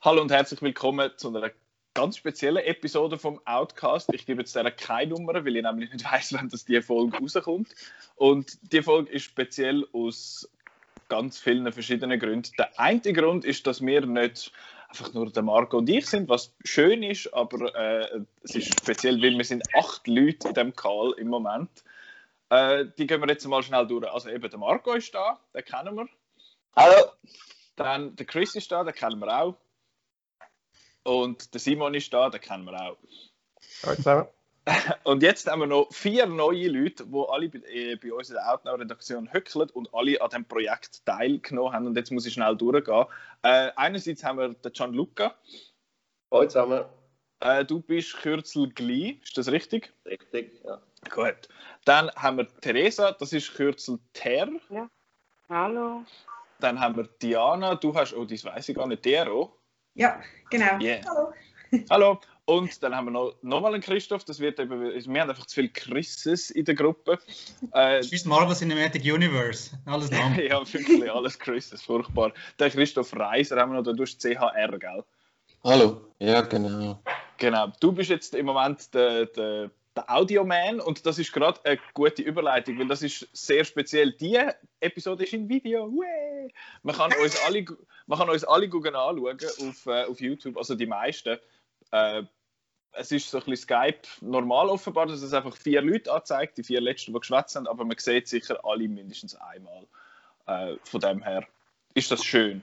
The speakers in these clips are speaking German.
Hallo und herzlich willkommen zu einer ganz speziellen Episode vom Outcast. Ich gebe jetzt der keine Nummer, weil ich nämlich nicht weiß, wann das die Folge rauskommt. Und die Folge ist speziell aus ganz vielen verschiedenen Gründen. Der eine Grund ist, dass wir nicht einfach nur der Marco und ich sind, was schön ist, aber äh, es ist speziell, weil wir sind acht Leute in dem Call im Moment. Äh, die gehen wir jetzt mal schnell durch. Also eben der Marco ist da, den kennen wir. Hallo. Dann der Chris ist da, den kennen wir auch. Und der Simon ist da, den kennen wir auch. Hallo zusammen. Und jetzt haben wir noch vier neue Leute, die alle bei, äh, bei uns in der Outnow-Redaktion hückeln und alle an diesem Projekt teilgenommen haben. Und jetzt muss ich schnell durchgehen. Äh, einerseits haben wir den Gianluca. Hallo zusammen. Äh, du bist Kürzel Gli, ist das richtig? Richtig, ja. Gut. Dann haben wir Theresa, das ist Kürzel Ter. Ja. Hallo. Dann haben wir Diana, du hast, oh, das weiß ich gar nicht, Dero. Ja, genau. Yeah. Hallo. Hallo. Und dann haben wir noch, noch mal einen Christoph. Das wird eben, wir haben einfach zu viele Chrises in der Gruppe. Äh, ist Marvel Cinematic Universe. Alles Namen. ja, wirklich alles Chrises, furchtbar. Der Christoph Reiser haben wir noch, da tust CHR, gell? Hallo, ja genau. Genau. Du bist jetzt im Moment der, der, der Audioman und das ist gerade eine gute Überleitung, weil das ist sehr speziell. Die Episode ist in Video. Man kann uns alle, man kann uns alle anschauen auf, äh, auf YouTube, also die meisten. Äh, es ist so ein bisschen Skype normal offenbar, dass es einfach vier Leute anzeigt, die vier letzten, die geschwätzt haben, aber man sieht sicher alle mindestens einmal. Äh, von dem her ist das schön.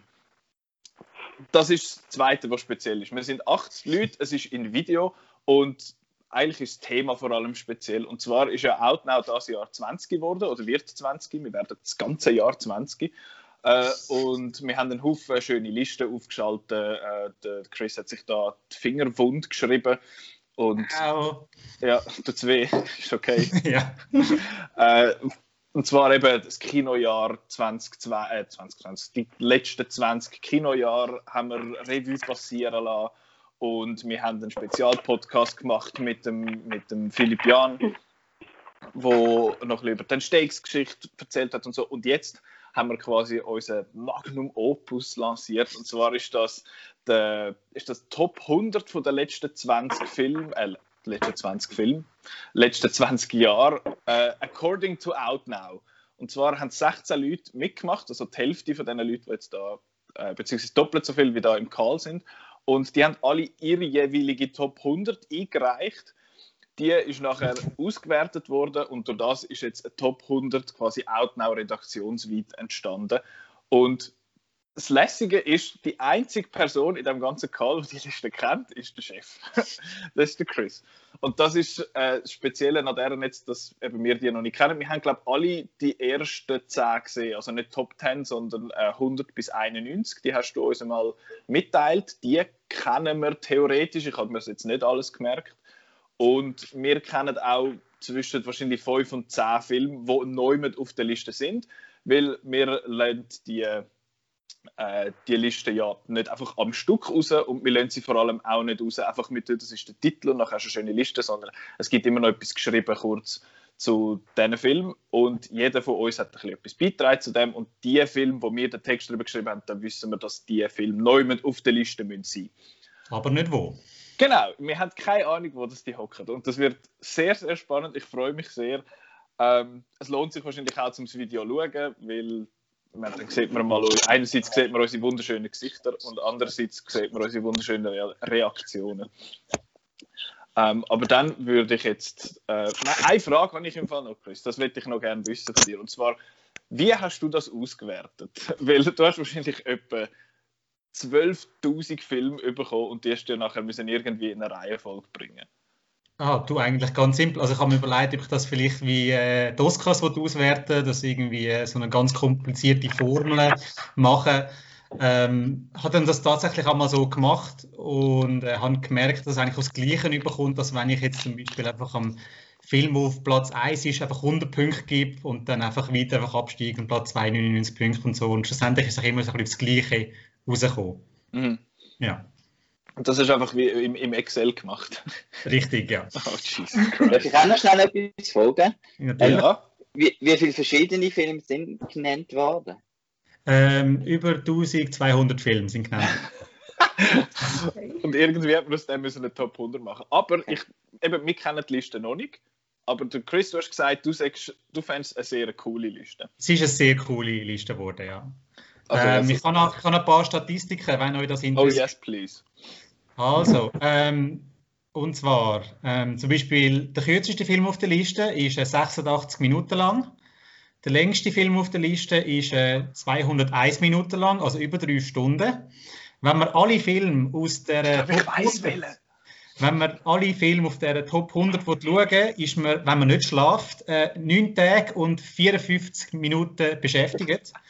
Das ist das Zweite, was speziell ist. Wir sind acht Leute, es ist in Video und eigentlich ist das Thema vor allem speziell. Und zwar ist ja Outnow das Jahr 20 geworden oder wird 20. Wir werden das ganze Jahr 20. Äh, und wir haben einen Haufen schöne Listen aufgeschaltet. Äh, der Chris hat sich da die Finger wund geschrieben. Und Au. ja, tut's weh, ist okay. ja. Äh, und zwar eben das Kinojahr 2020, äh, 2020. Die letzten 20 Kinojahre haben wir Revue passieren lassen. Und wir haben einen Spezialpodcast gemacht mit dem, mit dem Philipp Jan, wo noch über die Entstehungsgeschichte erzählt hat und so. Und jetzt haben wir quasi unser Magnum Opus lanciert. Und zwar ist das der, ist das Top 100 von den letzten 20 Filmen, äh, letzten 20 Filme, letzten 20 Jahre, äh, according to Outnow. Und zwar haben 16 Leute mitgemacht, also die Hälfte von den Leuten, die jetzt da, äh, beziehungsweise doppelt so viel wie da im Call sind. Und die haben alle ihre jeweilige Top 100 eingereicht. Die ist nachher ausgewertet worden und durch das ist jetzt eine Top 100 quasi Outnow redaktionsweit entstanden. Und das Lässige ist, die einzige Person in dem ganzen Call, die die Liste kennt, ist der Chef. das ist der Chris. Und das ist äh, das an deren jetzt, dass eben wir die noch nicht kennen. Wir haben, glaube ich, alle die ersten 10 gesehen. Also nicht Top 10, sondern äh, 100 bis 91. Die hast du uns einmal mitteilt. Die kennen wir theoretisch. Ich habe mir das jetzt nicht alles gemerkt. Und wir kennen auch zwischen wahrscheinlich 5 und 10 Filme, die neu mit auf der Liste sind. Weil wir lassen die äh, die Liste ja nicht einfach am Stück raus und wir lassen sie vor allem auch nicht raus, einfach mit, das ist der Titel und nachher ist eine schöne Liste, sondern es gibt immer noch etwas geschrieben kurz zu diesen Film und jeder von uns hat ein bisschen etwas beitragen zu dem und die Film, wo wir den Text darüber geschrieben haben, dann wissen wir, dass die Film neu mit auf der Liste müssen sein Aber nicht wo. Genau, wir haben keine Ahnung, wo das die hocken und das wird sehr, sehr spannend, ich freue mich sehr. Ähm, es lohnt sich wahrscheinlich auch zum Video schauen, weil man, dann sieht man mal, einerseits sieht man unsere wunderschönen Gesichter und andererseits sieht man unsere wunderschönen Re Reaktionen. Ähm, aber dann würde ich jetzt, äh, eine Frage habe ich im Fall noch, Chris, das würde ich noch gerne wissen von dir, und zwar, wie hast du das ausgewertet? Weil du hast wahrscheinlich etwa 12'000 Filme bekommen und die hast du nachher müssen irgendwie in eine Reihenfolge bringen. Ah, du eigentlich ganz simpel. Also ich habe mir überlegt, ob ich das vielleicht wie äh, Oscars auswerten dass irgendwie äh, so eine ganz komplizierte Formel machen. Ähm, habe dann das tatsächlich einmal so gemacht und äh, habe gemerkt, dass es eigentlich das Gleiche überkommt, als wenn ich jetzt zum Beispiel einfach am Film, auf Platz 1 ist, einfach 100 Punkte gebe und dann einfach weiter einfach absteige und Platz 2 99 Punkte und so. Und schlussendlich ist es immer so ein bisschen das Gleiche rausgekommen. Mhm. Ja. Und das ist einfach wie im, im Excel gemacht. Richtig, ja. Oh, Jesus Darf Christ. ich auch noch schnell etwas fragen? Natürlich. Ja, Wie, wie viele verschiedene Filme sind genannt worden? Ähm, über 1200 Filme sind genannt. Und irgendwie hat man aus dem müssen eine Top 100 machen. Aber ich, eben, wir kennen die Liste noch nicht. Aber du, Chris, du hast gesagt, du, sagst, du fändest eine sehr coole Liste. Es ist eine sehr coole Liste geworden, ja. Also, ähm, ich, kann noch, ich kann noch ein paar Statistiken, wenn euch das oh interessiert. yes, please. Also, ähm, und zwar, ähm, zum Beispiel, der kürzeste Film auf der Liste ist äh, 86 Minuten lang. Der längste Film auf der Liste ist äh, 201 Minuten lang, also über drei Stunden. Wenn man alle Filme aus der Aber ich Top weiss 100 welchen. wenn man alle Filme auf der Top 100 will schauen ist man, wenn man nicht schlaft, äh, 9 Tage und 54 Minuten beschäftigt.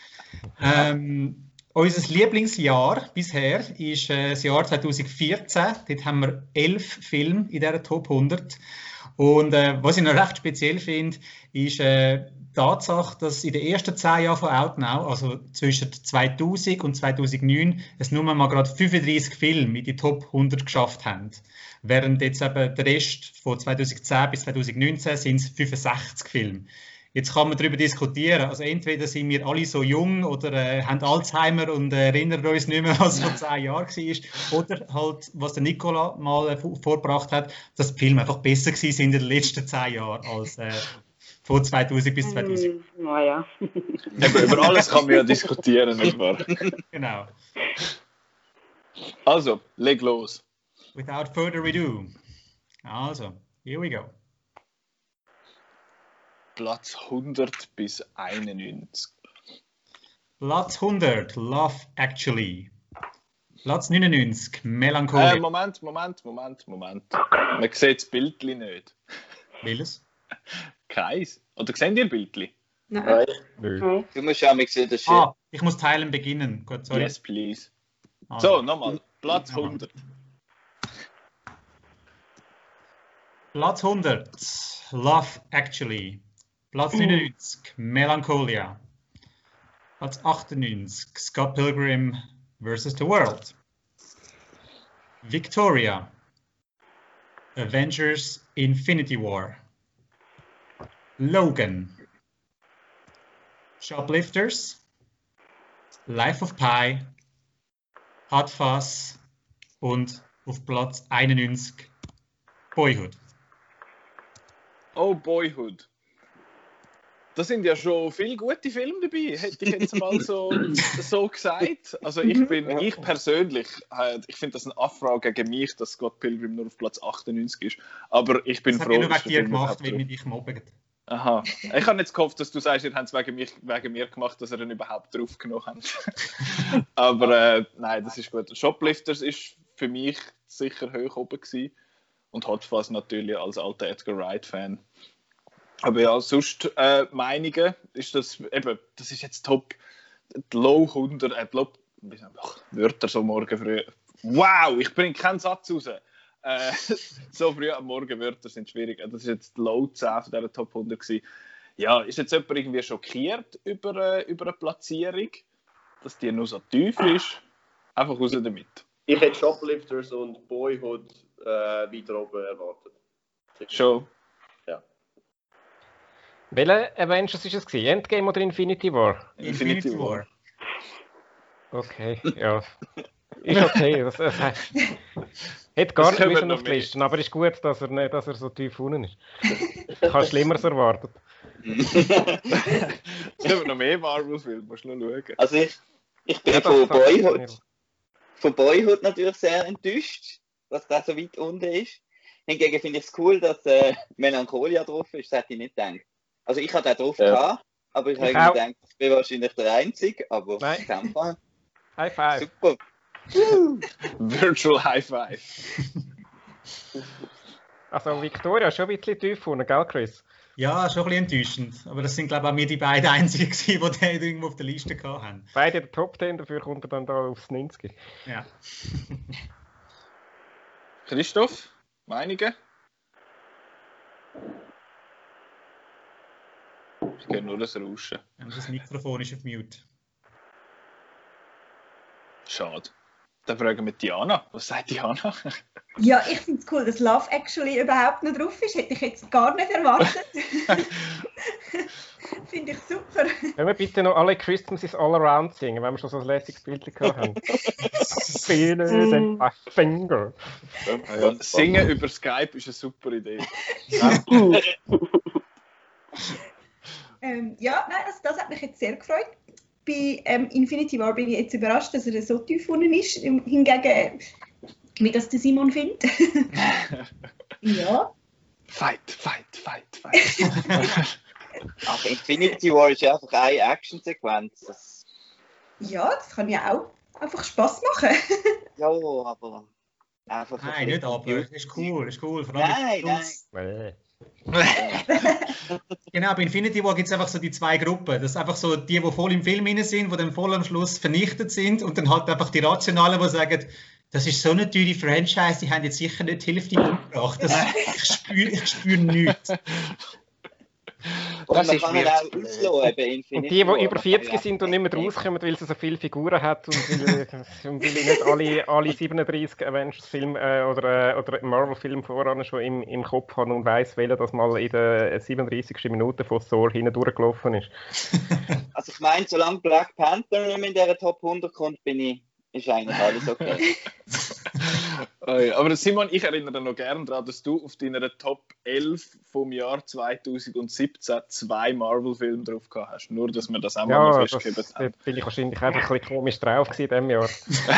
Ähm, unser Lieblingsjahr bisher ist äh, das Jahr 2014. Dort haben wir elf Filme in dieser Top 100. Und äh, was ich noch recht speziell finde, ist äh, die Tatsache, dass in den ersten zehn Jahren von Outnow, also zwischen 2000 und 2009, es nur mal gerade 35 Filme in die Top 100 geschafft haben. Während jetzt eben der Rest von 2010 bis 2019 sind es 65 Filme. Jetzt kann man darüber diskutieren. Also entweder sind wir alle so jung oder äh, haben Alzheimer und äh, erinnern uns nicht mehr, was vor zehn Jahren war. Oder halt, was der Nicola mal äh, vor- vorgebracht hat, dass die Filme einfach besser gewesen sind in den letzten zehn Jahren als äh, von 2000 bis 2000. Hm, Naja. Eben, über alles kann man ja diskutieren, nicht wahr? Genau. Also, leg los. Without further ado. Also, here we go. Platz 100 bis 91. Platz 100, Love Actually. Platz 99, Äh, Melancholia. Moment, Moment, Moment, Moment. Man sieht das Bildchen nicht. Welches? Keins. Oder sehen ihr Bildchen? Nein. Nein. Nein. Du musst auch mal sehen, das ist Ah, ich muss teilen beginnen. Gut, sorry. Yes, please. Also, So, nochmal. Platz Nochmal. 100. Platz 100, Love Actually. Platz 99, Melancholia. Platz 98, Scott Pilgrim vs. the World. Victoria. Avengers Infinity War. Logan. Shoplifters. Life of Pi. Hot Fuzz. Und auf Platz 91 Boyhood. Oh, Boyhood. Da sind ja schon viele gute Filme dabei, hätte ich jetzt mal so, so gesagt. Also ich bin, ich persönlich, äh, ich finde das ein Affrage gegen mich, dass Scott Pilgrim nur auf Platz 98 ist. Aber ich bin Das froh, habe ich nur dass wegen der dir Film gemacht, weil wir dich mobben. Aha. Ich habe jetzt gehofft, dass du sagst, ihr habt es wegen, mich, wegen mir gemacht, dass ihr ihn überhaupt draufgenommen habt. Aber äh, nein, das ist gut. Shoplifters ist für mich sicher hoch oben gewesen. Und Hot Fuzz natürlich als alter Edgar Wright-Fan. Aber ja, sonst äh, Meinungen ist das eben, das ist jetzt top, die Low 100, äh, die Low, wie wir, ach, Wörter so morgen früh. Wow, ich bringe keinen Satz raus. Äh, so früh am Morgen Wörter sind schwierig. Das ist jetzt die Low 10 von dieser Top 100 gewesen. Ja, ist jetzt jemand irgendwie schockiert über, äh, über eine Platzierung, dass die nur so tief ist? Einfach raus damit. Ich hätte Shoplifters und Boyhood äh, weiter oben erwartet. Schon. Welcher Avengers war es? Endgame oder Infinity War? Infinity War. Okay, ja. Ist okay. Das, das heißt, hätte gar Das nicht auf die. Liste, aber ist gut, dass er, nicht, dass er so tief unten ist. Ich habe Schlimmeres erwartet. Haben wir noch mehr Marvel-Filme, musst du noch schauen. Also ich, ich bin Ja, das- von, das- Boyhood, von Boyhood natürlich sehr enttäuscht, dass der so weit unten ist. Hingegen finde ich es cool, dass äh, Melancholia drauf ist, das hätte ich nicht gedacht. Also ich hatte den drauf Ja. gehabt, aber ich habe Ich auch. gedacht, ich bin wahrscheinlich der Einzige, aber Nein. in dem Fall High five. super. Virtual High Five. Also Victoria schon ein bisschen tief unten, gell Chris? Ja, schon ein bisschen enttäuschend. Aber das sind, glaube ich, auch wir die beiden einzigen, die den irgendwo auf der Liste haben. Beide in der Top 10, dafür kommt er dann da aufs 90. Ja. Christoph, Meinungen? Ich gehe nur das Rauschen. Und das Mikrofon ist auf Mute. Schade. Dann fragen wir Diana. Was sagt Diana? Ja, ich finde es cool, dass Love Actually überhaupt noch drauf ist. Hätte ich jetzt gar nicht erwartet. Finde ich super. Können wir bitte noch alle Christmas is all around singen, wenn wir schon so ein lässiges Bild gehabt haben? Fingers and my finger. Ja, singen über Skype ist eine super Idee. Ähm, ja, nein, also das hat mich jetzt sehr gefreut. Bei ähm, Infinity War bin ich jetzt überrascht, dass er so tief unten ist. Hingegen, wie das der Simon findet. ja. Fight, fight, fight, fight. Ach, Infinity War ist einfach eine Actionsequenz. Ja, das kann ja auch einfach Spaß machen. Ja, aber einfach. ein Nein, nicht aber. Ist cool, ist cool. Vor allem Nein. Nee. Genau, bei Infinity War gibt es einfach so die zwei Gruppen. Das ist einfach so die, die voll im Film drin sind, die dann voll am Schluss vernichtet sind und dann halt einfach die Rationalen, die sagen, das ist so eine teure Franchise, die haben jetzt sicher nicht Hälfte umgebracht. Das, ich spüre ich spür nichts. Und Das man ist kann auch Infinity Und die, die über man 40 kann sind und nicht mehr rauskommen, weil sie so viele Figuren hat und weil, und weil ich nicht alle, alle 37 Avengers-Filme äh, oder, äh, oder Marvel-Filme voran schon im, im Kopf habe und weiss, welcher das mal in der 37. Minute von Thor hinten durchgelaufen ist. Also ich meine, solange Black Panther nicht mehr in dieser Top 100 kommt, bin ich, ist eigentlich alles okay. Aber Simon, ich erinnere noch gerne daran, dass du auf deiner Top 11 vom Jahr 2017 zwei Marvel-Filme drauf gehabt hast. Nur, dass wir das auch mal Ja, das, festgehalten da haben. bin ich wahrscheinlich einfach ein bisschen komisch drauf in diesem Jahr.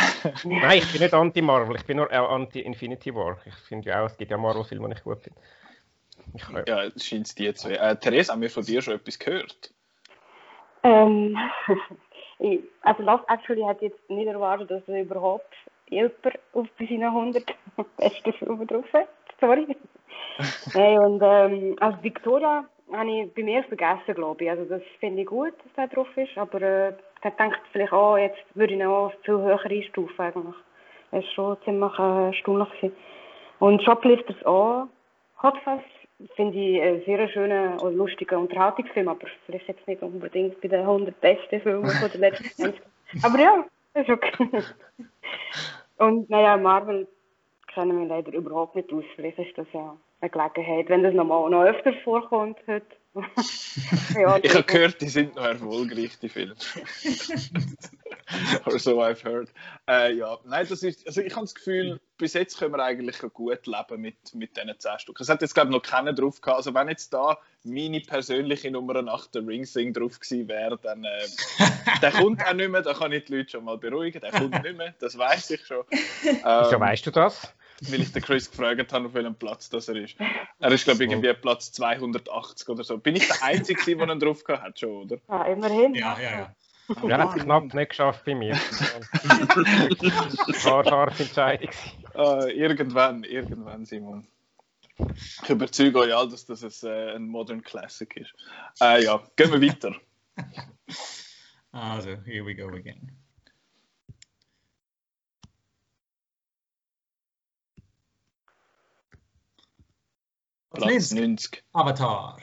Nein, ich bin nicht anti-Marvel, ich bin nur auch anti-Infinity War. Ich finde ja auch, es gibt ja Marvel-Filme, die ich gut finde. Ich, Ja, es scheint es dir zu äh, Therese, haben wir von dir schon etwas gehört? Ähm, ich- also Love Actually hat jetzt nicht erwartet, dass er überhaupt jemand auf bei seinen 100 besten Filmen drauf hat. Sorry. Nein, und ähm, also Victoria habe ich bei mir vergessen, glaube ich. Also das finde ich gut, dass er drauf ist, aber äh, dann denke ich vielleicht auch, jetzt würde ich ihn auch viel höher einstufen eigentlich. Das war schon ziemlich äh, gewesen. Und Shoplifters auch. Hot Fuzz finde ich einen sehr schönen und lustigen Unterhaltungsfilm, aber vielleicht jetzt nicht unbedingt bei den 100 besten Filmen von der letzten 20. Aber ja, ist. Und naja, Marvel kennen wir leider überhaupt nicht aus. Vielleicht ist das ja eine Gelegenheit, wenn das nochmal noch öfter vorkommt heute. ja, Ich habe gehört, die sind noch erfolgreich, die Filme. Or so I've heard. Äh, ja, nein, das ist, also ich habe das Gefühl, bis jetzt können wir eigentlich gut leben mit, mit diesen 10 Stück. Es hat jetzt, glaube ich, noch keiner drauf gehabt. Also, wenn jetzt da meine persönliche Nummer nach der Ring Sing drauf gewesen wäre, dann äh, der kommt auch nicht mehr, da kann ich die Leute schon mal beruhigen. Der kommt nicht mehr, das weiß ich schon. Wieso Ähm, weißt du das? Weil ich den Chris gefragt habe, auf welchem Platz das er ist. Er ist, glaube ich, irgendwie Platz 280 oder so. Bin ich der Einzige, der ihn drauf gehabt hat, schon, oder? Ja, immerhin. Ja, ja, ja. Ja, hat es knapp nicht geschafft bei mir. Das war eine scharfe Entscheidung. Äh, irgendwann, irgendwann, Simon. Ich überzeuge euch all, dass das ein, äh, ein Modern Classic ist. Äh, ja, gehen wir weiter. Also, here we go again. Platz 90. 90. Avatar.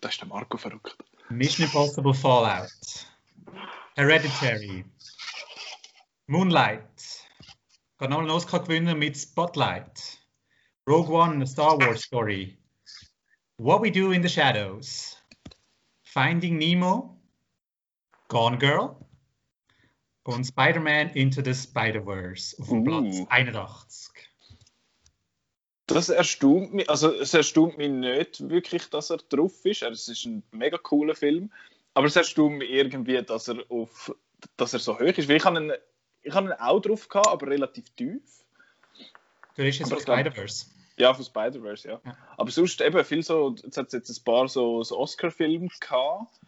Da ist der Marco verrückt. Mission Impossible Fallout. Hereditary. Moonlight. Kann nochmal einen Oscar gewinnen mit Spotlight. Rogue One, a Star Wars Story. What We Do in the Shadows. Finding Nemo. Gone Girl. Und Spider-Man Into the Spider-Verse auf dem Uh. Platz 81. Das erstaunt mich, also es erstaunt mich nicht wirklich, dass er drauf ist. Es ist ein mega cooler Film. Aber es erstaunt mich irgendwie, dass er, auf, dass er so hoch ist. Weil ich habe ihn, ich habe ihn auch drauf gehabt, aber relativ tief. Du bist jetzt Aber von Spider-Verse. Ja, von Spider-Verse, ja. Ja. Aber sonst eben viel so, jetzt hat es jetzt ein paar so, so Oscar-Filme gehabt.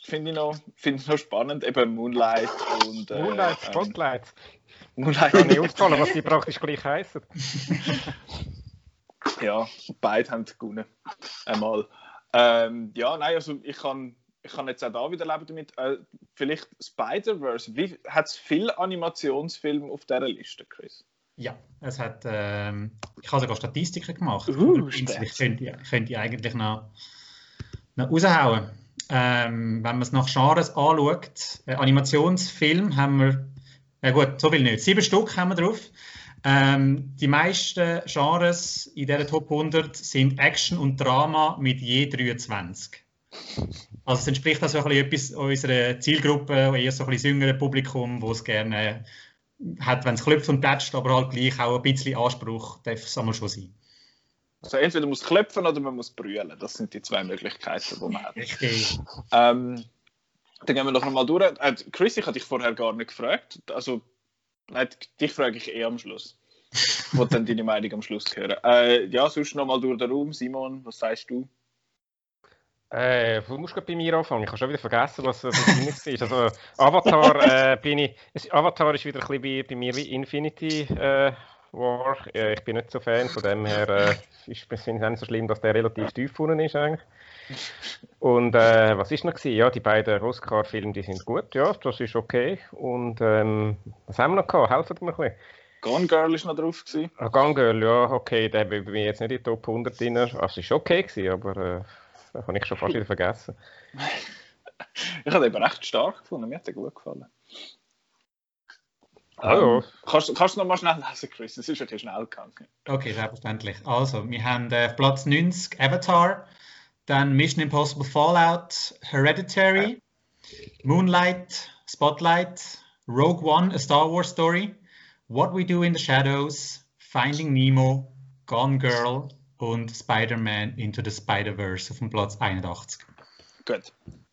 Finde ich, noch, finde ich noch spannend, eben Moonlight und. Äh, Moonlight, ähm, Spotlight. Moonlight. Kann nicht auffallen, was die praktisch gleich heißen. Ja, beide haben gewonnen. Einmal. Ähm, ja, nein, also ich kann, ich kann jetzt auch da wieder leben damit. Äh, vielleicht Spider-Verse. Wie- Hat es viele Animationsfilme auf dieser Liste, Chris? Ja, es hat, ähm, ich habe sogar Statistiken gemacht. Uh, ich könnte ich eigentlich noch, noch raushauen. Ähm, wenn man es nach Genres anschaut, äh, Animationsfilm haben wir, ja gut, so viel nicht, sieben Stück haben wir drauf. Ähm, die meisten Genres in dieser Top 100 sind Action und Drama mit je 23. Also es entspricht also ein bisschen etwas unserer Zielgruppe, eher so ein bisschen jüngere Publikum, wo es gerne hat, wenn es klopft und tätscht, aber halt gleich auch ein bisschen Anspruch darf es einmal schon sein. Also entweder muss klopfen oder man muss brüllen. Das sind die zwei Möglichkeiten, die man hat. Richtig. Ähm, dann gehen wir noch einmal durch. Äh, Chris, ich hatte dich vorher gar nicht gefragt. Also, nein, dich frage ich eh am Schluss. Ich wollte dann deine Meinung am Schluss hören. Äh, ja, sonst noch mal durch den Raum. Simon, was sagst du? Äh, du musst gerade bei mir anfangen. Ich habe schon wieder vergessen, was das ist. Also Avatar äh, bin ich. Avatar ist wieder ein bisschen bei, bei mir wie Infinity äh, War. Äh, ich bin nicht so Fan, von dem her äh, ist es finde ich nicht so schlimm, dass der relativ tief unten ist eigentlich. Und äh, was ist noch gewesen? Ja, die beiden Oscar-Filme, die sind gut, ja, das ist okay. Und ähm, was haben wir noch gehabt? Helfen mir ein bisschen. Gone Girl ist noch drauf. Gewesen. Ah, Gone Girl, ja, okay, der war bei mir jetzt nicht in die Top 100 drin. Also, es war okay, gewesen, aber äh, das habe ich schon fast wieder vergessen. Ich habe den eben recht stark gefunden. Mir hat der gut gefallen. Hallo. Ähm, kannst, kannst du noch mal schnell lesen, Chris? Das ist ja ein schnell gegangen. Okay, selbstverständlich. Also, wir haben äh, auf Platz 90 Avatar, dann Mission Impossible Fallout, Hereditary, Moonlight, Spotlight, Rogue One, A Star Wars Story, What We Do in the Shadows, Finding Nemo, Gone Girl und Spider-Man Into the Spider-Verse auf dem Platz 81. Gut.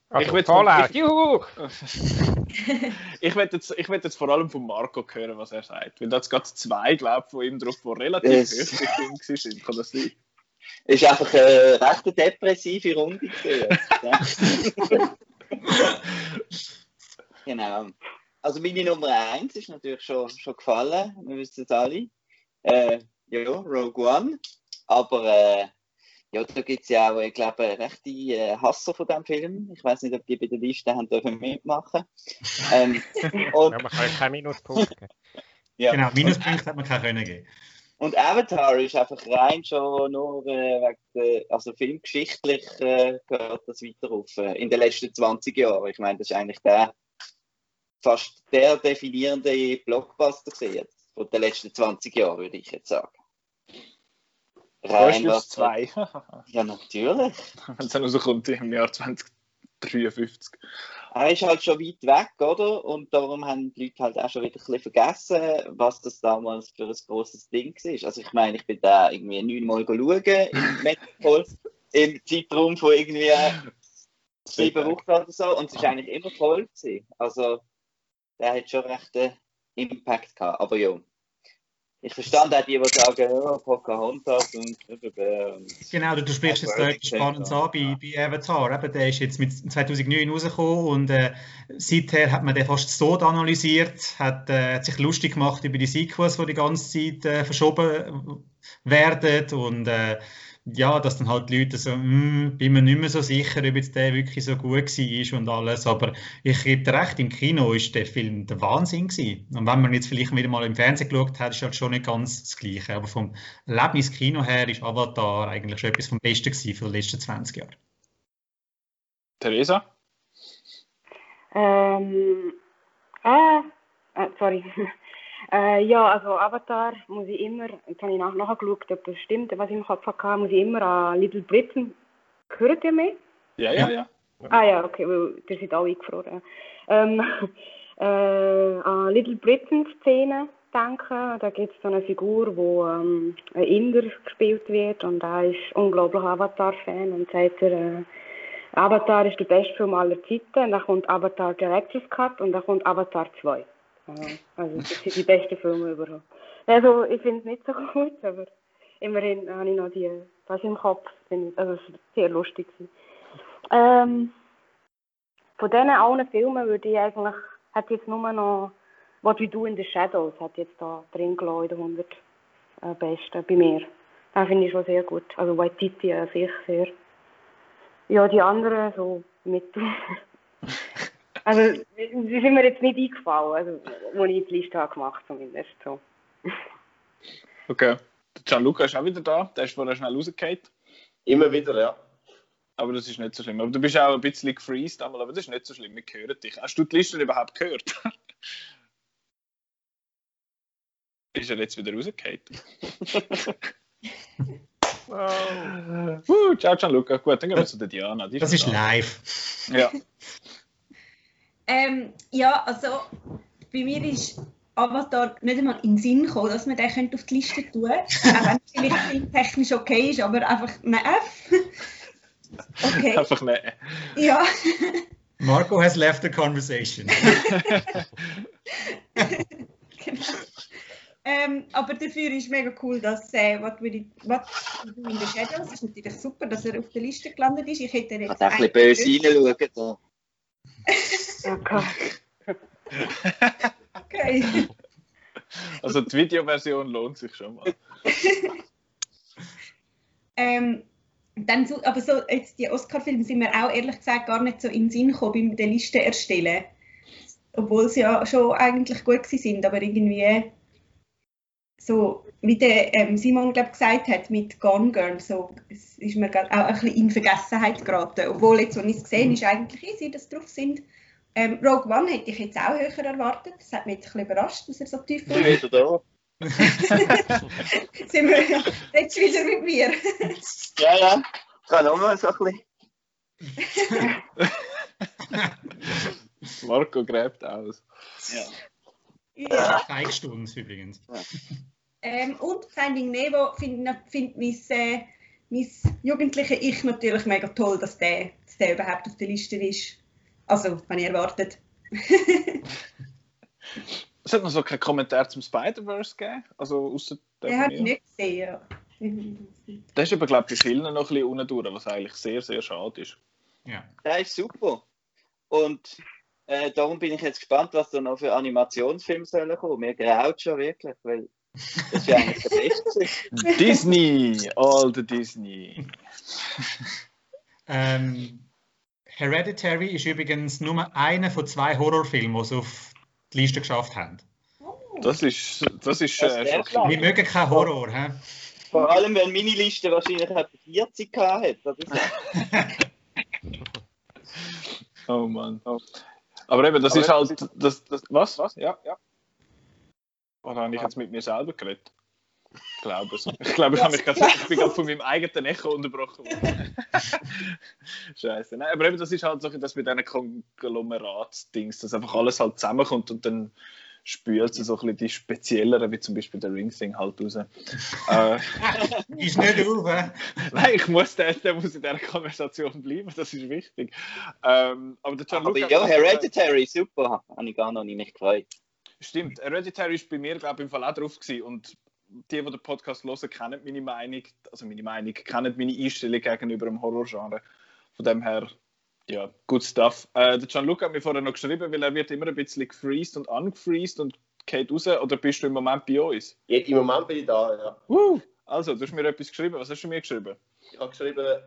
Also, will- Fallout, ich- juhu! Ich will jetzt, ich jetzt vor allem von Marco hören, was er sagt. Weil da hat zwei, zwei, glaube ich, von ihm drauf, die relativ Es- hoch sind. Kann das sein? Ist einfach eine recht depressive Runde gewesen. Genau. Also meine Nummer eins ist natürlich schon, schon gefallen, wir wissen es alle. Äh, ja, Rogue One. Aber äh, ja, da gibt es ja auch, ich glaube, rechte äh, Hasser von diesem Film. Ich weiß nicht, ob die bei der Liste haben dürfen mitmachen. ähm, und, Ja, man kann ja keinen Minuspunkt geben. ja. Genau, Minuspunkte hat man keine können geben. Und Avatar ist einfach rein schon nur äh, wegen der, also filmgeschichtlich äh, gehört das weiter auf äh, in den letzten 20 Jahren. Ich meine, das ist eigentlich der fast der definierende Blockbuster jetzt, von den letzten 20 Jahren, würde ich jetzt sagen. Rein was. 2. Ja, natürlich. Wenn es dann rauskommt im Jahr 2053. Er ist halt schon weit weg, oder? Und darum haben die Leute halt auch schon wieder ein bisschen vergessen, was das damals für ein grosses Ding war. Also ich meine, ich bin da irgendwie neunmal schauen im Metropol im Zeitraum von irgendwie sieben Wochen oder so und es ist eigentlich immer voll gewesen. Also der hat schon recht einen Impact gehabt. Aber ja, ich verstand auch die, die sagen, ja, Pocahontas und, und Genau, du, du sprichst jetzt etwas Spannendes an bei, bei Avatar. Eben, der ist jetzt mit 2009 rausgekommen und äh, seither hat man den fast so analysiert, hat, äh, hat sich lustig gemacht über die Sequels, die die ganze Zeit äh, verschoben werden und äh, ja, dass dann halt die Leute so, «Hm, bin mir nicht mehr so sicher, ob jetzt der wirklich so gut war und alles, aber ich gebe dir recht, im Kino ist der Film der Wahnsinn gewesen. Und wenn man jetzt vielleicht wieder mal im Fernsehen geschaut hat, ist halt schon nicht ganz das Gleiche, aber vom Erlebnis Kino her ist Avatar eigentlich schon etwas vom Besten gewesen für die letzten 20 Jahre. Theresa? Ähm, ah, äh, sorry. Äh, ja, also Avatar muss ich immer, jetzt habe ich nach, nachgeschaut, ob das stimmt, was ich im Kopf hatte, muss ich immer an Little Britain, gehört ihr mich? Ja, ja, ja. Ah ja, okay, weil ihr seid alle eingefroren. Ähm, äh, an Little Britain Szene denken. Da gibt es so eine Figur, wo ähm, ein Inder gespielt wird und er ist unglaublich Avatar-Fan und sagt er, äh, Avatar ist der beste Film aller Zeiten. Und dann kommt Avatar Director's Cut und dann kommt Avatar 2. Äh, also das sind die besten Filme überhaupt. Also ich finde es nicht so gut, aber immerhin habe ich noch die, das im Kopf. Also es ist sehr lustig. Ähm, von diesen allen Filmen würde ich eigentlich, hat jetzt nur noch What We Do in the Shadows hat jetzt da drin gelassen in den 100 äh, besten bei mir. Das finde ich schon sehr gut. Also Waititi an sich sehr. Ja, die anderen so mit. also, sie sind mir jetzt nicht eingefallen, also, als ich die Liste habe gemacht zumindest. So. Okay. Der Gianluca ist auch wieder da. Der ist vorher schnell rausgefallen. Immer wieder, ja. Aber das ist nicht so schlimm. Aber du bist auch ein bisschen gefreezed einmal, aber das ist nicht so schlimm. Wir hören dich. Hast du die Liste überhaupt gehört? ist er jetzt wieder rausgefallen? Oh. Uh, ciao Gianluca. Gut, dann gehen wir zu der Diana. Die Das ist da. live. Ja. Ähm, ja, also bei mir ist Avatar nicht einmal in den Sinn gekommen, dass man den auf die Liste tun könnte. Auch wenn es vielleicht filmtechnisch okay ist, aber einfach nein. Okay, Einfach ne. ja. Marco has left the conversation. Genau. Ähm, aber dafür ist mega cool, dass äh, What We Did- in the Shadows ist natürlich super, dass er auf der Liste gelandet ist. Ich hätte jetzt auch ein bisschen böse reinschauen. Da. Oh Gott. Okay. Also die Videoversion lohnt sich schon mal. Ähm, dann so, aber so jetzt die Oscar-Filme sind mir auch ehrlich gesagt gar nicht so in den Sinn gekommen beim der Liste erstellen. Obwohl sie ja schon eigentlich gut sind, aber irgendwie so, wie der ähm, Simon glaub, gesagt hat mit Gone Girl, so, es ist mir auch ein bisschen in Vergessenheit geraten. Obwohl jetzt, als ich es gesehen ist eigentlich easy, dass sie drauf sind. Ähm, Rogue One hätte ich jetzt auch höher erwartet. Das hat mich jetzt ein bisschen überrascht, dass er so tief Ich bin ist. wieder da. sind wir jetzt wieder mit mir. Ja, ja. Ich kann auch mal so ein bisschen. Marco gräbt aus. Ja. ja. Steigstunde übrigens. Ähm, und Finding Nemo finde find mein, äh, mein jugendliche Ich natürlich mega toll, dass der, dass der überhaupt auf der Liste ist. Also, wenn ihr erwartet. Es hat noch so keinen Kommentar zum Spider-Verse gegeben. Also außer der habe ich nicht gesehen. Ja. Der ist aber, glaube ich, bei vielen noch ein bisschen unten durch, was eigentlich sehr, sehr schade ist. Ja. Der ist super. Und äh, darum bin ich jetzt gespannt, was da noch für Animationsfilme sollen kommen. Mir graut schon wirklich, weil das ist ja eigentlich der beste. Disney! All the Disney. Ähm, Hereditary ist übrigens nur einer von zwei Horrorfilmen, die es auf die Liste geschafft haben. Das ist, das ist Das äh. Wir mögen keinen Horror. Hä? Vor allem, wenn meine Liste wahrscheinlich etwa 40 gehabt hat. Das. Oh Mann. Aber eben, das Aber ist halt. Das, das, was? Was? Ja, ja. Oder habe ich jetzt mit mir selber geredet? Ich glaube es. Ich glaube, ich, habe mich grad, ich bin gerade von meinem eigenen Echo unterbrochen worden. Scheiße. Nein, aber eben, das ist halt so, dass mit diesen Konglomeratsdings, dass einfach alles halt zusammenkommt und dann spült es so ein bisschen die spezielleren, wie zum Beispiel der Ring-Thing halt raus. äh, Ist nicht auf. Hä? nein, ich muss, der, der muss in dieser Konversation bleiben, das ist wichtig. Ähm, aber der Aber Gianluca... ja, Hereditary, super. Habe ich gar noch nicht mich gefreut. Stimmt, Hereditary ist bei mir, glaube ich, im Fall auch drauf gewesen. Und die, die den Podcast hören, kennen meine Meinung, also meine Meinung, kennen meine Einstellung gegenüber dem Horrorgenre. Von dem her, ja, good stuff. Äh, der Gianluca hat mir vorher noch geschrieben, weil er wird immer ein bisschen gefreezed und ungefreezed und geht raus. Oder bist du im Moment bei uns? Ja, Im Moment bin ich da, ja. Uh, also, du hast mir etwas geschrieben. Was hast du mir geschrieben? Ich habe geschrieben,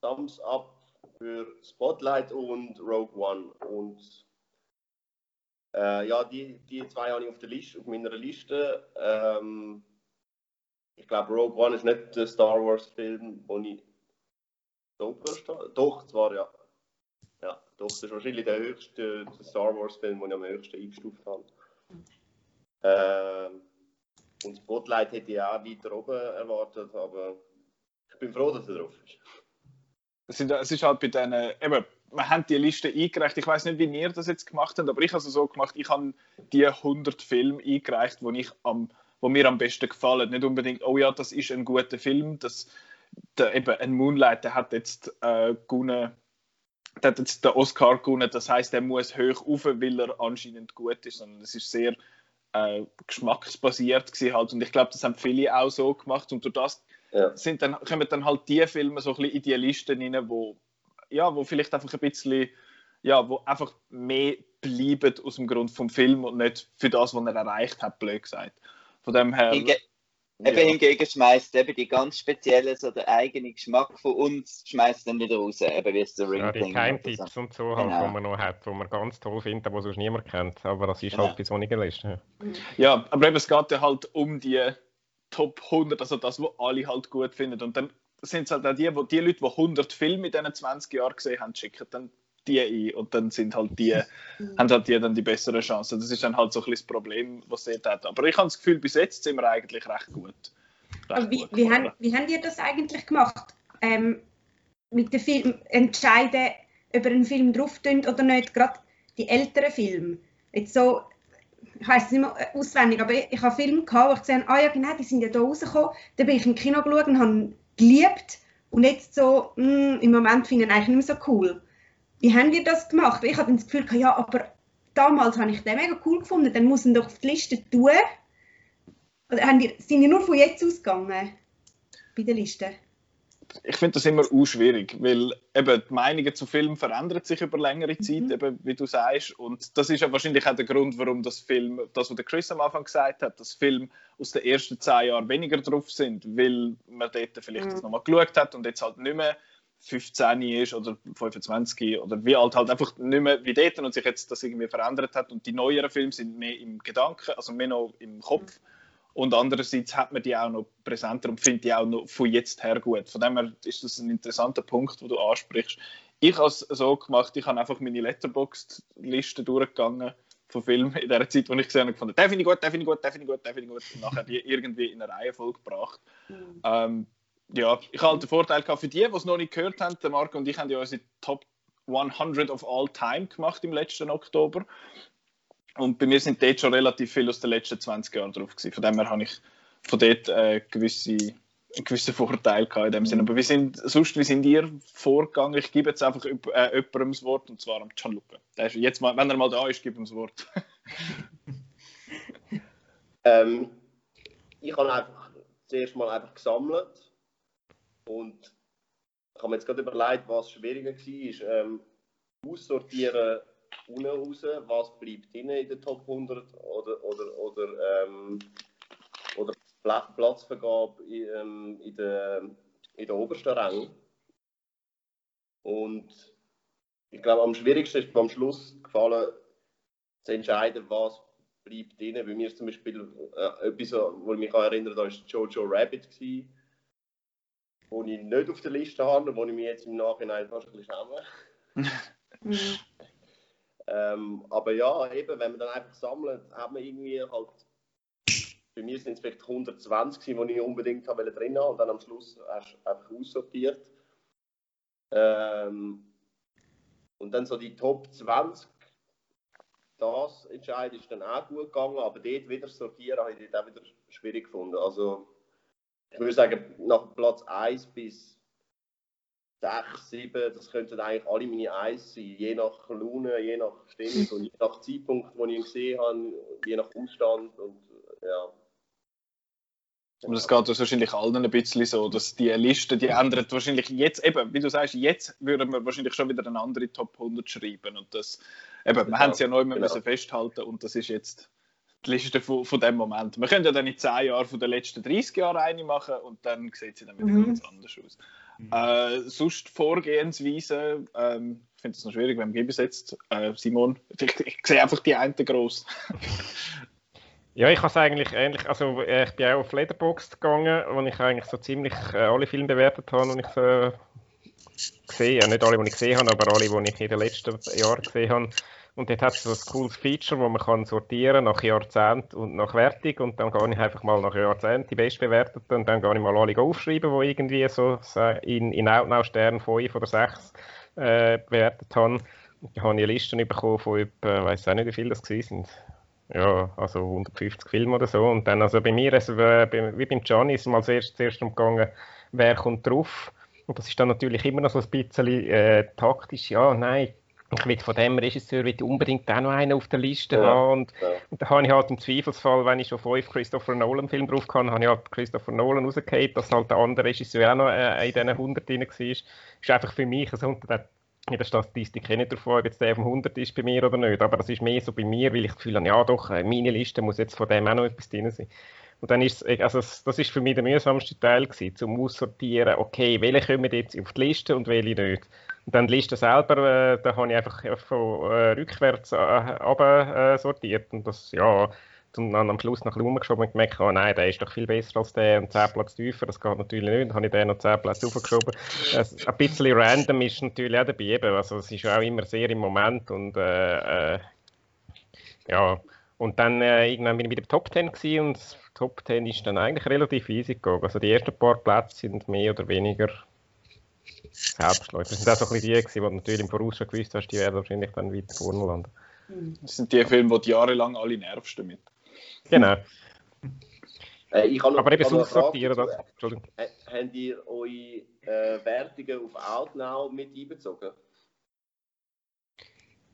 Thumbs up für Spotlight und Rogue One. Und äh, ja, die, die zwei habe ich auf, der Liste, auf meiner Liste. Ähm, ich glaube, Rogue One ist nicht der Star Wars-Film, wo ich so verstehe. Doch, zwar ja. Ja, doch, das ist wahrscheinlich der höchste der Star Wars-Film, den ich am höchsten eingestuft habe. Ähm, und Spotlight hätte ich auch weiter oben erwartet, aber ich bin froh, dass er drauf ist. Es, ist halt bei denen, eben, wir haben die Liste eingereicht. Ich weiß nicht, wie ihr das jetzt gemacht habt, aber ich habe es so gemacht, ich habe die 100 Filme eingereicht, die ich am wo mir am besten gefallen. Nicht unbedingt, oh ja, das ist ein guter Film. Das, der, eben, ein Moonlight, der hat jetzt äh, gewonnen, der hat jetzt den Oscar gewonnen. Das heißt, er muss hoch rauf, weil er anscheinend gut ist. Sondern es ist sehr äh, geschmacksbasiert gewesen halt. Und ich glaube, das haben viele auch so gemacht. Und durch das Ja. sind dann, kommen dann halt die Filme so ein bisschen in die Listen rein, wo, ja, wo vielleicht einfach ein bisschen, ja, wo einfach mehr bleiben aus dem Grund vom Film und nicht für das, was er erreicht hat, blöd gesagt. Von dem her. Hinge ja. Eben hingegen schmeißt eben die ganz spezielle, so der eigene Geschmack von uns, schmeißt dann wieder raus, eben wie es der Ring Ja, die Thing Keimtipps und so, halt, Genau. die man noch hat, die man ganz toll findet, die sonst niemand kennt. Aber das ist Genau. halt bei so einer Liste. Ja, aber eben, es geht ja halt um die Top 100, also das, was alle halt gut finden. Und dann sind es halt auch die, wo, die Leute, die 100 Filme in diesen 20 Jahren gesehen haben, schicken dann die ein. Und dann sind halt die, haben halt die dann die besseren Chancen. Das ist dann halt so ein bisschen das Problem, was sie hat. Aber ich habe das Gefühl, bis jetzt sind wir eigentlich recht gut. Aber wie, wie, haben, wie haben ihr das eigentlich gemacht? Ähm, mit dem Film entscheiden, ob ihr einen Film drauf oder nicht, gerade die älteren Filme. Jetzt so, ich weiß es nicht mehr auswendig, aber ich, ich habe Filme gehabt, wo ich gesehen habe, ah ja genau, die sind ja da rausgekommen, dann bin ich im Kino geschaut und habe geliebt und jetzt so, mh, im Moment finde ich ihn eigentlich nicht mehr so cool. Wie haben ihr das gemacht? Ich hatte das Gefühl, ja, aber damals habe ich den mega cool gefunden, dann muss ihn doch auf die Liste tun. Oder haben die, sind die nur von jetzt ausgegangen bei der Liste? ich finde das immer auch schwierig, weil eben die Meinungen zu Filmen verändern sich über längere Zeit, Mhm. eben, wie du sagst. Und das ist ja wahrscheinlich auch der Grund, warum das Film, das, was der Chris am Anfang gesagt hat, dass Filme aus den ersten zehn Jahren weniger drauf sind, weil man dort vielleicht Mhm. das nochmal geschaut hat und jetzt halt nicht mehr 15 ist oder 25 oder wie alt halt einfach nicht mehr wie dort und sich jetzt das irgendwie verändert hat und die neueren Filme sind mehr im Gedanken, also mehr noch im Kopf und andererseits hat man die auch noch präsenter und findet die auch noch von jetzt her gut. Von dem her ist das ein interessanter Punkt, den du ansprichst. Ich habe es so gemacht, ich habe einfach meine Letterboxd-Liste durchgegangen von Filmen in der Zeit, wo ich gesehen habe, gefunden, den finde ich gut, den finde ich gut, den finde ich gut, den finde ich gut und nachher die irgendwie in eine Reihenfolge gebracht. Ähm, ja, ich halt den Vorteil für die, die es noch nicht gehört haben, Marco und ich haben ja unsere Top 100 of all time gemacht im letzten Oktober. Und bei mir sind dort schon relativ viel aus den letzten 20 Jahren drauf gewesen. Von dem her habe ich von dort äh, gewisse, einen gewissen Vorteil gehabt in dem Sinne. Aber wie sind, sonst, wie sind ihr vorgegangen? Ich gebe jetzt einfach äh, jemandem das Wort, und zwar am Gianluca. Ist jetzt mal, wenn er mal da ist, gib ihm das Wort. Ähm, ich habe einfach zuerst mal einfach gesammelt und ich habe mir jetzt gerade überlegt, was schwieriger war. Ähm, aussortieren unten raus, was bleibt in der Top 100 oder, oder, oder, ähm, oder Pla- Platzvergabe in, ähm, in, der, in der obersten Rängen. Und ich glaube, am schwierigsten ist am Schluss gefallen, zu entscheiden, was bleibt drin. Bei mir ist zum Beispiel äh, etwas, wo ich mich erinnere, da war Jojo Rabbit, gewesen, wo ich nicht auf der Liste habe, wo ich mich jetzt im Nachhinein fast ein bisschen schäme. Ähm, aber ja, eben, wenn man dann einfach sammelt, hat man irgendwie halt. Bei mir sind es vielleicht 120, gewesen, die ich unbedingt habe drin haben und dann am Schluss hast du einfach aussortiert. Ähm, und dann so die Top 20, das entscheiden ist dann auch gut gegangen, aber dort wieder sortieren habe ich dort auch wieder schwierig gefunden. Also ich würde sagen, nach Platz 1 bis 6, 7, das könnten eigentlich alle meine Eis sein, je nach Laune, je nach Stimmung und je nach Zeitpunkt, wo ich ihn gesehen habe, je nach Umstand und ja. Und das geht uns wahrscheinlich allen ein bisschen so, dass die Liste, die ändert wahrscheinlich jetzt, eben, wie du sagst, jetzt würden wir wahrscheinlich schon wieder eine andere Top 100 schreiben. Und das, eben, wir Genau, haben es ja neu genau. müssen festhalten und das ist jetzt die Liste von, von dem Moment. Wir können ja dann in 10 Jahren von den letzten 30 Jahren eine machen und dann sieht sie dann wieder Mhm. ganz anders aus. Äh, sonst Vorgehensweise, ähm, ich finde das noch schwierig, wem gebe ich es jetzt? Äh, Simon, ich, ich sehe einfach die einen groß. Ja, ich habe es eigentlich ähnlich, also äh, ich bin auch auf Letterboxd gegangen, wo ich eigentlich so ziemlich äh, alle Filme bewertet habe und ich so gesehen, ja, nicht alle, die ich gesehen habe, aber alle, die ich in den letzten Jahren gesehen habe. Und dort hat es so ein cooles Feature, wo man kann sortieren nach Jahrzehnt und nach Wertung und dann gehe ich einfach mal nach Jahrzehnt die bestbewerteten und dann gehe ich mal alle aufschreiben, die irgendwie so in, in Outnow Stern 5 oder 6 äh, bewertet haben. Und dann habe ich Listen bekommen von ich weiß auch nicht, wie viele das gewesen sind. Ja, also 150 Filme oder so. Und dann, also bei mir, also, wie beim Gianni, ist es mal zuerst, zuerst umgegangen, wer kommt drauf. Und das ist dann natürlich immer noch so ein bisschen äh, taktisch, ja, nein, ich will von dem Regisseur will ich unbedingt auch noch einen auf der Liste Ja, haben. Und, ja. und da habe ich halt im Zweifelsfall, wenn ich schon fünf Christopher Nolan-Filme drauf kann, habe ich halt Christopher Nolan rausgehört, dass halt der andere Regisseur auch noch äh, in diesen 100 drin war. Ist einfach für mich, also unter der in der Statistik nicht davon, ob jetzt der auf dem 100 ist bei mir oder nicht, aber das ist mehr so bei mir, weil ich das Gefühl habe, ja doch, äh, meine Liste muss jetzt von dem auch noch etwas drin sein. Und dann ist es, also das das ist für mich der mühsamste Teil gewesen, zum Aussortieren, okay, welche kommen jetzt auf die Liste und welche nicht. Dann die Liste selber, äh, da habe ich einfach von äh, rückwärts äh, runter, äh, sortiert und das, ja, und dann am Schluss nach Lumen geschoben und gemerkt, oh nein, der ist doch viel besser als der und 10 Plätze tiefer, das geht natürlich nicht, dann habe ich den noch 10 Plätze aufgeschoben. Es- Ein bisschen random ist natürlich auch dabei, eben, also es ist auch immer sehr im Moment und äh, äh, ja, Und dann äh, irgendwann bin ich wieder Top 10 gewesen und Top 10 ist dann eigentlich relativ easy gegangen. Also die ersten paar Plätze sind mehr oder weniger Selbstläufer. Das sind auch so ein bisschen die, die du natürlich im Voraus schon gewusst hast, die werden wahrscheinlich dann weiter vorne landen. Das sind die Filme, wo du jahrelang alle nervst damit. Genau. Äh, ich habe noch, Aber eben Frage aussortieren, dazu. das. Entschuldigung. Äh, Habt ihr eure äh, Wertungen auf Outnow mit einbezogen?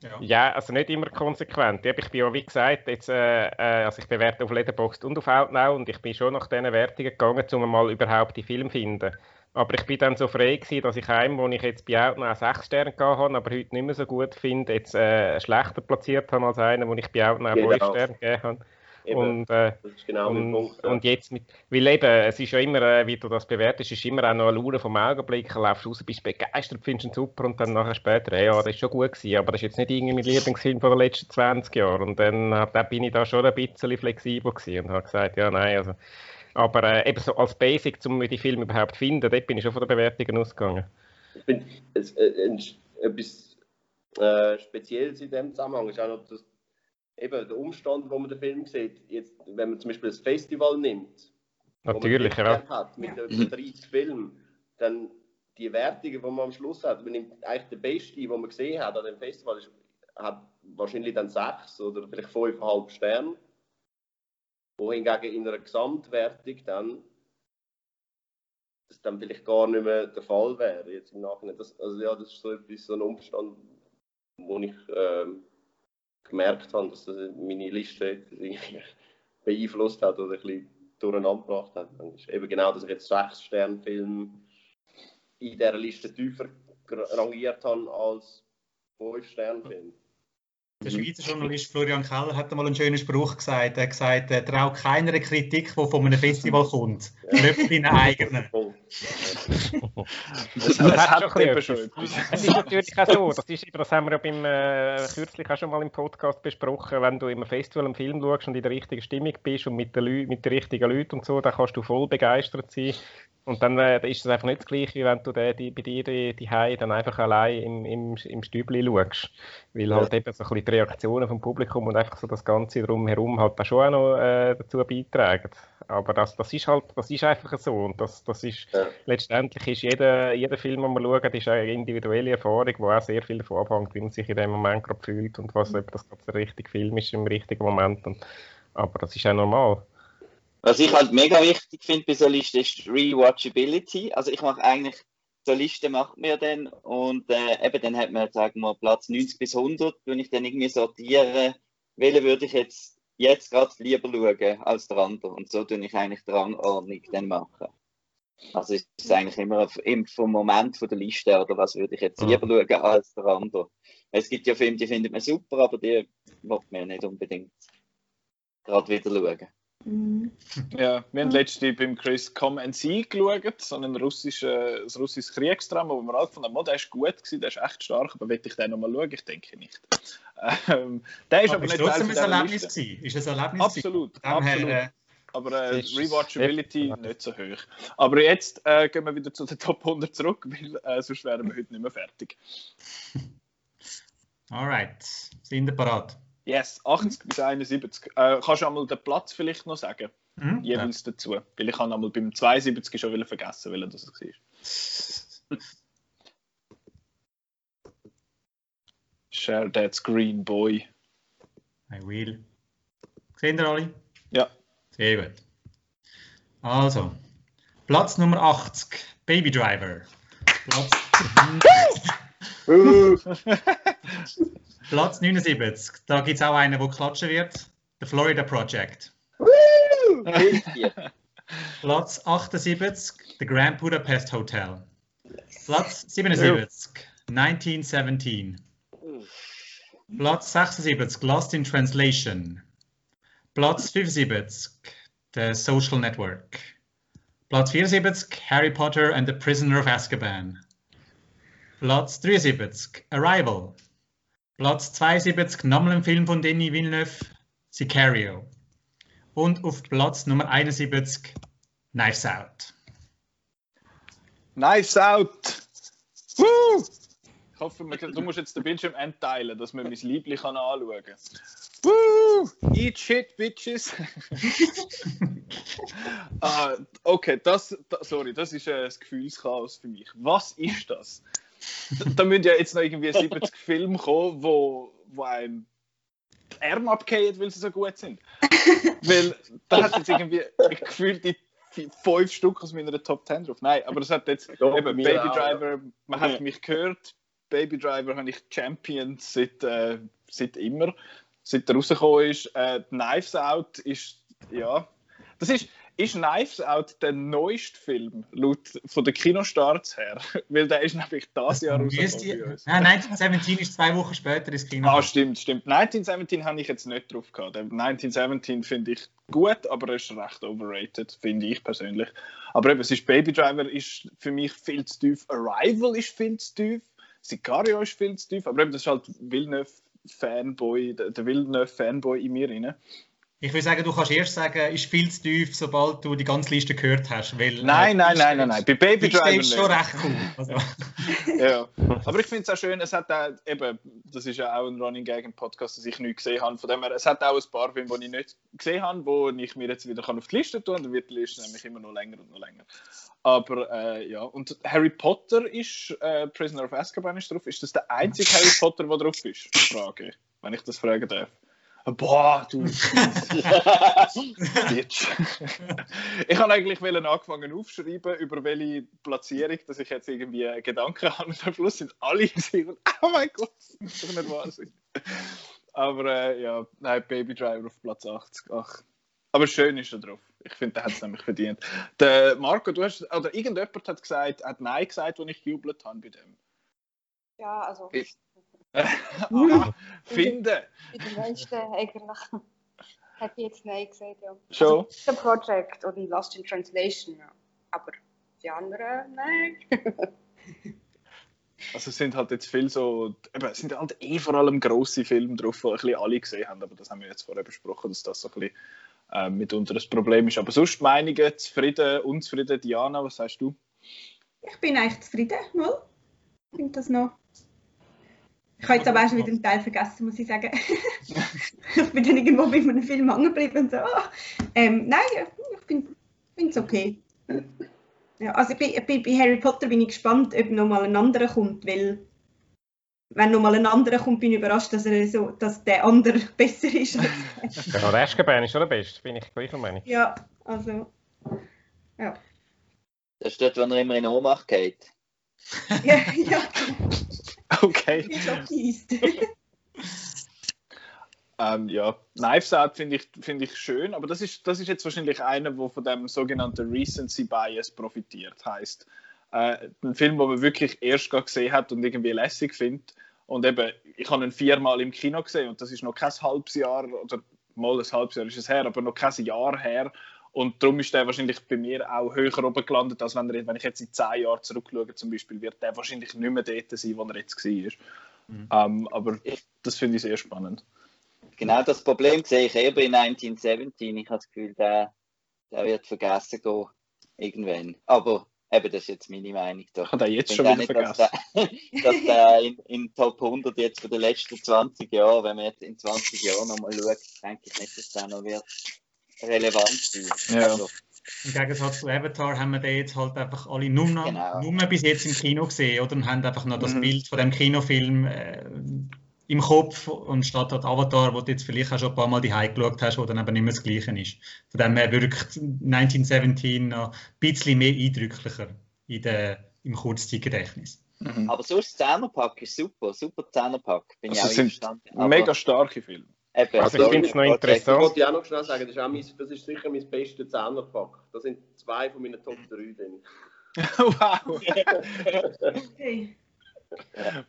Ja. Ja, also nicht immer konsequent. Ich bin ja, wie gesagt, jetzt, äh, äh, also ich bewerte auf Letterboxd und auf Outnow und ich bin schon nach diesen Wertungen gegangen, um mal überhaupt die Film zu finden. Aber ich bin dann so frei gewesen, dass ich einem, wo ich jetzt bei Outnow 6 Sterne gehabt habe, aber heute nicht mehr so gut finde, jetzt äh, schlechter platziert habe als einen, wo ich bei Outnow 5 Genau. Sterne gegeben habe. Eben, Und, äh, das ist genau und, Punkt. ja. und jetzt mit, weil eben, es ist ja immer, äh, wie du das bewertest, ist immer auch noch eine Laune vom Augenblick, du läufst raus, bist begeistert, findest ihn super und dann nachher später, ja, ja, das ist schon gut gewesen, aber das ist jetzt nicht irgendwie mein Lieblingsfilm von den letzten 20 Jahren und dann, äh, dann bin ich da schon ein bisschen flexibel gewesen und habe gesagt, ja, nein, also, aber äh, eben so als Basic, um die Filme überhaupt zu finden, dort bin ich schon von den Bewertungen ausgegangen. Ich finde, es, äh, ein- etwas äh, Spezielles in dem Zusammenhang ist auch noch das, eben der Umstand, wo man den Film sieht. Jetzt, wenn man zum Beispiel das Festival nimmt, wo man Natürlich, ja. Hat mit etwa 30 Filmen, dann die Wertungen, die man am Schluss hat, man nimmt eigentlich den besten, den man gesehen hat an dem Festival, ist, hat wahrscheinlich dann 6 oder vielleicht 5,5 Sterne. Wohingegen in einer Gesamtwertung dann das dann vielleicht gar nicht mehr der Fall wäre jetzt im Nachhinein. Das, also ja, das ist so etwas, so ein Umstand, wo ich ähm, gemerkt habe, dass das meine Liste beeinflusst hat oder ein bisschen durcheinander gebracht hat. Und ist eben genau, dass ich jetzt sechs Sternfilme in dieser Liste tiefer rangiert habe als fünf Sternfilme. Der Schweizer Journalist Florian Keller hat einmal einen schönen Spruch gesagt. Er hat gesagt, äh, trau keiner Kritik, die von einem Festival kommt. Löffel deinen eigenen. Das, Das das hat hat schon etwas. Es ist natürlich auch so, das, ist, das haben wir ja beim, äh, kürzlich auch schon mal im Podcast besprochen, wenn du im Festival einen Film schaust und in der richtigen Stimmung bist und mit Leu mit den richtigen Leuten und so, dann kannst du voll begeistert sein. Und dann äh, ist es einfach nicht das Gleiche, wie wenn du den, die, bei dir die, die dann einfach allein im, im, im Stübli schaust. Weil halt eben so ein bisschen die Reaktionen vom Publikum und einfach so das Ganze drumherum halt da schon auch noch äh, dazu beitragen. Aber das, das ist halt, das ist einfach so und das, das ist Ja. letztendlich ist jeder, jeder Film, den man schaut, ist eine individuelle Erfahrung, die auch sehr viel davon abhängt, wie man sich in dem Moment gerade fühlt und was, ob das gerade der richtige Film ist im richtigen Moment. Und, aber das ist auch normal. Was ich halt mega wichtig finde bei so Listen ist Rewatchability. Also ich mache eigentlich, so Liste macht mir dann und äh, eben dann hat man, sagen wir, Platz 90 bis 100, wenn ich dann irgendwie sortiere, welche würde ich jetzt, jetzt gerade lieber schauen als der andere. Und so tue ich eigentlich die Rangordnung dann machen. Also es ist eigentlich immer auf- im- vom Moment von der Liste, oder was würde ich jetzt Mhm. lieber schauen als der andere. Es gibt ja Filme, die findet man super, aber die will man ja nicht unbedingt gerade wieder schauen. Mhm. Ja, wir haben letztens beim Chris Come and See geschaut, so ein russisches, ein russisches Kriegsdrama, wo wir alle gefunden haben, «Oh, der ist gut gewesen, der ist echt stark, aber will ich den nochmal schauen? Ich denke nicht. Ähm, der ist aber, Aber ist nicht trotzdem ein von Erlebnis Liste. gewesen. Ist ein Erlebnis Absolut, gewesen. Von dem absolut. her, äh, Aber äh, Rewatchability nicht so hoch. Aber jetzt äh, gehen wir wieder zu den Top 100 zurück, weil äh, sonst wären wir heute nicht mehr fertig. alright, sind wir parat? Yes, 80 bis 71. Äh, kannst du einmal den Platz vielleicht noch sagen? Mhm? Ja. Jeweils dazu. Weil ich habe einmal beim 72 schon wieder vergessen, welcher das war. Share that Green Boy. I will. Sehen ihr alle? Ja. Sehr gut. Also, Platz Nummer 80, Baby Driver. Platz, Platz 79, da gibt es auch einen, der klatschen wird. The Florida Project. Platz 78, The Grand Budapest Hotel. Platz 77, 1917. Platz 76, Lost in Translation. Platz 75, The Social Network. Platz 74, Harry Potter and the Prisoner of Azkaban. Platz 73, Arrival. Platz 72, nochmal ein Film von Denis Villeneuve, Sicario. Und auf Platz Nummer 71, Knives Out. Nice out! Woo! Ich hoffe, du musst jetzt den Bildschirm entteilen, dass man mein Liebling kann anschauen kann. Woo! Woo! Eat shit, bitches! ah, okay, das, da, sorry, das ist äh, das Gefühlschaos für mich. Was ist das? Da, müssen ja jetzt noch irgendwie 70 Filme kommen, wo, wo einem die Arme abgehen, weil sie so gut sind. weil da hat jetzt irgendwie ich gefühlt die fünf Stück aus meiner Top 10 drauf. Nein, aber das hat jetzt Ja, eben Baby auch, Driver, man hat Ja. mich gehört, Baby Driver habe ich Champion seit, äh, seit immer, seit er rausgekommen ist. Äh, Knives Out ist, ja, das ist, ist Knives Out der neueste Film, laut von den Kinostarts her? Weil der ist nämlich das Jahr rausgekommen. Nein, 1917 ist zwei Wochen später ins Kino. Ah, stimmt, stimmt. 1917 habe ich jetzt nicht drauf gehabt. Der 1917 finde ich gut, aber er ist recht overrated, finde ich persönlich. Aber eben, es ist Baby Driver ist für mich viel zu tief. Arrival ist viel zu tief. Sicario ist viel zu tief. Aber eben, das ist halt Villeneuve Fanboy, der der Villeneuve Fanboy in mir rein. Ich will sagen, du kannst erst sagen, ist viel zu tief, sobald du die ganze Liste gehört hast. Weil, Nein, nein, die nein, nein, nein. Bei Baby Driver ist schon recht cool. Also, ja. Aber ich finde es auch schön, es hat auch, eben, das ist ja auch ein Running Gag im Podcast, dass ich nicht gesehen habe. Von dem her, es hat auch ein paar Filme, die ich nicht gesehen habe, wo ich mir jetzt wieder kann auf die Liste tun kann. Dann wird die Liste nämlich immer noch länger und noch länger. Aber äh, ja, und Harry Potter ist, äh, Prisoner of Azkaban ist drauf. Ist das der einzige Harry Potter, der drauf ist? Frage, wenn ich das fragen darf. Boah, du Bitch. ich habe eigentlich angefangen aufschreiben, über welche Platzierung, dass ich jetzt irgendwie Gedanken habe. Und am Schluss sind alle gesehen oh mein Gott, das ist doch nicht wahr sein. Aber äh, ja, nein, Baby Driver auf Platz 80. Ach. Aber schön ist er drauf. Ich finde, der hat es nämlich verdient. Der Marco, du hast, oder irgendjemand hat gesagt, hat Nein gesagt, als ich gejubelt habe bei dem. Ja, also Ich- Aha, finde. bei den meisten eigentlich hätte ich jetzt Nein gesagt, ja. Schon. Also, The Project oder Lost in Translation, ja. Aber die anderen, nein. Also es sind halt jetzt viel so, eben, es sind halt eh vor allem grosse Filme drauf, die ein bisschen alle gesehen haben, aber das haben wir jetzt vorher besprochen, dass das so ein bisschen äh, mitunter das Problem ist. Aber sonst Meinungen, zufrieden, unzufrieden, Diana, was sagst du? Ich bin eigentlich zufrieden, mal. Ich finde das noch. Ich habe jetzt aber auch schon wieder einen Teil vergessen, muss ich sagen. ich bin dann irgendwo bei einem Film hängen geblieben und so. ah. Ähm, nein, ja, ich finde es okay. Ja, also bei, bei, bei Harry Potter bin ich gespannt, ob nochmal ein anderer kommt, weil wenn nochmal ein anderer kommt, bin ich überrascht, dass, er so, dass der andere besser ist. Als Der Ashkeban ist schon der Beste, bin ich gleicher Meinung. ja, also. Das ist dort, wenn er immer in Ohnmacht geht. Ja, ja, Okay. bin. Ähm, ja, Knives Out finde ich, find ich schön, aber das ist, das ist jetzt wahrscheinlich einer, der von dem sogenannten Recency Bias profitiert. Heißt, äh, ein Film, den man wirklich erst gesehen hat und irgendwie lässig findet. Und eben, ich habe ihn viermal im Kino gesehen und das ist noch kein halbes Jahr, oder mal ein halbes Jahr ist es her, aber noch kein Jahr her. Und darum ist der wahrscheinlich bei mir auch höher oben gelandet, als wenn, er, wenn ich jetzt in zehn Jahren zurückschaue, zum Beispiel, wird der wahrscheinlich nicht mehr dort sein, wo er jetzt war. Mhm. Ähm, aber das finde ich sehr spannend. Genau das Problem sehe ich eher bei 1917. Ich habe das Gefühl, der, der wird vergessen gehen. Irgendwann. Aber eben, das ist jetzt meine Meinung. Da. Ich habe den jetzt schon wieder nicht, dass vergessen. der, dass der in, in Top 100 jetzt für die letzten 20 Jahre, wenn man jetzt in 20 Jahren nochmal schaut, denke ich nicht, dass der noch wird relevant sein. Ja. Also, Im Gegensatz zu Avatar haben wir den jetzt halt einfach alle nur, noch, Genau. nur bis jetzt im Kino gesehen oder? und haben einfach noch das Mhm. Bild von dem Kinofilm äh, im Kopf und statt halt Avatar, wo du jetzt vielleicht auch schon ein paar Mal die geschaut hast, wo dann eben nicht mehr das Gleiche ist. Von dem her wirkt 1917 noch ein bisschen mehr eindrücklicher in der, im Kurzzeitgedächtnis. Mhm. aber sonst Zehnerpack ist super, super Zehnerpack. Bin Also ich auch sind Mega starke Filme. Eben, Also ich finde es noch Ich interessant. wollte ja auch noch schnell sagen, das ist, auch mein, das ist sicher mein bester Zehnerpack. Das sind zwei von meinen Top 3 drin. wow. Okay.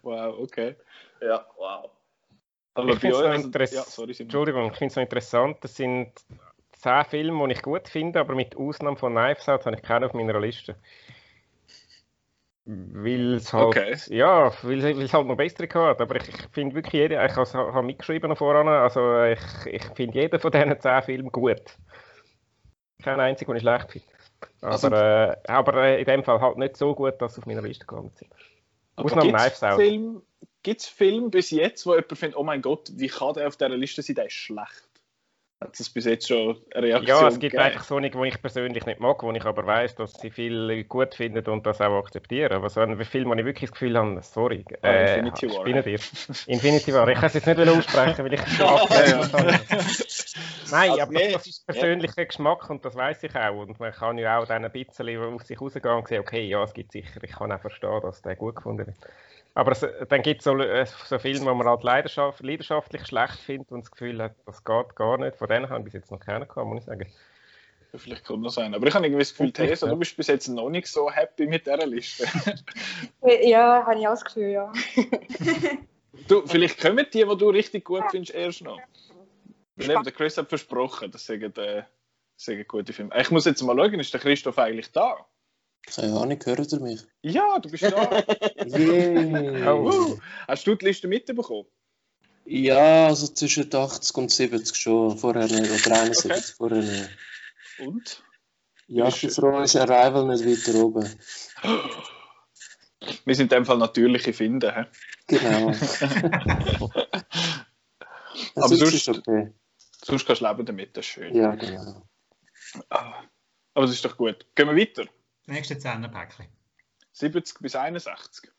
wow, okay. Ja, wow. Aber Ich finde es noch also- interessant. ja, sorry. Entschuldigung, ich finde es noch interessant. Das sind zehn Filme, die ich gut finde, aber mit Ausnahme von Knives Out habe ich keinen auf meiner Liste. Weil es halt, Okay. ja, weil, weil es halt noch bessere hat. Aber ich, ich finde wirklich jeden, ich habe mitgeschrieben voran, also ich, ich finde jeden von diesen zehn Filmen gut. Kein einziger, den ich schlecht finde. Aber, Also- äh, aber äh, in dem Fall halt nicht so gut, dass sie auf meiner Liste gelandet sind. Ausnahme Knives Out. Film, Gibt es Filme bis jetzt, wo jemand findet, oh mein Gott, wie kann der auf dieser Liste sein, der ist schlecht? Hat es bis jetzt schon eine Reaktion Ja, es gibt gegeben? einfach Sonic, die ich persönlich nicht mag, wo ich aber weiß, dass sie viel gut finden und das auch akzeptieren. Aber so ein Film, wo ich wirklich das Gefühl habe, sorry, Ah, äh, Infinity War. spinnt ihr. Infinity War. Ich kann es jetzt nicht aussprechen, weil ich es schon abgelehnt habe. Nein, Also aber mir- das ist persönlicher Geschmack und das weiß ich auch. Und man kann ja auch dann ein bisschen auf sich rausgehen und sehen, okay, ja, es gibt sicher, ich kann auch verstehen, dass der gut gefunden wird. Aber es, dann gibt es so, äh, so Filme, die man halt leidenschaft, leidenschaftlich schlecht findet und das Gefühl hat, das geht gar nicht. Von denen habe ich bis jetzt noch keinen gehabt, muss ich sagen. Vielleicht kommt noch sein. Aber ich habe irgendwie das Gefühl, ja. du bist bis jetzt noch nicht so happy mit dieser Liste. Ja, habe ich auch das Gefühl, ja. du, vielleicht kommen die, die du richtig gut findest, erst noch. Weil eben der Chris hat versprochen, das sind, äh, das sind gute Filme. Ich muss jetzt mal schauen, ist der Christoph eigentlich da? Keine Ahnung, hört ihr mich? Ja, du bist da. Yeah. Oh. Hast du die Liste mitbekommen? Ja, also zwischen 80 und 70 schon, vorher nicht, oder 71 Okay. vorher nicht. Und? Ja, ich bin froh, ist Arrival nicht weiter oben. Wir sind in dem Fall natürliche Finden. hä? Genau. Aber sonst ist okay. Sonst kannst du leben damit, das ist schön. Ja, genau. Ah, Aber das ist doch gut. Gehen wir weiter. Nächste Zehnerpäckchen. 70 bis 61.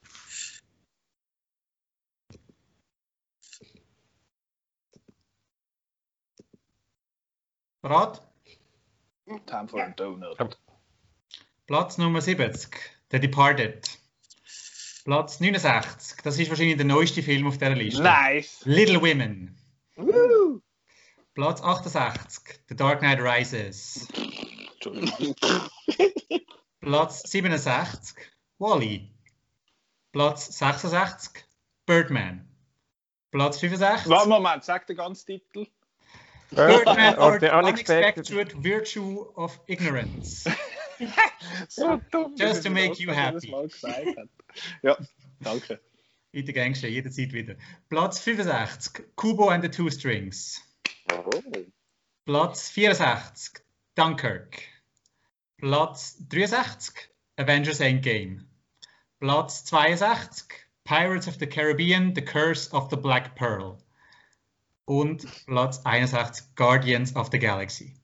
Bereit? Time for a donut. Platz Nummer 70, The Departed. Platz 69, das ist wahrscheinlich der neueste Film auf dieser Liste. Nice! Little Women. Woo! Platz 68, The Dark Knight Rises. Entschuldigung. Platz 67, Wally. Platz 66, Birdman. Platz 65, Warte, Moment, sag den ganzen Titel. Birdman Or or the the unexpected. Unexpected Virtue of Ignorance. So dumm. Just to make you happy. Mal gesagt habe. Ja, danke. Weiter Gangster, jederzeit wieder. Platz 65, Kubo and the Two Strings. Oh. Platz 64, Dunkirk. Platz 63, Avengers Endgame. Platz 62, Pirates of the Caribbean, The Curse of the Black Pearl. Und Platz 61, Guardians of the Galaxy.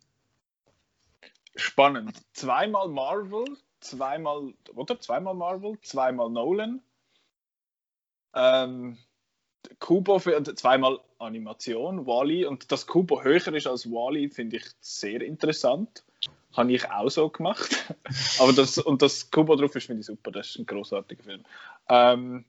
Spannend. Zweimal Marvel, zweimal, oder? Zweimal Marvel, zweimal Nolan. Ähm, Kubo für zweimal Animation, Wally. Und dass Kubo höher ist als Wally, finde ich sehr interessant. Habe ich auch so gemacht. Aber das, und dass Kubo drauf ist, finde ich super. Das ist ein großartiger Film. Ähm,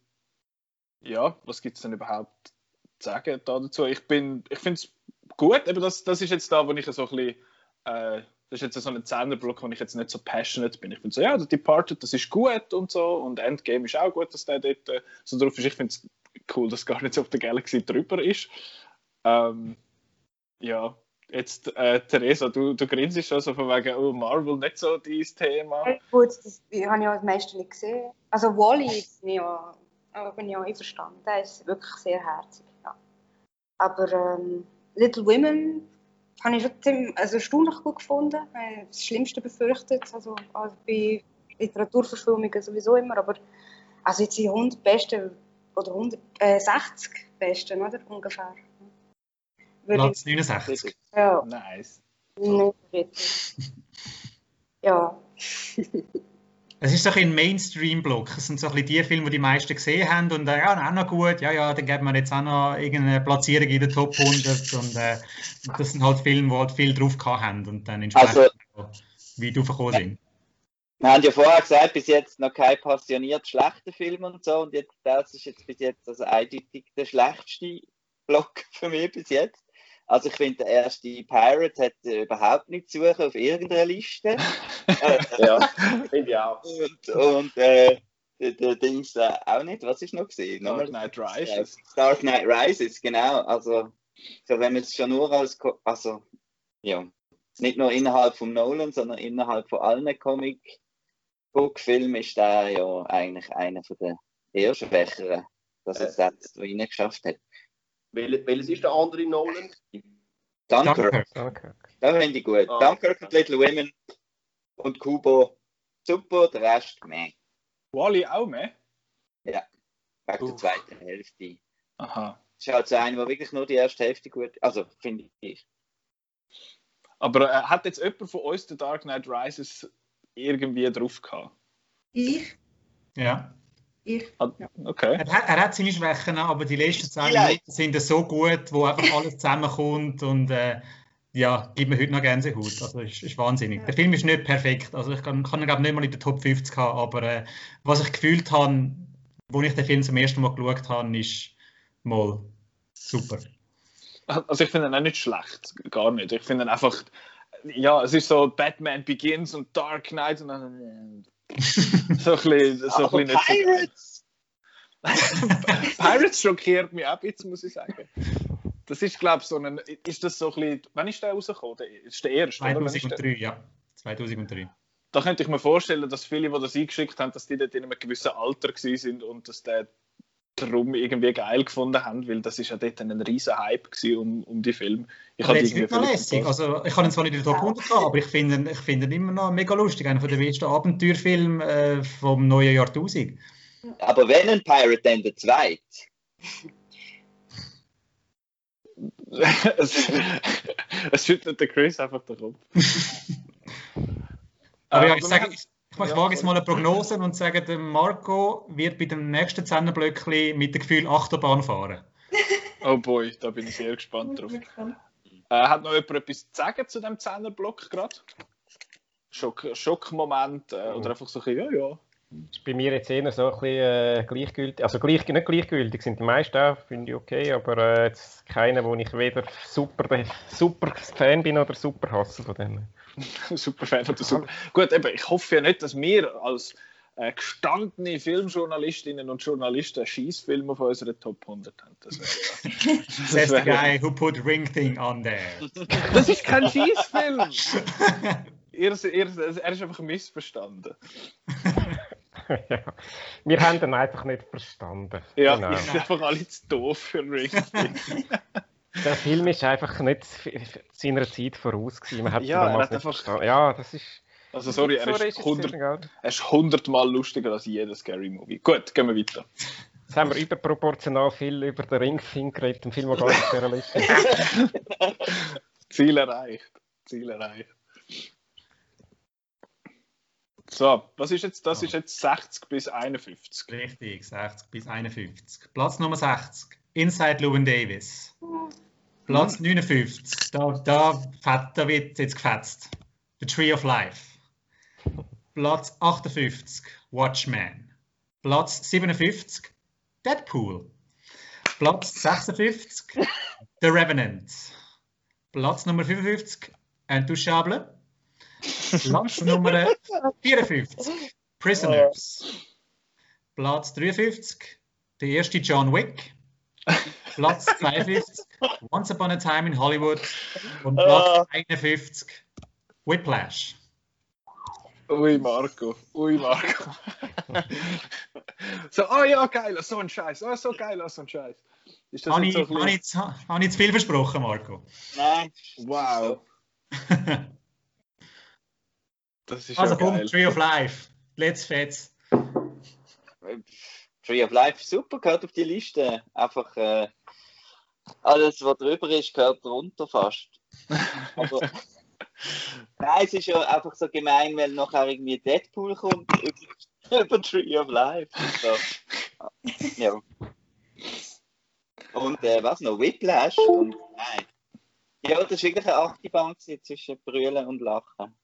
ja, was gibt es denn überhaupt zu sagen da dazu? Ich, ich finde es gut. Eben das, das ist jetzt da, wo ich so ein bisschen. Äh, das ist jetzt so ein Zehnerblock, wo ich jetzt nicht so passionate bin. Ich finde so, ja, der Departed, das ist gut und so. Und Endgame ist auch gut, dass der dort äh, so drauf ist. Ich finde es cool, dass Guardians of the Galaxy drüber ist. Ähm, ja, jetzt, äh, Theresa, du, du grinst schon so von wegen, oh, Marvel nicht so dein Thema. Ja, Gut, das habe ich ja das meiste nicht gesehen. Also Wally bin ich ja, äh, bin ja einverstanden. Der ist wirklich sehr herzig. Ja. Aber ähm, Little Women habe ich schon ziemlich, also erstaunlich gut gefunden. Das Schlimmste befürchtet, also, also bei Literaturverfilmungen sowieso immer. Aber also jetzt die 100 besten oder 100, äh, 60 besten, oder? Ungefähr. Platz 69. ich, ja, Nice. nicht richtig. Ja. Es ist so ein Mainstream-Block. Es sind so ein bisschen die Filme, die die meisten gesehen haben und äh, ja, auch noch gut. Ja, ja, dann geben wir jetzt auch noch irgendeine Platzierung in der Top 100 und äh, das sind halt Filme, die halt viel drauf gehabt haben und dann entsprechend Also- weit aufgekommen sind. Wir haben ja vorher gesagt, bis jetzt noch kein passioniert schlechter Film und so. Und jetzt, das ist jetzt bis jetzt also eindeutig der schlechteste Block für mich bis jetzt. Also ich finde, der erste Pirate hat äh, überhaupt nichts zu suchen auf irgendeiner Liste. äh, Ja, finde ich auch. und und äh, der, der Dings äh, auch nicht. Was ist noch gesehen? Dark Knight Rises. Dark Knight Rises, genau. Also, so wenn man es schon nur als, Ko- also, ja, nicht nur innerhalb von Nolan, sondern innerhalb von allen Comic-Book-Filmen ist der ja eigentlich einer von der eher schwächeren, dass er es jetzt reingeschafft hat. Wel welches ist der andere Nolan? Dunkirk, Dunkirk. Danke. da finde ich gut. Ah, Dunkirk und Little Women und Kubo, super, der Rest, meh. Wally auch mehr? Wegen der zweiten Hälfte. Aha. Das ist halt so einer, der wirklich nur die erste Hälfte gut, also finde ich. Aber äh, hat jetzt jemand von uns The Dark Knight Rises irgendwie drauf gehabt? Ich, Ja. Ich. Ah, Okay. Er, hat- er hat seine Schwächen, aber die letzten 10 Vielleicht. Minuten sind so gut, wo einfach alles zusammenkommt und äh, ja, gibt mir heute noch Gänsehaut. Also ist, ist wahnsinnig. Der Film ist nicht perfekt, also ich kann, kann ihn glaube nicht mal in der Top 50 haben, aber äh, was ich gefühlt habe, als ich den Film zum ersten Mal geschaut habe, ist mal super. Also ich finde ihn auch nicht schlecht, gar nicht. Ich finde ihn einfach, ja, es ist so Batman Begins und Dark Knight und dann äh, so ein bisschen, so ein bisschen nicht. Pirates! Pirates schockiert mich auch jetzt, muss ich sagen. Das ist, glaube ich, so ein, ist das so ein bisschen, wann ist der rausgekommen? Der ist der erste, oder? Wann ist der? 2003, ja. 2003. Da könnte ich mir vorstellen, dass viele, die das eingeschickt haben, dass die dort in einem gewissen Alter gewesen sind und dass der darum irgendwie geil gefunden haben, weil das ist ja dort ein riesen Hype um, um die Film. Ich Aber jetzt nicht völlig lässig. Also, ich habe ihn zwar nicht in der Top 100 gehabt, aber ich finde ihn, ich finde ihn immer noch mega lustig. Einer der besten Abenteuerfilme äh, vom neuen Jahrtausend. Aber wenn ein Pirate, dann der zweite. es, es schüttelt der Chris einfach den Kopf. Aber ja, Äh, ich, sage, ich, ich Ja, wage jetzt mal eine Prognose und sage, der Marco wird bei dem nächsten Zehnerblöckchen mit dem Gefühl Achterbahn fahren. Oh boy, da bin ich sehr gespannt drauf. Äh, hat noch jemand etwas zu sagen zu dem Zehnerblock gerade? Schock, Schockmoment äh, oder einfach so ein bisschen, ja, ja. Das ist bei mir jetzt eher so ein bisschen äh, gleichgültig. Also gleich, nicht gleichgültig sind die meisten auch, finde ich okay, aber äh, jetzt keiner, wo ich weder super, super Fan bin oder super hasse von dem. super Fan von der Super. Gut, eben, ich hoffe ja nicht, dass wir als äh, gestandene Filmjournalistinnen und Journalisten Schießfilm auf unserer Top 100 haben. Das, wäre- the wäre- guy who put ring thing on there. das ist kein Schießfilm! ihr, ihr, er ist einfach missverstanden. ja. Wir haben den einfach nicht verstanden. Ja, Genau. seid einfach alle zu doof für Ring. Der Film ist einfach nicht seiner Zeit voraus gewesen. Man hat ihn Ja, er damals hat nicht einfach- verstanden. Ja, das ist... Also sorry, er ist, Regisseur, 100, gell? er ist 100 Mal lustiger als jeder Scary Movie. Gut, gehen wir weiter. Jetzt haben wir überproportional viel über den Ringfing geredet, im Film, der gar nicht dieser Liste ist. Ziel erreicht. Ziel erreicht. So, was ist jetzt? Das ist jetzt 60 bis 51. Richtig, 60 bis 51. Platz Nummer 60, Inside Llewyn Davis. Platz 59, da, da, fett- da wird jetzt gefetzt. The Tree of Life. Platz 58, Watchmen. Platz 57, Deadpool. Platz 56, The Revenant. Platz Nummer 55, Intouchable. Platz Nummer 54, Prisoners. Platz 53, der erste John Wick. Platz 52, Once Upon a Time in Hollywood. Und Platz 51, Whiplash. Ui, Marco. Ui, Marco. so, oh ja, geil, so ein Scheiß. Oh, so geil, so ein Scheiß. Ist das Habe ich, so ein habe bisschen... ich, zu- habe ich zu viel versprochen, Marco? Nein. Wow, das ist Also ja geil. Tree of Life. Let's fetz. Tree of Life, super, gehört auf die Liste. Einfach äh, alles, was drüber ist, gehört runter fast. Aber, nein, es ist ja einfach so gemein, weil nachher irgendwie Deadpool kommt über, über Tree of Life. So. Ja. Und äh, was noch? Whiplash? Und, nein. Ja, das war wirklich eine Achterbahn zwischen Brüllen und Lachen.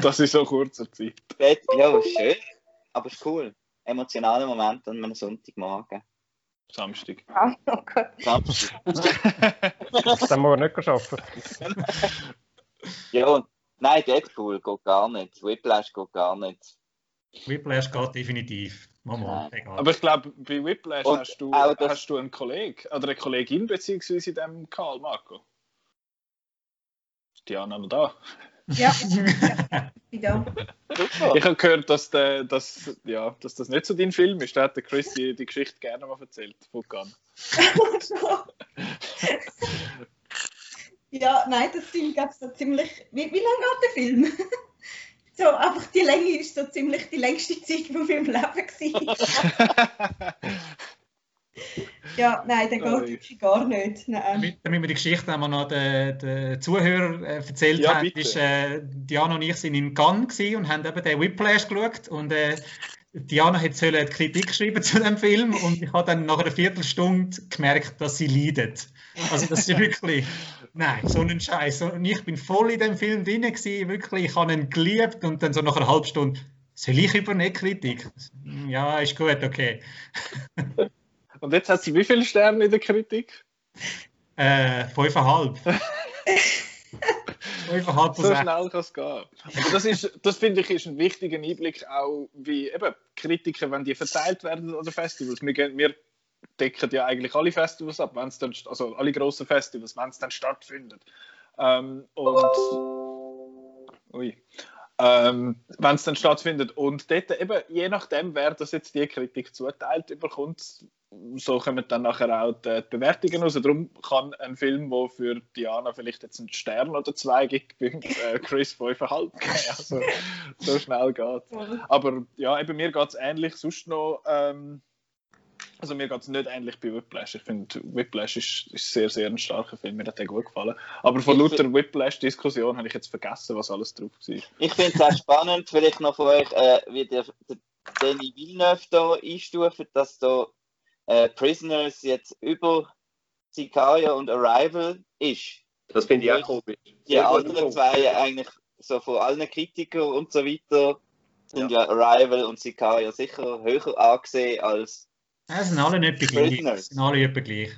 Das ist so kurzer Zeit. Ja, schön, aber ist cool. Emotionaler Moment an einem Sonntagmorgen. Samstag. Ah, oh Gott. Samstag. Das haben wir nicht geschafft. Ja, und- nein, Deadpool geht gar nicht. Whiplash geht gar nicht. Whiplash geht definitiv. Mama, egal. Aber ich glaube, bei Whiplash Und hast du, hast du einen Kollegen oder eine Kollegin beziehungsweise in dem Karl, Marco. Ist Diana noch da? Ja, wieder. Super. Ich habe gehört, dass, der, dass, ja, dass das nicht so dein Film ist. Da hat der Chris die, die Geschichte gerne mal erzählt von Gunn. ja, nein, das sind glaube so ziemlich. Wie, wie lange geht der Film? so, einfach die Länge ist so ziemlich die längste Zeit von meinem Leben gewesen. Ja, nein, der geht wirklich gar nicht. Nein. Damit, wir die Geschichte einmal noch den, den Zuhörern äh, erzählt Ja, haben, bitte. ist, äh, Diana und ich sind in Cannes und haben eben den Whiplash geschaut und äh, Diana hat sollen die Kritik schreiben zu dem Film und ich habe dann nach einer Viertelstunde gemerkt, dass sie leidet. Also das ist wirklich, nein, so ein Scheiß. Und ich bin voll in dem Film drin gewesen, wirklich, ich habe ihn geliebt und dann so nach einer halben Stunde, soll ich übernehmen Kritik? Ja, ist gut, okay. Und jetzt hat sie wie viele Sterne in der Kritik? Äh, fünfeinhalb. fünfeinhalb So schnell kann es gehen. Aber das, ist, das finde ich ist ein wichtiger Einblick auch, wie eben Kritiker, wenn die verteilt werden an den Festivals. Wir, gehen, wir decken ja eigentlich alle Festivals ab, wenn's dann, also alle grossen Festivals, wenn es dann stattfindet. Ähm, und ui. Ähm, wenn es dann stattfindet. Und dort eben, je nachdem, wer das jetzt die Kritik zuteilt überkommt, so kommen dann nachher auch die, die Bewertungen raus. Darum kann ein Film, der für Diana vielleicht jetzt einen Stern oder zwei gibt, bei äh, Chris 5,5 geben. Also, so schnell geht Aber ja, eben mir geht es ähnlich. Sonst noch, ähm, also mir geht es nicht ähnlich bei Whiplash. Ich finde, Whiplash ist, ist sehr, sehr ein starker Film. Mir hat der gut gefallen. Aber von lauter Whiplash-Diskussion habe ich jetzt vergessen, was alles drauf war. Ich finde es auch spannend, vielleicht noch von euch, äh, wie der, der Danny Villeneuve da einstuft, dass da äh, Prisoners jetzt über Sicario und Arrival ist. Das finde ich auch komisch. Die anderen zwei eigentlich so von allen Kritikern und so weiter sind ja, Arrival und Sicario sicher höher angesehen als Ja, sind alle nicht gleich. Prisoners. Sind alle etwa gleich.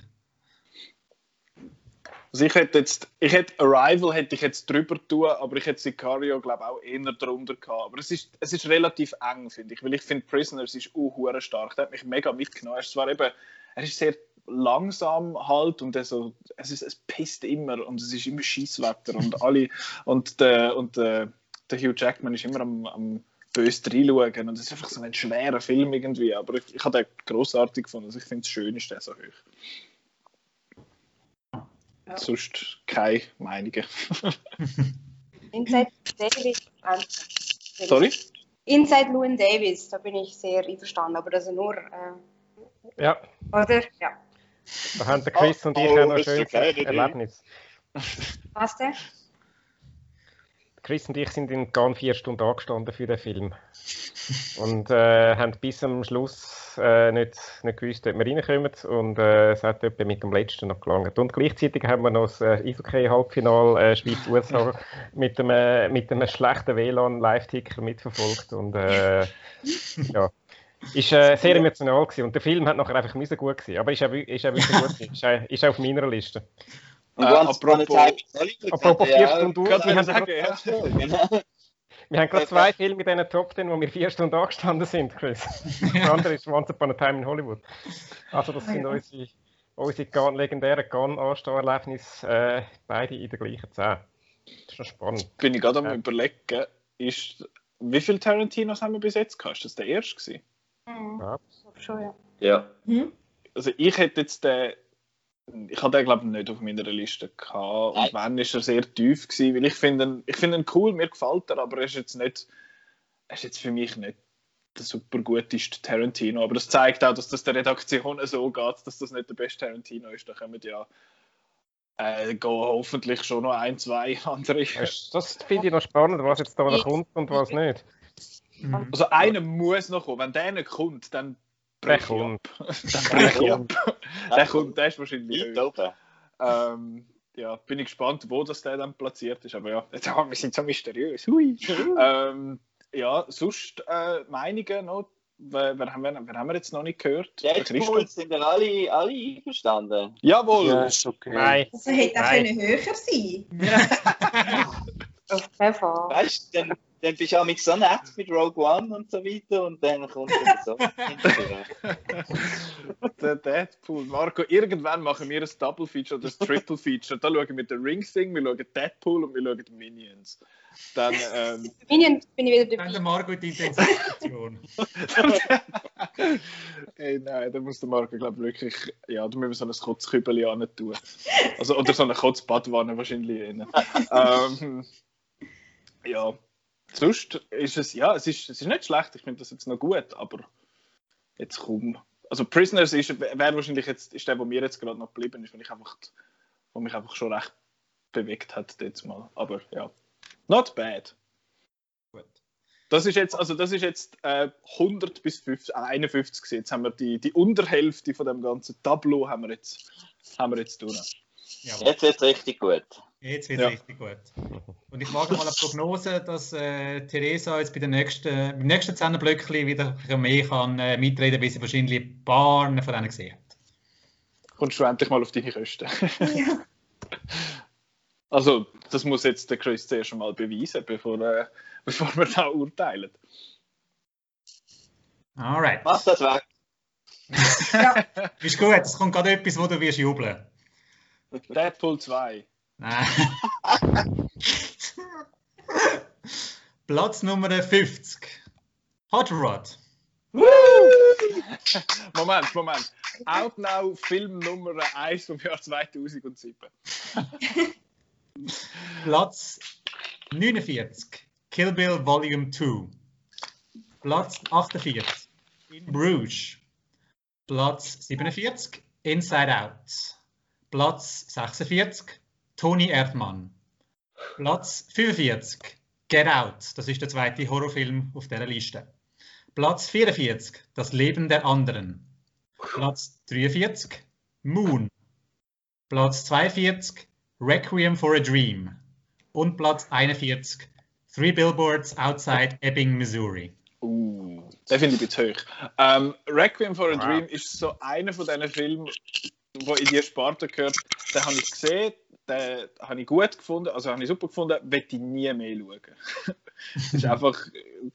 Also ich hätte jetzt, ich hätte Arrival hätte ich jetzt drüber tun, aber ich hätte Sicario glaube auch eher drunter gehabt. Aber es ist, es ist relativ eng, finde ich, weil ich finde Prisoners ist auch stark. Der hat mich mega mitgenommen. Er ist eben, er ist sehr langsam halt und also, es, ist, es pisst immer und es ist immer Schießwetter und alle und der und der, der Hugh Jackman ist immer am, am böse reinschauen und es ist einfach so ein schwerer Film irgendwie, aber ich, ich habe den grossartig gefunden. Also ich finde es schön, ist der so hoch. Ja. Sonst keine Meinungen. Inside Davis. äh, Sorry? Inside Llewyn Davis, da bin ich sehr einverstanden, aber das ist nur, äh, Ja, oder? Ja. da haben der Chris und ich Oh, auch noch ein schönes. Erlebnis. Was denn? Chris und ich sind in Cannes vier Stunden angestanden für den Film. Und äh, haben bis am Schluss äh, nicht, nicht gewusst, ob wir reinkommen. Und äh, es hat etwa mit dem letzten noch gelangt. Und gleichzeitig haben wir noch das äh, Eishockey-Halbfinale äh, Schweiz-USA mit einem, äh, mit einem schlechten WLAN-Live-Ticker mitverfolgt. Und äh, ja. Ist äh, sehr emotional gewesen. Und der Film hat nachher einfach müssen gut sein. Aber ist auch, ist auch wirklich gut gewesen. Ist, auch- ist auch auf meiner Liste. Und Äh, apropos- Apropos vier Stunden Wir haben, sagen, ja. Wir haben gerade zwei Filme in diesen Top 10, wo wir vier Stunden angestanden sind, Chris. Der andere ist Once Upon a Time in Hollywood. Also das sind Ja. unsere, unsere legendären Gun-Anstehen-Erlebnisse, äh, beide in der gleichen 10. Das ist schon spannend. Bin ich gerade am Ja. überlegen, ist, wie viele Tarantinos haben wir bis jetzt gehabt? Ist das der erste gewesen? Mhm. Ja. Schon, ja. Ja. Hm? Also ich hätte jetzt den, ich hatte den glaube ich nicht auf meiner Liste gehabt. Nein. Und wenn, ist er sehr tief gewesen, weil ich finde ihn, ich finde ihn cool, mir gefällt er, aber er ist jetzt nicht, er ist jetzt für mich nicht der super guteste Tarantino. Aber das zeigt auch, dass das der Redaktion so geht, dass das nicht der beste Tarantino ist. Da kommen ja äh, gehen hoffentlich schon noch ein, zwei andere. Das, das finde ich noch spannend, was jetzt da noch kommt und was nicht. Also einer muss noch kommen. Wenn der nicht kommt, dann Der kommt. dann ich ab. der kommt, der ist wahrscheinlich Weit. Ähm, ja, bin ich gespannt, wo das der dann platziert ist. Aber ja, jetzt, wir sind so mysteriös. Hui. ähm, ja, sonst äh, Meinungen noch. Wer, wer, haben wir, wer haben wir jetzt noch nicht gehört? Der Deadpool sind wir alle, alle einverstanden. Jawohl! Ja, ist okay. Nein. Also hätte auch Nein. können höher sein Auf jeden Fall. Weißt du, dann, dann bist du auch mit so nett mit Rogue One und so weiter und dann kommt wieder so. der Deadpool. Marco, irgendwann machen wir ein Double Feature oder ein Triple Feature. Da schauen wir den Ring Thing, wir schauen Deadpool und wir schauen Minions. Dann, ähm, Minions bin ich wieder Dann der dabei. Margot die Intensivstation. Ey, nein, da muss der Marco, glaube ich, wirklich, ja, da müssen wir so ein Kotzkübel an tun. Also, oder so eine Kotzbadwanne wahrscheinlich. Ähm, ja, sonst ist es, ja, es ist, es ist nicht schlecht, ich finde das jetzt noch gut, aber jetzt komm, also Prisoners ist, wäre wahrscheinlich jetzt, ist der, wo mir jetzt gerade noch geblieben ist, weil ich einfach, wo mich einfach schon recht bewegt hat jetzt mal. Aber ja, not bad. Gut. Das ist jetzt, also das ist jetzt äh, 100 bis 50, äh, 51 gewesen. Jetzt haben wir die, die Unterhälfte von dem ganzen Tableau haben wir jetzt, haben wir jetzt durch. Jawohl. Jetzt wird es richtig gut. Jetzt wird Ja. richtig gut. Und ich wage mal eine Prognose, dass äh, Theresa jetzt bei den nächsten, beim nächsten Zehnerblöckchen wieder mehr kann, äh, mitreden weil sie wahrscheinlich ein paar von denen gesehen hat. Kommst du endlich mal auf deine Kosten. Ja. Also, das muss jetzt der Chris zuerst einmal beweisen, bevor, äh, bevor wir da urteilen. Alright. Mach das weg. Ist gut, es kommt gerade etwas, wo du wirst jubeln. Deadpool 2. Nein. Platz Nummer 50. Hot Rod. Moment, Moment. Outnow Film Nummer 1 vom Jahr 2007. Platz 49. Kill Bill Volume 2. Platz 48. In Bruges. Platz 47. Inside Out. Platz 46. Toni Erdmann. Platz 45. Get Out. Das ist der zweite Horrorfilm auf dieser Liste. Platz 44. Das Leben der anderen. Platz 43. Moon. Platz 42. Requiem for a Dream. Und Platz 41. Three Billboards Outside Ebbing, Missouri. Uh, den finde ich jetzt hoch. Ähm, Requiem for a. Dream ist so einer von diesen Filmen, wo in die Sparte gehört. Den habe ich gesehen, den habe ich gut gefunden, also habe ich super gefunden, will ich nie mehr schauen. das ist einfach,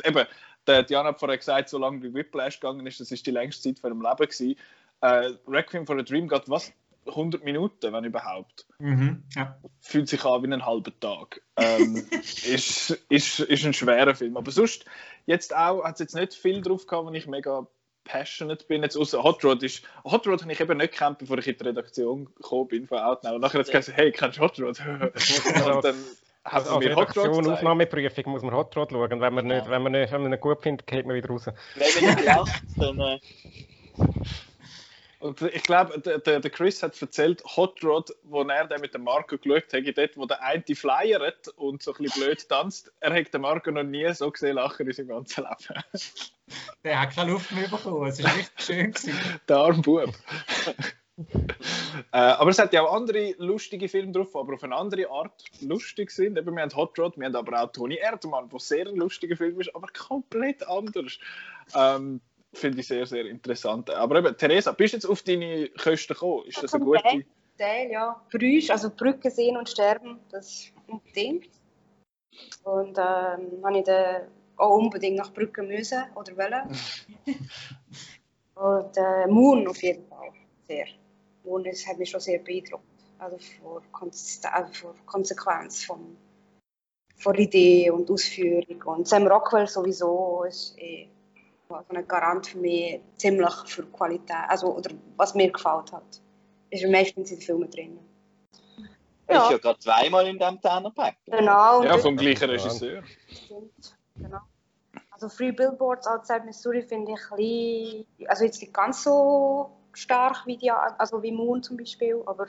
eben, der Diana hat vorher gesagt, so lange wie Whiplash gegangen ist, das ist die längste Zeit von ihrem Leben gewesen. Äh, Requiem for a Dream geht was? 100 Minuten, wenn überhaupt. Mhm. Ja. Fühlt sich an wie einen halben Tag. Ähm, ist, ist, ist ein schwerer Film. Aber sonst, jetzt auch, hat es jetzt nicht viel drauf gehabt, wo ich mega passionate bin. Jetzt außer Hot Rod ist. Hot Rod habe ich eben nicht gekannt, bevor ich in die Redaktion gekommen bin von Outnow. Und nachher hat es gesagt, hey, kennst du Hot Rod? Und dann haben Also sie mir Hot Rod. Aufnahmeprüfung muss man Hot Rod schauen. Wenn man nicht, wenn man nicht, wenn man nicht gut findet, geht man wieder raus. Wenn man nicht lacht, dann. Äh, Und ich glaube, der, der, Chris hat erzählt, Hot Rod, wo er dann mit dem Marco geschaut hat, dort, wo der eine flyert und so ein bisschen blöd tanzt, er hat den Marco noch nie so gesehen lachen in seinem ganzen Leben. Der hat keine Luft mehr bekommen. Es war richtig schön. Gewesen. Der arme Bub. äh, aber es hat ja auch andere lustige Filme drauf, aber auf eine andere Art lustig sind. Eben, wir haben Hot Rod, wir haben aber auch Toni Erdmann, der sehr ein lustiger Film ist, aber komplett anders. Ähm, Finde ich sehr, sehr interessant. Aber eben, Theresa, bist du jetzt auf deine Kosten gekommen? Ist das eine Zum gute... Teil, ja. Brüsch, also Brücke sehen und sterben, das unbedingt. Und ähm, habe ich dann auch unbedingt nach Brücke müssen oder wollen. und äh, Moon auf jeden Fall, sehr. Moon ist, hat mich schon sehr beeindruckt. Also vor, also vor Konsequenz von, von Idee und Ausführung. Und Sam Rockwell sowieso ist eh so ein Garant für mich ziemlich für Qualität, also oder was mir gefällt hat ist meistens in den Filmen drin. Er ist Ja. ja gerade zweimal in diesem Tannerpack. Genau. Ja, vom gleichen Regisseur. stimmt. Genau. Also Free Billboards Outside Missouri finde ich ein bisschen, also jetzt nicht ganz so stark wie die, also wie Moon zum Beispiel, aber,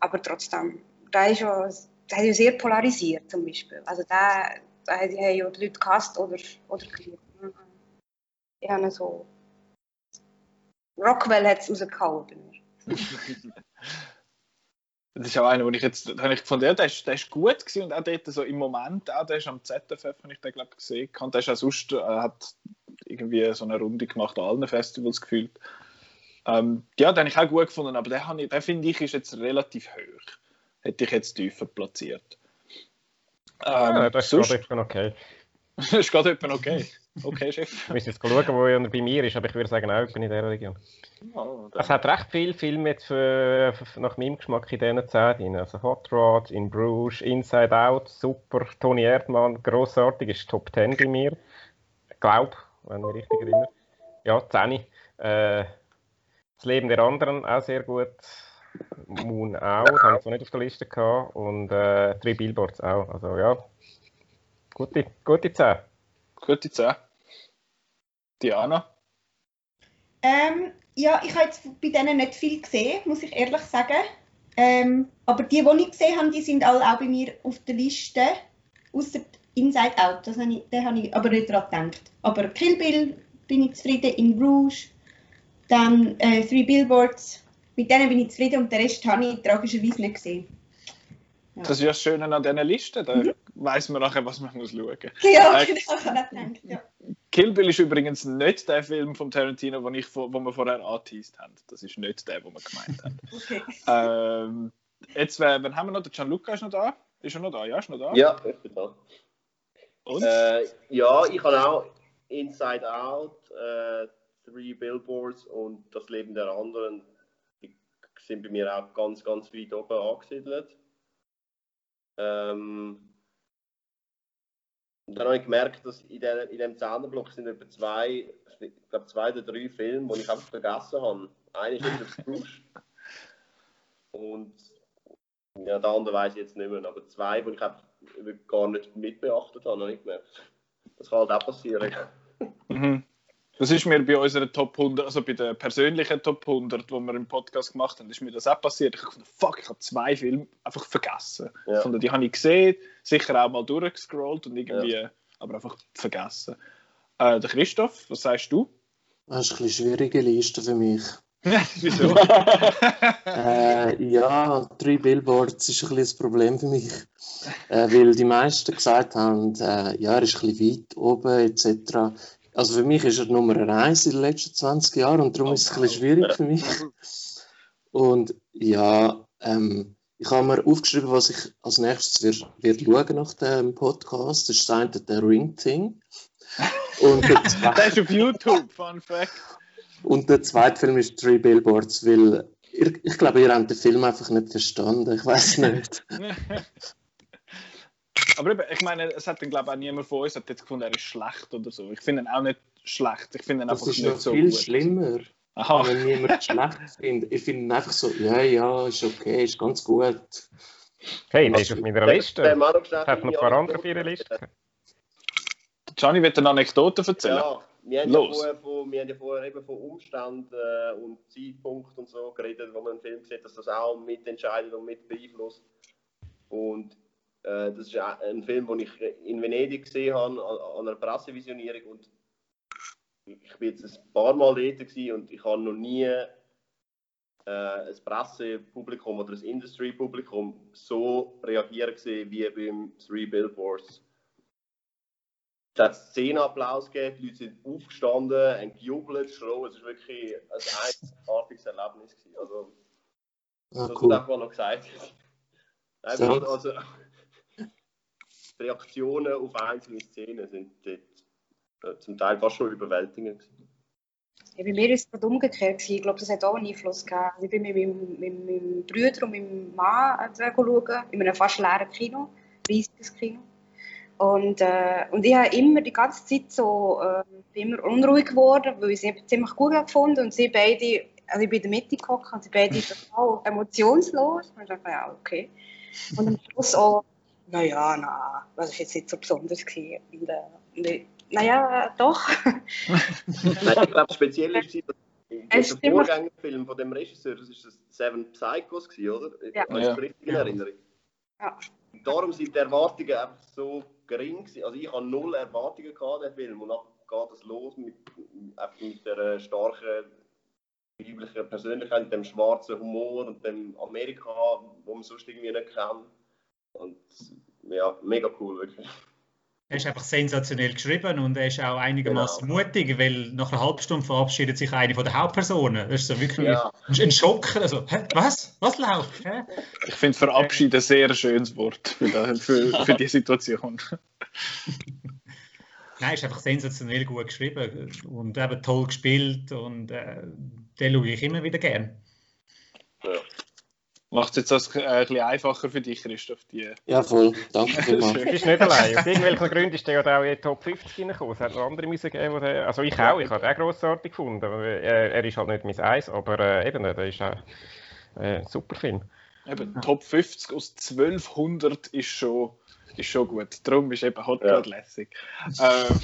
aber trotzdem, da ist ja, der hat ja sehr polarisiert zum Beispiel. Also da, da haben ja die Leute gehasst oder, oder geliebt. Ich habe ihn so Rockwell hat es rausgehauen bei mir. Das ist auch einer, wo ich jetzt, da habe ich gefunden, ja, der ist, der ist gut gewesen und auch dort so im Moment, auch der ist am ZFF, habe ich den glaube ich gesehen, und der ist auch sonst, äh, hat irgendwie so eine Runde gemacht an allen Festivals gefühlt. Ähm, ja, den habe ich auch gut gefunden, aber den, habe ich, den finde ich ist jetzt relativ hoch. Hätte ich jetzt tiefer platziert. Ähm, ja, das ist sonst, gerade okay. ist gerade okay. Okay, Chef. Ich müsste jetzt schauen, wo er bei mir ist, aber ich würde sagen, auch in dieser Region. Oh, Es hat recht viele Filme jetzt für, für, nach meinem Geschmack in diesen Zeit drin. Also Hot Rod, In Bruges, Inside Out, super. Toni Erdmann, grossartig, ist Top 10 bei mir. Ich glaube, wenn ich mich richtig erinnere. Ja, 10. Äh, das Leben der anderen auch sehr gut. Moon auch, das habe ich zwar nicht auf der Liste gehabt. Und äh, drei Billboards auch. Also ja, gute, gute 10. Gute 10. Diana? Ähm, ja, ich habe jetzt bei denen nicht viel gesehen, muss ich ehrlich sagen. Ähm, aber die, die ich gesehen habe, die sind alle auch bei mir auf der Liste. Außer Inside Out, das habe ich, den habe ich aber nicht daran gedacht. Aber Kill Bill bin ich zufrieden, In Rouge, dann äh, Three Billboards, mit denen bin ich zufrieden und den Rest habe ich tragischerweise nicht gesehen. Das ist ja das Schöne an diesen Listen, da weiss man nachher, was man muss schauen muss. Ja, Äh, genau. Ja. Kill Bill ist übrigens nicht der Film von Tarantino, den ich, vor- wo wir vorher angeteased haben. Das ist nicht der, den wir gemeint haben. Okay. ähm, jetzt, äh, wen haben wir noch? Der Gianluca ist noch da. Ist er noch da? Ja, ist noch da. Ja, ich bin da. Und? Äh, ja, ich habe auch Inside Out, äh, Three Billboards und Das Leben der anderen. Die sind bei mir auch ganz, ganz weit oben angesiedelt. Ähm, und dann habe ich gemerkt, dass in, der, in dem Zehnerblock sind etwa zwei, ich glaube zwei oder drei Filme, die ich einfach vergessen habe. Einer ist der Scrooge. Und ja, der andere weiß ich jetzt nicht mehr, aber zwei, die ich einfach gar nicht mitbeachtet habe, habe ich gemerkt. Das kann halt auch passieren. Mhm. Das ist mir bei unserer Top 100, also bei der persönlichen Top 100, die wir im Podcast gemacht haben, ist mir das auch passiert. Ich habe gedacht, fuck, ich habe zwei Filme einfach vergessen. Ja. Ich fand, die habe ich gesehen, sicher auch mal durchgescrollt und irgendwie, aber einfach vergessen. Äh, der Christoph, was sagst du? Das ist eine schwierige Liste für mich. Wieso? Äh, ja, drei Billboards ist ein bisschen das Problem für mich. Äh, weil die meisten gesagt haben, äh, ja, er ist ein bisschen weit oben etc. Also für mich ist er Nummer eins in den letzten 20 Jahren und darum ist es ein bisschen schwierig für mich. Und ja, ähm, ich habe mir aufgeschrieben, was ich als nächstes wird, wird schauen nach dem Podcast. Das ist das eine, der Ring Thing. Und der der zweite, ist auf YouTube, Fun Fact. und der zweite Film ist Three Billboards, weil ihr, ich glaube, ihr habt den Film einfach nicht verstanden. Ich weiß nicht. Aber eben, ich meine, es hat dann, glaube ich, auch niemand von uns hat jetzt gefunden, er ist schlecht oder so. Ich finde ihn auch nicht schlecht. Ich finde ihn Das einfach ist nicht noch so viel gut. schlimmer, Aha. wenn niemand schlecht findet. Ich finde ihn einfach so, ja, ja, ist okay, ist ganz gut. Hey, der ist auf meiner Der- Liste. der Maro geschnappt Hat noch ein paar andere auf ihrer Liste. Gianni wird eine Anekdote erzählen. Ja, wir haben ja, vorher von, wir haben ja vorher eben von Umständen äh, und Zeitpunkt und so geredet, wo man einen Film sieht, dass das auch mitentscheidet und mit beeinflusst. Und äh, das ist ein Film, den ich in Venedig gesehen habe, an, an einer Pressevisionierung. Und ich bin jetzt ein paar Mal dort und ich habe noch nie äh, ein Pressepublikum oder ein Industry-Publikum so reagieren gesehen wie beim Three Billboards. Es hat Szenenapplaus gegeben, die Leute sind aufgestanden, haben gejubelt, geschrien. Es war wirklich ein einzigartiges Erlebnis. Gewesen. Also, Ah, das cool. wird einfach noch gesagt. Nur, also, die Reaktionen auf einzelne Szenen sind dort äh, zum Teil fast schon überwältigend. Ja, bei mir ist es gerade umgekehrt. Ich glaube, das hat auch einen Einfluss gehabt. Also Ich bin mit meinem, mit meinem Bruder und meinem Mann äh, schauen, in einem fast leeren Kino, riesiges Kino. Und, äh, und ich habe immer die ganze Zeit so, äh, bin immer unruhig geworden, weil ich sie ziemlich gut gefunden und sie beide, also ich bin in der Mitte gehockt und sie beide total emotionslos. Und ich dachte, ja, okay. Und am Schluss auch, naja, na, was ist jetzt nicht so besonders äh, ich, naja, doch. Nein, ich glaube, speziell ist es, dass der. Vorgängerfilm von dem Regisseur, das ist das Seven Psychos, gewesen, oder? Ja. Ich Ja. das richtig in Erinnerung? Ja. Darum sind die Erwartungen einfach so gering gewesen. Also ich habe null Erwartungen gehabt, den Film. Und dann geht es los mit, einfach mit der starken weiblichen Persönlichkeit, dem schwarzen Humor und dem Amerika, wo man sonst irgendwie nicht kennt. Und ja, mega cool, wirklich. Er ist einfach sensationell geschrieben und er ist auch einigermaßen Genau. mutig, weil nach einer halben Stunde verabschiedet sich eine von der Hauptpersonen. Das ist so wirklich Ja. ein Schock. Also, hä, was? Was läuft? Hä? Ich finde verabschieden ein sehr schönes Wort für, das, für, für die Situation. Nein, ist einfach sensationell gut geschrieben und eben toll gespielt und äh, den schaue ich immer wieder gern. Macht es jetzt das äh, ein bisschen einfacher für dich, Christoph? Die, Ja, voll. Danke vielmals. Du bist nicht allein. Aus irgendwelchen Gründen ist der ja auch in die Top 50 reingekommen. Es hat noch andere gegeben, die der, also ich auch, ich habe den grossartig gefunden. äh, Er ist halt nicht mein Eis, aber äh, eben, der ist auch ein super Film. eben, Top 50 aus 1200 ist schon, ist schon gut. Darum ist eben Hot Ja. Lässig. Ähm,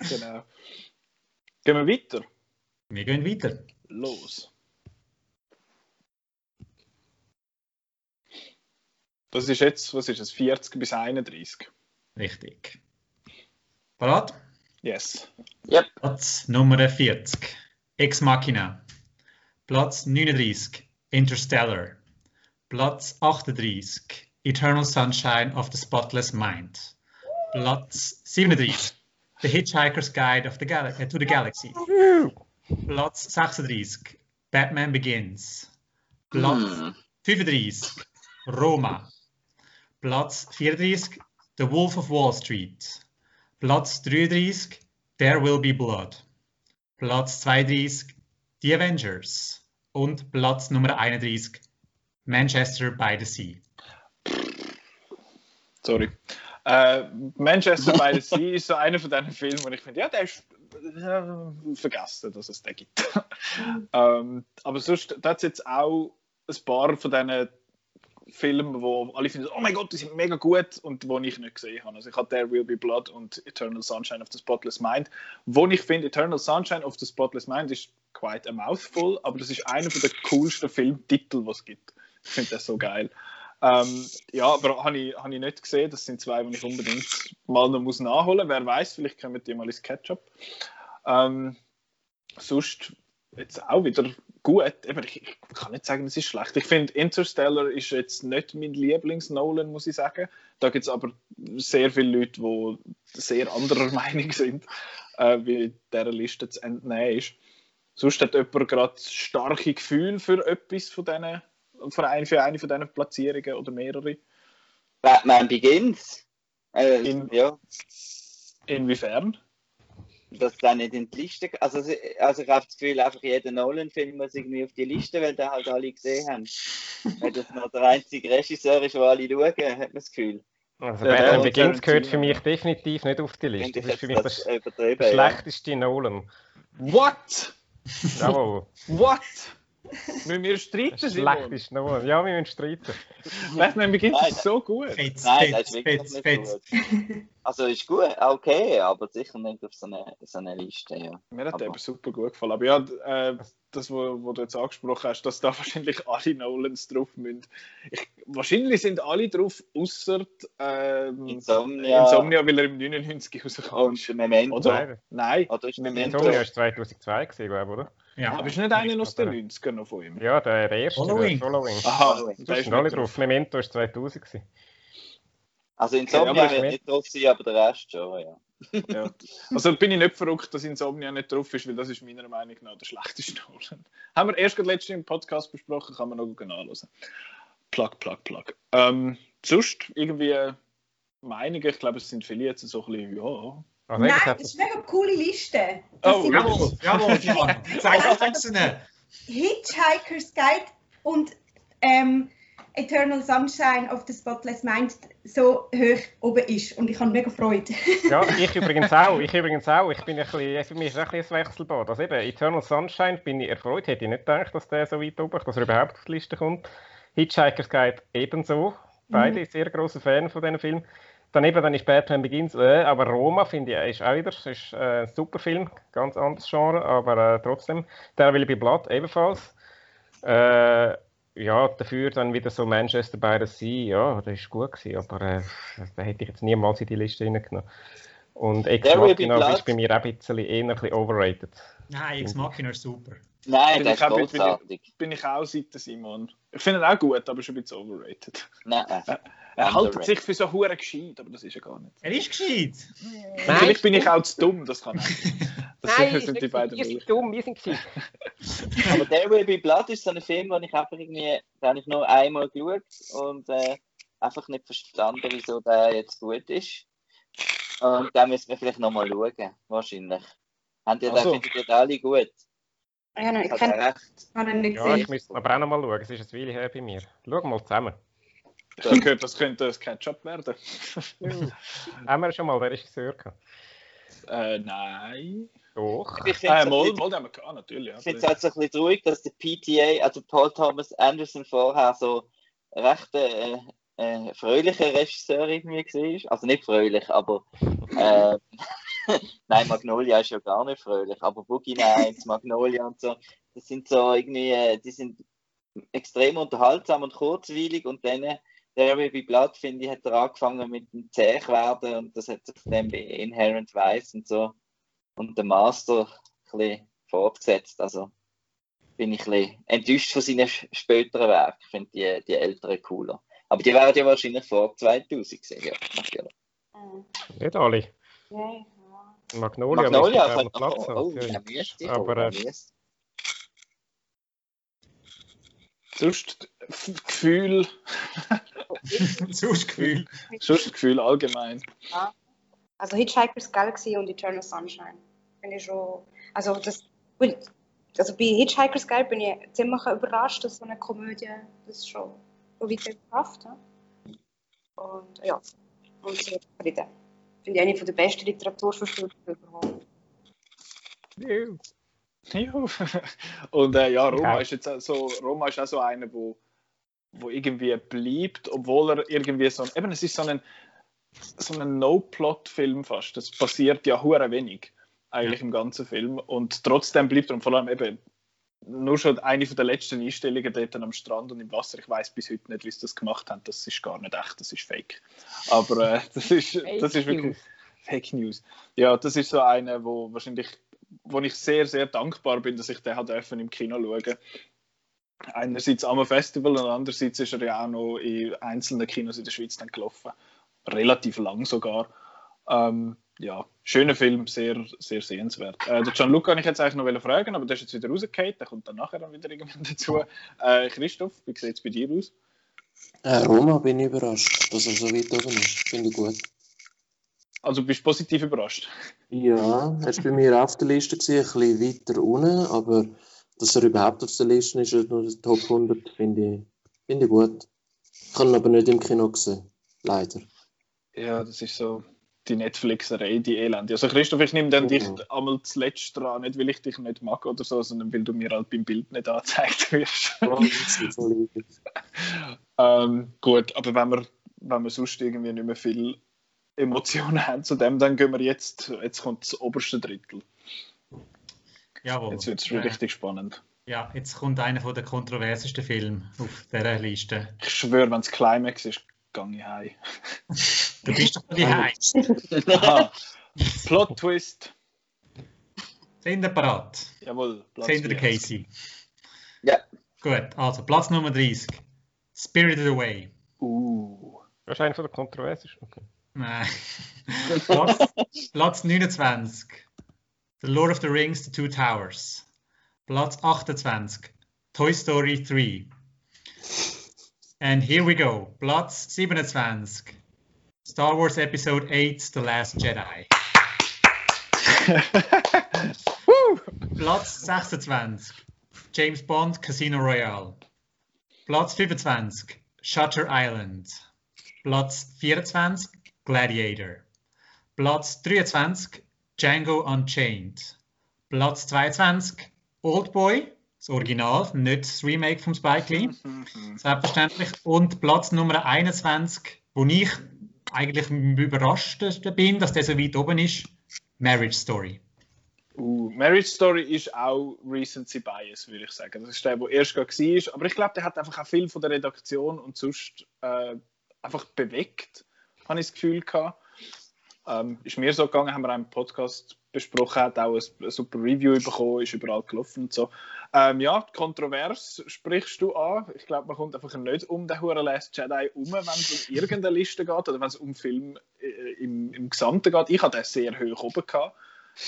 genau. Gehen wir weiter. Wir gehen weiter. Los. Das ist jetzt, was ist es, 40 bis 31? Richtig. Parat? Yes. Platz Nummer 40. Ex Machina. Platz 39. Interstellar. Platz 38. Eternal Sunshine of the Spotless Mind. Platz 37. The Hitchhiker's Guide of the Gal äh, to the Galaxy. Platz 36. Batman Begins. Platz Hm. 35. Roma. Platz 34. The Wolf of Wall Street. Platz 33. There Will Be Blood. Platz 32. The Avengers. Und Platz Nummer 31. Manchester by the Sea. Sorry. Äh, Manchester by the Sea ist so einer von diesen Filmen, wo ich finde, ja, der ist äh, vergessen, dass es den gibt. ähm, aber sonst, da hat jetzt auch ein paar von diesen Filmen, wo alle finden, oh mein Gott, die sind mega gut und wo ich nicht gesehen habe. Also ich habe There Will Be Blood und Eternal Sunshine of the Spotless Mind. Wo ich finde, Eternal Sunshine of the Spotless Mind ist quite a mouthful, aber das ist einer der coolsten Filmtitel, was es gibt. Ich finde das so geil. Ähm, ja, aber habe ich, hab ich nicht gesehen. Das sind zwei, die ich unbedingt mal noch muss nachholen muss. Wer weiß, vielleicht kommen die mal ins Ketchup. Ähm, sonst jetzt auch wieder gut. Ich, ich kann nicht sagen, es ist schlecht. Ich finde, Interstellar ist jetzt nicht mein Lieblings-Nolan, muss ich sagen. Da gibt es aber sehr viele Leute, die sehr anderer Meinung sind, äh, wie dieser Liste zu entnehmen ist. Sonst hat jemand gerade starke Gefühle für etwas von diesen, für eine, für eine von diesen Platzierungen oder mehrere. Batman Begins. Äh, In- ja, Inwiefern? Dass der nicht in die Liste. Also, also ich habe das Gefühl, einfach jeder Nolan-Film muss irgendwie auf die Liste, weil den halt alle gesehen haben. Weil das noch der einzige Regisseur ist, den alle schauen, hat man das Gefühl. Also Ja, Batman Begins gehört für mich definitiv nicht auf die Liste. Das ist für mich das der übertrieben. der Ja. schlechteste Nolan. What? Jawohl. What? Müssen wir streiten, Der Simon? schlechteste Nolan. Ja, wir müssen streiten. Begins Nein, ist so gut. Fetz, Nein, das Fetz, ist wirklich Fetz, nicht Fetz. gut. Also ist gut, okay, aber sicher nicht auf so einer so eine Liste. Ja. Mir hat der Aber- eben super gut gefallen. Aber ja, äh, das, was wo du jetzt angesprochen hast, dass da wahrscheinlich alle Nolans drauf müssen. Ich, wahrscheinlich sind alle drauf, außer ähm, Insomnia, Insomnia, weil er im 99 rausgekommen und ist. Memento. Oder? Nein, Nein. Oder ist Memento. Memento? Insomnia war 2002, gewesen, glaube ich, oder? Ja. Aber ist nicht einer aus den 90ern noch von ihm? Ja, der, der erste. Following. Der Following. Aha, Following. der ist sind alle nicht drauf. Memento war 2000. Gewesen. Also Insomnia wird nicht drauf sein, aber der Rest schon, ja. Ja. Also bin ich nicht verrückt, dass Insomnia nicht drauf ist, weil das ist meiner Meinung nach der schlechteste Nolan. Haben wir erst gerade letztens im Podcast besprochen, kann man noch gut nachhören. Plug, plug, plug. Ähm, sonst irgendwie Meinungen, ich glaube, es sind viele jetzt so ein bisschen, ja. Also, Nein, das ist eine mega coole Liste. Das Oh, Jawohl, jawohl, Jan. Sag's ihnen. Hitchhiker's Guide und ähm, Eternal Sunshine of the Spotless Mind so hoch oben ist. Und ich habe mega Freude. Ja, ich übrigens auch. Ich übrigens auch. Ich bin ein bisschen, für mich ist es ein bisschen ein Wechselbad. Also eben, Eternal Sunshine bin ich erfreut. Hätte ich nicht gedacht, dass der so weit oben, dass er überhaupt auf die Liste kommt. Hitchhiker's Guide ebenso. Beide sehr große Fan von diesem Film. Daneben dann ist Batman Begins, äh, aber Roma finde ich ist auch wieder ist, äh, ein super Film, ganz anderes Genre, aber äh, trotzdem. Der will bei Blood ebenfalls. Äh, ja, dafür dann wieder so Manchester by the Sea, ja, das ist gut gewesen, aber äh, da hätte ich jetzt niemals in die Liste reingenommen. Und Ex Machina ist bei mir auch ein bisschen, eher ein bisschen overrated. Nein, Ex Machina ist super. Nein, Bin der ich ist großartig. Bin ich auch seit Simon. Ich finde ihn auch gut, aber schon ein bisschen overrated. Nein, Er hält sich für so hure gescheit, aber das ist er gar nicht. Er ist gescheit. Und Vielleicht bin ich auch zu dumm, das kann sein. Das sind, sind die beiden wir sind dumm, wir sind gescheit. aber There Will Be Blood ist so ein Film, den ich einfach irgendwie, den habe ich nur einmal geschaut und äh, einfach nicht verstanden, wieso der jetzt gut ist. Und den müssen wir vielleicht nochmal schauen, wahrscheinlich. Haben ihr den alle gut? Ja, nein, ich habe ihn nicht Ja, ich müsste aber auch noch mal schauen, es ist ein Weile her bei mir. Schau mal zusammen. Ich habe gehört, das könnte ein Ketchup werden. Haben wir schon mal den Regisseur gehabt? äh, nein. Doch. Ich finde Äh, es mal, ein bisschen- mal, haben wir gehabt, natürlich. Ich finde es halt so ein bisschen traurig, dass der PTA, also Paul Thomas Anderson vorher so recht äh, äh, fröhlicher Regisseur irgendwie war. Also nicht fröhlich, aber äh, Nein, Magnolia ist ja gar nicht fröhlich, aber Boogie Nights, Magnolia und so, das sind so irgendwie, äh, die sind extrem unterhaltsam und kurzweilig und dann äh, Baby Blood, finde ich, hat er angefangen mit dem Zähwerden und das hat sich dann bei Inherent Vice und so und der Master ein bisschen fortgesetzt. Also bin ich ein bisschen enttäuscht von seinen späteren Werken. Ich finde die, die älteren cooler. Aber die werden ja wahrscheinlich vor 2000 gesehen, ja, natürlich. Mhm. Nicht alle. Ja, ja. Magnolia, Magnolia glaub noch ich. Oh, Platz der haben. müsste Aber, kommen, äh, der müsste. Sonst Gefühl, Sonst Gefühl. sonst Gefühl allgemein. Also Hitchhiker's Galaxy und Eternal Sunshine. Bin ich schon. Also das. Also bei Hitchhiker's Galaxy bin ich ziemlich überrascht, dass so eine Komödie das schon so weit geschafft hat. Und ja, und sehr zufrieden. Finde ich eine von der besten Literaturverfilmungen überhaupt. Ja. Ja. Und äh, ja, Roma Ja. ist jetzt auch so, Roma ist auch so einer, wo, wo irgendwie bleibt, obwohl er irgendwie so, eben es ist so ein, so ein No-Plot-Film fast. Das passiert ja hure wenig eigentlich im ganzen Film und trotzdem bleibt er und vor allem eben nur schon eine von der letzten Einstellungen dort am Strand und im Wasser. Ich weiß bis heute nicht, wie sie das gemacht haben. Das ist gar nicht echt, das ist Fake. Aber äh, das ist, das ist wirklich Fake News. Ja, das ist so eine, wo wahrscheinlich, wo ich sehr, sehr dankbar bin, dass ich den hat dürfen im Kino schauen. Einerseits am Festival und andererseits ist er ja auch noch in einzelnen Kinos in der Schweiz dann gelaufen. Relativ lang sogar. Ähm, ja, schöner Film, sehr, sehr sehenswert. Äh, der Gianluca kann ich jetzt eigentlich noch fragen, aber der ist jetzt wieder rausgefallen, der kommt dann nachher dann wieder irgendwann dazu. Äh, Christoph, wie sieht es bei dir aus? Äh, Roma bin ich überrascht, dass er so weit oben ist. Finde ich gut. Also bist du positiv überrascht? Ja, er ist bei mir auf der Liste gewesen, ein bisschen weiter unten, aber dass er überhaupt auf der Liste ist, nur der Top 100, finde ich, finde ich gut. Ich habe ihn aber nicht im Kino gesehen, leider. Ja, das ist so die Netflixerei, die Elend. Also Christoph, ich nehme dann dich Mhm. einmal zuletzt dran, nicht weil ich dich nicht mag oder so, sondern weil du mir halt beim Bild nicht angezeigt wirst. ähm, gut, aber wenn wir, wenn wir sonst irgendwie nicht mehr viel Emotionen haben zu dem, dann gehen wir jetzt, jetzt kommt das oberste Drittel. Jawohl. Jetzt wird es Äh, richtig spannend. ja, jetzt kommt einer von der kontroversesten Filme auf dieser Liste. Ich schwöre, wenn es Climax ist, gehe ich heim. Du bist doch die Heiz. Aha. Plot Twist. Sind ihr parat? Jawohl. Platz Sind ihr der 40. Casey? Ja. Gut, also Platz Nummer 30. Spirited Away. Uh. Das ist einer von der kontroversesten. Okay. Nein. Platz, Platz 29. The Lord of the Rings, The Two Towers. Platz 28. Toy Story 3. And here we go. Platz 27. Star Wars Episode 8, The Last Jedi. Platz 26. James Bond, Casino Royale. Platz 25. Shutter Island. Platz 24. Gladiator. Platz 23. Django Unchained. Platz 22. Oldboy, das Original, nicht das Remake vom Spike Lee. Selbstverständlich. Und Platz Nummer 21, wo ich eigentlich am überrashtesten bin, dass der so weit oben ist, Marriage Story. Uh, Marriage Story ist auch Recency Bias, würde ich sagen. Das ist der, der erst war. Aber ich glaube, der hat einfach auch viel von der Redaktion und sonst äh, einfach bewegt, habe ich das Gefühl gehabt. Ähm, ist mir so gegangen, haben wir einen Podcast besprochen, hat auch ein, super Review bekommen, ist überall gelaufen und so. Ähm, ja, kontrovers sprichst du an. Ich glaube, man kommt einfach nicht um den Huren Last Jedi um, wenn es um irgendeine Liste geht oder wenn es um Film äh, im, im Gesamten geht. Ich hatte den sehr hoch oben gehabt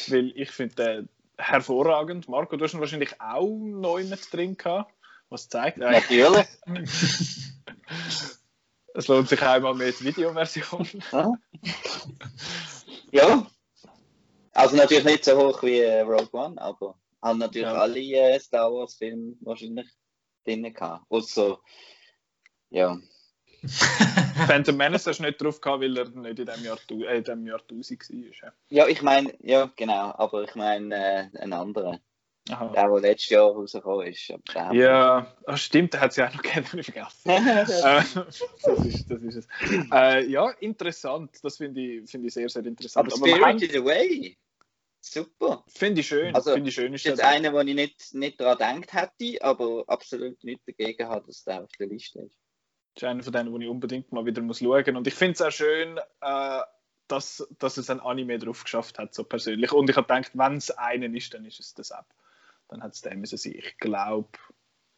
weil ich finde den hervorragend. Marco, du hast ihn wahrscheinlich auch neu mit drin gehabt, was zeigt, äh, Natürlich. es lohnt sich einmal mit Videoversion. Ja. ja. Also natürlich nicht so hoch wie äh, Rogue One, aber haben natürlich Ja. alle äh, Star Wars Filme wahrscheinlich drin gehabt. Außer, ja. Phantom Menace hast du nicht drauf gehabt, weil er nicht in dem Jahr, äh, in dem Jahr 1000 war. Ja. Ja, ich meine, ja, genau, aber ich meine äh, einen anderen. Aha. Der, der letztes Jahr rausgekommen ist. Ja, ah, stimmt, der hat sie auch noch nicht vergessen. äh, das, ist, das ist es. Äh, ja, interessant. Das finde ich, finde ich sehr, sehr interessant. Aber Aber wir haben- Spirited Away, super. finde ich schön. Also, finde ich schön Das ist ist das. einer, wo ich nicht, nicht daran gedacht hätte, aber absolut nichts dagegen hat, dass der auf der Liste ist. Das ist einer von denen, wo ich unbedingt mal wieder muss schauen muss. Und ich finde es auch schön, äh, dass, dass es ein Anime drauf geschafft hat, so persönlich. Und ich habe gedacht, wenn es einen ist, dann ist es das App. Dann hat es der müssen sein. Ich glaube.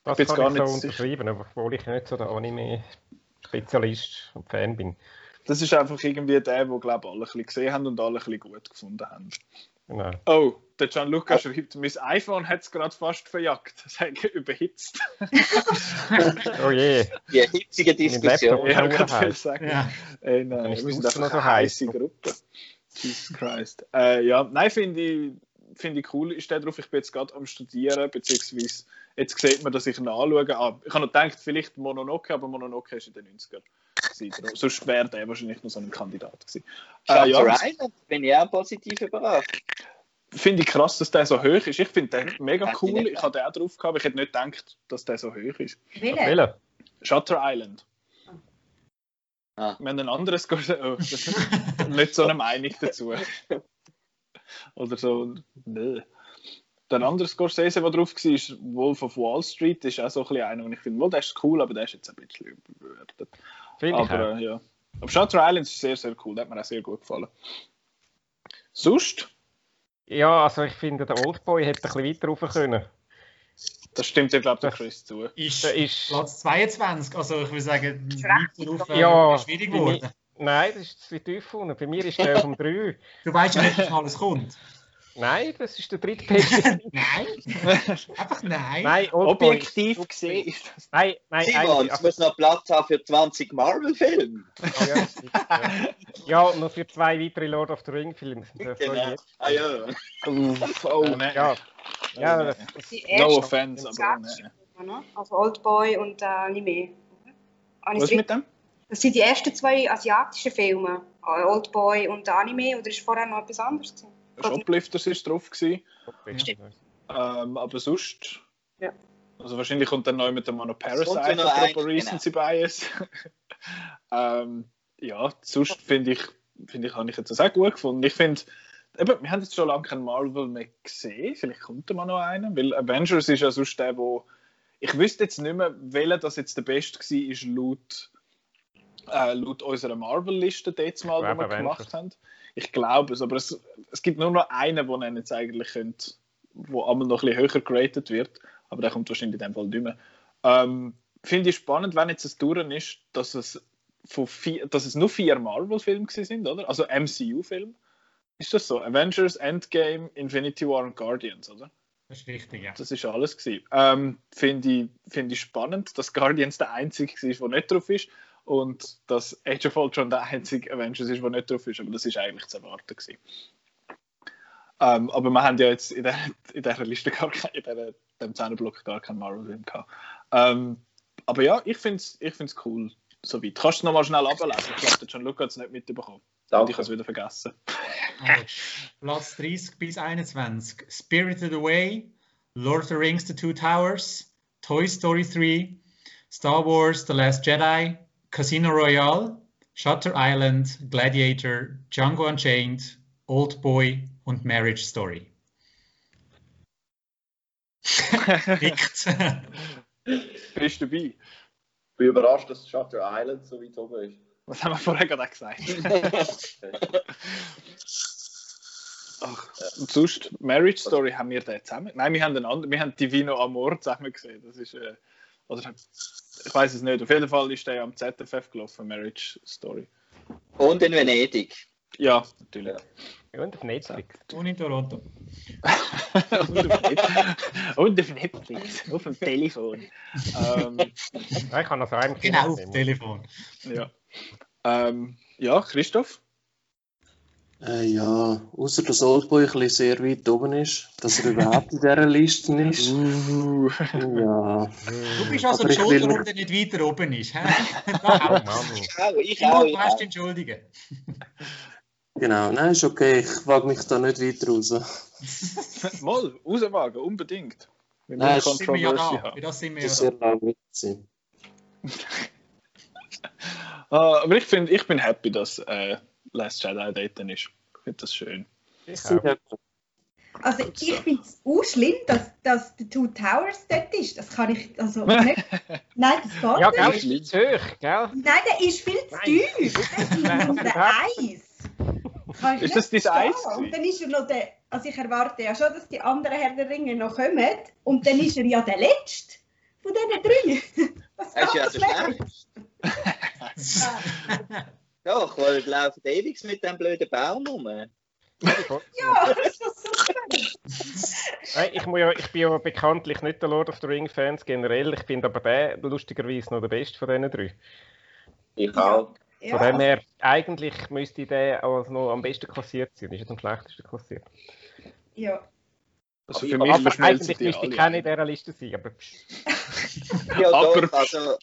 Das bin jetzt kann gar ich so unterschreiben, obwohl ich nicht so der Anime-Spezialist und Fan bin. Das ist einfach irgendwie der, wo glaube alle ein bisschen gesehen haben und alle ein bisschen gut gefunden haben. Genau. Oh, der Gianluca schreibt, mein iPhone hat es gerade fast verjagt. Das hat überhitzt. Oh je. Die hitzige Diskussion. Laptop. Ja, ich heiß. sagen. Ja. Ey, nein, ist wir sind einfach noch so eine heiß. heiße Gruppe. Jesus Christ. Äh, ja, nein, finde ich, finde ich cool. Ist der drauf? Ich bin jetzt gerade am Studieren, beziehungsweise jetzt sieht man, dass ich ihn anschaue. Ah, ich habe noch gedacht, vielleicht Mononoke, aber Mononoke ist in den 90er. gewesen. Sonst wäre der wahrscheinlich noch so ein Kandidat gewesen. Äh, Shutter ja, Island bin ich auch positiv überrascht. finde ich krass, dass der so hoch ist. Ich finde den mega Hätte ich cool. Ich habe den auch drauf gehabt, aber ich hätte nicht gedacht, dass der so hoch ist. Welcher? Shutter Island. Ah. Wir haben ein anderes oh, das ist nicht so eine Meinung dazu. Oder so, nö. Der andere Scorsese, der drauf war, ist Wolf of Wall Street, ist auch so ein bisschen einer, und ich finde, wohl, der ist cool, aber der ist jetzt ein bisschen überbewertet. Finde ich. Aber äh, ja. Aber Shutter Island ist sehr, sehr cool, der hat mir auch sehr gut gefallen. Sonst, Ja, also ich finde, der Oldboy hätte ein bisschen weiter rauf können. das stimmt ja, glaube ich, der Chris zu. Ist ist, Platz 22. Also ich würde sagen, weiter rauf, äh, Ja, schwierig geworden. Nein, das ist zu tief unten. Bei mir ist der vom 3. Du weißt ja nicht, was alles kommt. Nein, das ist der drittbeste. Nein. Einfach nein. nein. Objektiv gesehen ist das. Nein, nein, Simon, eigentlich- es muss noch Platz haben für 20 Marvel-Filme. Ah, ja, das ja. ja, und noch für zwei weitere Lord of the Ring-Filme. Das Genau. Ah ja. Oh, nein. Ja, ja, das, Die No offense, aber nein. ne? Also Oldboy und äh, Anime. Was es mit dem? Das sind die ersten zwei asiatischen Filme. Äh, Oldboy und Anime, oder ist vorher noch etwas anderes? Gewesen? Shoplifters ist drauf gewesen. Ähm, aber sonst. Ja. Also wahrscheinlich kommt dann neu mit dem kommt Parasite, ein, Recency Bias. ähm, ja, sonst finde ich, finde ich, habe ich jetzt das auch gut gefunden. Ich finde, eben, wir haben jetzt schon lange keinen Marvel mehr gesehen. Vielleicht kommt da mal noch einer, weil Avengers ist ja sonst der, wo ich wüsste jetzt nicht mehr, welcher das jetzt der beste war, ist laut, äh, laut unserer Marvel-Liste jetzt mal, Ich die wir glaube, gemacht haben. Ich glaube es, aber es, es gibt nur noch einen, den ihr jetzt eigentlich könnt, wo einmal noch ein bisschen höher geratet wird, aber der kommt wahrscheinlich in dem Fall nicht mehr. Ähm, Finde ich spannend, wenn jetzt es durch ist, dass es, von vier, dass es nur vier Marvel-Filme sind, oder? Also MCU-Filme. Ist das so? Avengers, Endgame, Infinity War und Guardians, oder? Das ist richtig, ja. Das ist alles gewesen. Ähm, Finde ich, find ich spannend, dass Guardians der einzige war, der nicht drauf ist und dass Age of Ultron der einzige Avengers ist, der nicht drauf ist. Aber das ist eigentlich zu erwarten gewesen. Ähm, aber wir haben ja jetzt in, der, in dieser Liste gar kein, in dieser, dem Zehnerblock gar keinen Marvel-Film gehabt. Ähm, aber ja, ich finde es ich find's cool. Soweit. Kannst du noch mal schnell ablesen? Ich glaube, der John Luca hat es nicht mitbekommen. Und ich Danke. habe es wieder vergessen. Platz 30 bis 21. Spirited Away, Lord of the Rings, The Two Towers, Toy Story 3, Star Wars, The Last Jedi, Casino Royale, Shutter Island, Gladiator, Django Unchained, Old Boy und Marriage Story. Nickt. Bist du dabei? Ich bin überrascht, dass Shutter Island so weit oben ist. Was haben wir vorher gerade gesagt? Ach, und sonst, Marriage Story haben wir den zusammen. Nein, wir haben den anderen, wir haben Divino Amor zusammen gesehen. Das ist, äh, oder, ich weiß es nicht. Auf jeden Fall ist der am ZFF gelaufen, Marriage Story. Und in Venedig. Ja, natürlich. und auf Netflix. Und in Toronto. und, auf Netflix. und auf Netflix, auf dem Telefon. Ähm, ich kann also einen Genau, auf dem Telefon. ja. Ähm, ja, Christoph? Äh, ja, außer dass Oldboy sehr weit oben ist, dass er überhaupt in dieser Liste ist. Uh. Ja, Du bist also Aber schuld, warum nicht- der nicht weiter oben ist. Ich auch, du entschuldigen. Genau, nein, ist okay. Ich wage mich da nicht weiter raus. Mal, rauswagen, unbedingt. Wir Nein, das sind wir ja da. das sind wir Das ja ist da. sehr. Ah, aber ich, find, ich bin happy, dass äh, Last Jedi dort ist. Ich finde das schön. Gut. Also ich finde es auch schlimm, dass, dass der Two Towers dort ist. Das kann ich also nicht. Nein, das geht Ja, gell, nicht. ist zu hoch, gell? Nein, der ist viel zu tief. Das ist überhaupt Eis. Ist das dein. Eis Und dann ist er noch der, also ich erwarte ja schon, dass die anderen Herr der Ringe noch kommen. Und dann ist er ja der Letzte von diesen drei. Was Er ist ja das der Doch, weil die laufen ewig mit dem blöden Baum rum. Ja, das ist. Nein, ich, muss ja, ich bin ja bekanntlich nicht der Lord of the Ring Fans generell. Ich finde aber den lustigerweise noch der beste von diesen drei. Ich auch. Ja, Von dem her, eigentlich müsste der also noch am besten klassiert sein. Ist nicht am schlechtesten klassiert. ja. Also Aber für ich- mich aber eigentlich müsste keiner in dieser Liste sein. Aber. Ja, Aber- doch, also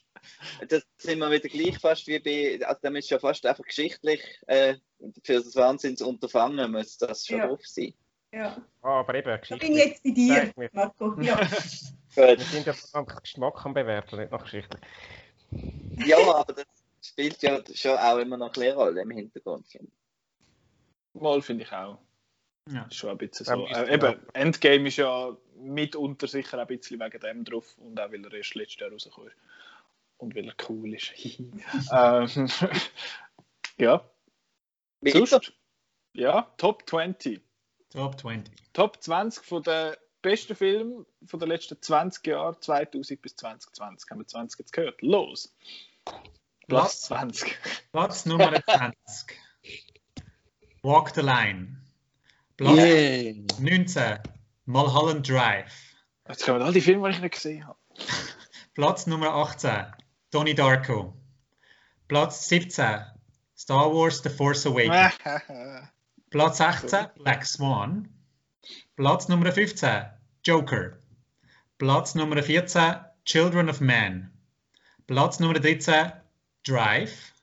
das sind wir wieder gleich fast wie bei, also da müsste ja fast einfach geschichtlich äh, für das Wahnsinnsunterfangen muss das schon Ja. drauf sein. ja. Ah, aber eben, Geschichte. bin ich jetzt bei dir. Marco. Ja. Wir sind ja nach Geschmack am Bewerten, nicht nach Geschichte. Ja, aber das spielt ja schon auch immer noch eine Rolle im Hintergrund. finde. Mal finde ich auch. Ja. Ist schon ein bisschen so. Äh, eben, man- Endgame ist ja mitunter sicher ein bisschen wegen dem drauf und auch weil er erst letztes Jahr rausgekommen ist. Und weil er cool ist. ähm, ja, sonst? Ja, Top 20. Top 20. Top 20 von den besten Filmen von den letzten 20 Jahren, 2000 bis 2020. Haben wir 20 jetzt gehört? Los! Platz 20. Platz Nummer 20. Walk the Line. Platz Yeah. 19. Mulholland Drive. Jetzt kommen all die Filme, die ich nicht gesehen habe. Platz Nummer 18. Donnie Darko. Platz 17. Star Wars The Force Awakens. Platz 16. Black Swan. Platz Nummer 15. Joker. Platz Nummer 14. Children of Man. Platz Nummer 13. Drive.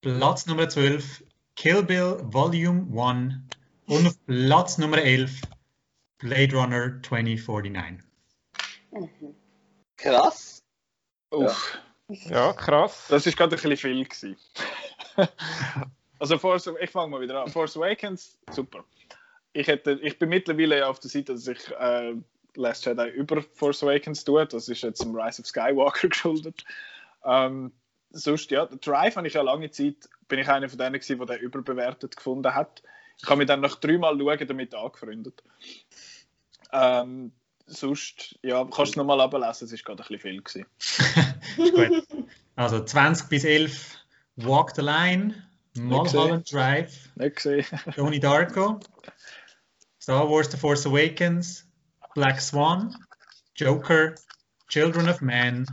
Platz Nummer 12. Kill Bill Volume 1. Und auf Platz Nummer 11. Blade Runner 2049. Krass. Uff. Ja, krass. Das ist gerade ein bisschen viel gewesen. also Force, ich fange mal wieder an. Force Awakens, super. Ich, hätte, ich bin mittlerweile ja auf der Seite, dass ich äh, Last Jedi über Force Awakens tue. Das ist jetzt dem Rise of Skywalker geschuldet. Ähm, sonst, ja, Drive habe ich ja lange Zeit, bin ich einer von denen gewesen, der den überbewertet gefunden hat. Ich habe mich dann nach dreimal schauen damit angefreundet. Ähm, sonst, ja, kannst du es nochmal ablesen, es ist gerade ein bisschen viel gewesen. Gut. Also 20 bis 11 Walk the Line, Mulholland Drive. Donnie Darko, Star Wars The Force Awakens, Black Swan, Joker, Children of Man,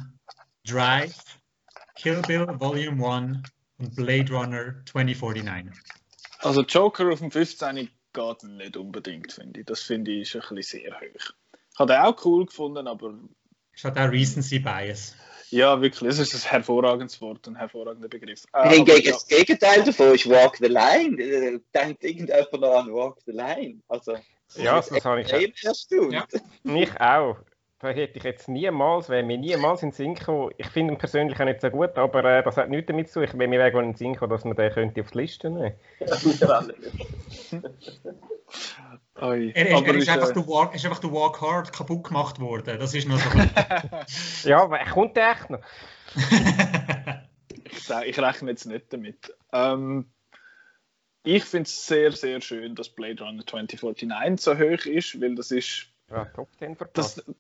Drive, Kill Bill Volume 1 und Blade Runner 2049. Also Joker auf dem 15 geht nicht unbedingt, finde ich. Das finde ich ist ein bisschen sehr hoch. Ich habe den auch cool gefunden, aber Es hat auch Recency Bias. ja, wirklich, es ist ein hervorragendes Wort, ein hervorragender Begriff. Äh, Hingegen aber ja, das Gegenteil davon ist Walk the Line. Äh, Denkt irgendjemand noch an Walk the Line? Also, Ja, das habe ich erstaunt. Ja. Mich auch. Da hätte ich jetzt niemals, wäre mir niemals in den Sinn gekommen. Ich finde ihn persönlich auch nicht so gut, aber äh, das hat nichts damit zu tun. Ich wäre mir wäre in den Sinn gekommen, dass man den könnte auf die Liste nehmen oi. Er, er, aber er, ist ist, einfach äh, der Walk, ist einfach der Walk Hard kaputt gemacht worden. Das ist noch so. Ja, wer kommt der echt noch? ich, ich rechne jetzt nicht damit. Ähm, ich finde es sehr, sehr schön, dass Blade Runner 2049 so hoch ist, weil das ist Ja, Top 10 verpasst. Das,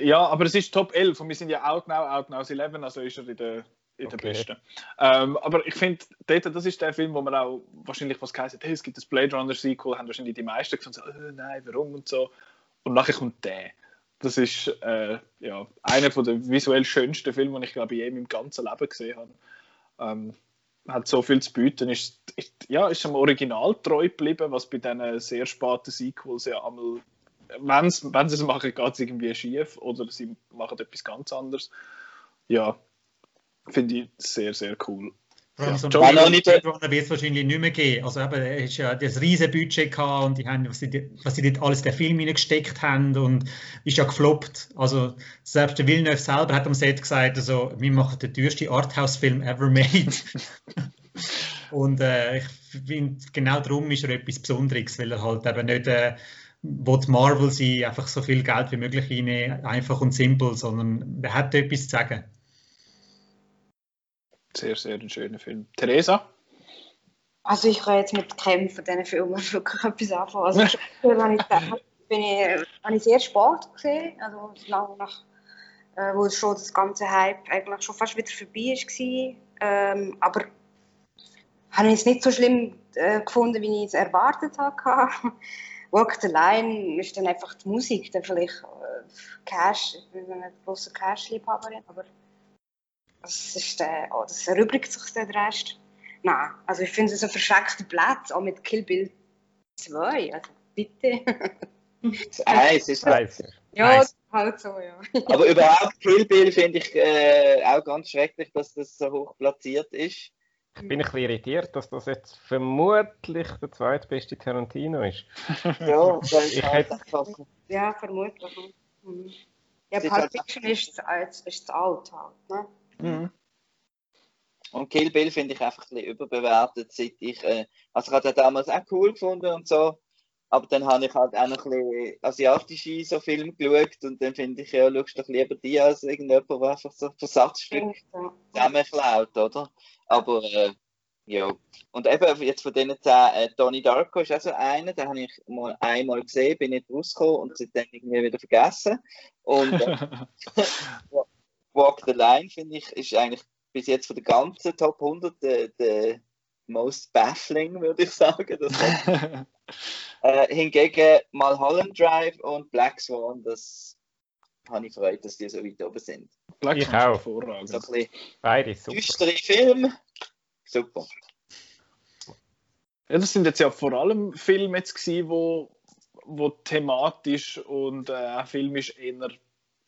ja, aber es ist Top 11 und wir sind ja Outnow, Outnows 11, also ist er in der, in der Okay. besten. Ähm, aber ich finde, das ist der Film, wo man auch wahrscheinlich was geheißen hat, hey, es gibt das Blade Runner Sequel, haben wahrscheinlich die meisten gefunden, so, äh, nein, warum und so. Und nachher kommt der. Das ist äh, ja, einer von der visuell schönsten Filme, die ich glaube je in meinem ganzen Leben gesehen habe. Ähm, hat so viel zu bieten, ist, ist, ja, ist am Original treu geblieben, was bei diesen sehr späten Sequels ja einmal wenn sie es machen, geht es irgendwie schief oder sie machen etwas ganz anderes. Ja, finde ich sehr, sehr cool. Vor allem so Ja, nicht- Blade Runner wird es wahrscheinlich nicht mehr geben. Also eben, er ist ja das riesen Budget gehabt und die haben, was sie, was sie dort alles in den Film hineingesteckt haben und ist ja gefloppt. Also selbst der Villeneuve selber hat am Set gesagt, also, wir machen den teuersten Arthouse-Film ever made. und äh, ich finde, genau darum ist er etwas Besonderes, weil er halt eben nicht äh, will Marvel sein, einfach so viel Geld wie möglich rein, einfach und simpel, sondern er hat etwas zu sagen. Sehr, sehr ein schöner Film. Theresa? Also ich kann jetzt mit keinem von diesen Filmen wirklich etwas anfangen. Also ich bin ich, habe ich sehr spät gesehen, also lange nach, äh, wo schon das ganze Hype eigentlich schon fast wieder vorbei war. Ähm, aber habe ich es nicht so schlimm äh, gefunden, wie ich es erwartet habe. Walk the Line ist dann einfach die Musik, dann vielleicht äh, Cash, ich bin eine große Cash-Liebhaberin, aber das, ist, äh, oh, das erübrigt sich dann der Rest. Nein, also ich finde es ein verschreckter Platz, auch mit Kill Bill 2, also bitte. Das Eis ist Scheiße. ja, Nice. halt so, ja. Aber überhaupt Kill Bill finde ich äh, auch ganz schrecklich, dass das so hoch platziert ist. Ich bin ein bisschen irritiert, dass das jetzt vermutlich der zweitbeste Tarantino ist. Ja, Ich halt hätte- Ja, vermutlich. Mhm. Ja, Pulp Fiction ist, alt- ist zu alt halt, ne? Mhm. und Kill Bill finde ich einfach ein bisschen überbewertet, seit ich, äh, also ich habe den damals auch cool gefunden und so, aber dann habe ich halt auch noch ein bisschen asiatische so Filme geschaut und dann finde ich, ja, schaust doch lieber die als irgendjemand, der einfach so Versatzstücke ja. zusammenklaut, oder? Aber, äh, ja. Und eben jetzt von diesen zehn, äh, Donnie Darko ist auch so einer, den habe ich mal einmal gesehen, bin nicht rausgekommen und seitdem irgendwie wieder vergessen. Und äh, Walk the Line, finde ich, ist eigentlich bis jetzt von der ganzen Top 100 der, der most baffling, würde ich sagen. Das äh, hingegen Mulholland Drive und Black Swan, das habe ich Freude, dass die so weit oben sind. Black Ich auch. hervorragend. So ein bisschen Beide super. düstere Film. Super. Ja, das sind jetzt ja vor allem Filme jetzt gewesen, wo, wo thematisch und äh, filmisch eher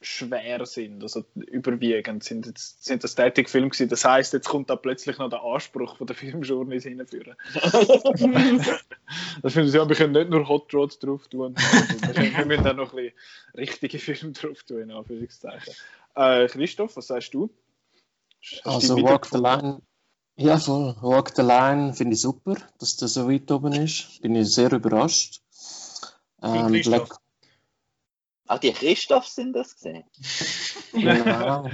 schwer sind. Also überwiegend sind, jetzt, sind das tätige Filme gewesen. Das heißt, jetzt kommt da plötzlich noch der Anspruch von der Filmjournalist hinführen. das finde ich, ja, wir können nicht nur Hot Rods drauf tun. wir müssen auch noch ein bisschen richtige Filme drauf tun, in Anführungszeichen. Äh, Christoph, was sagst du? Hast Also Walk the? Line. Ja, voll. Walk the Line finde ich super, dass der so weit oben ist. Bin ich sehr überrascht. Ähm. Black, Ach, die Christoph sind das gesehen. genau,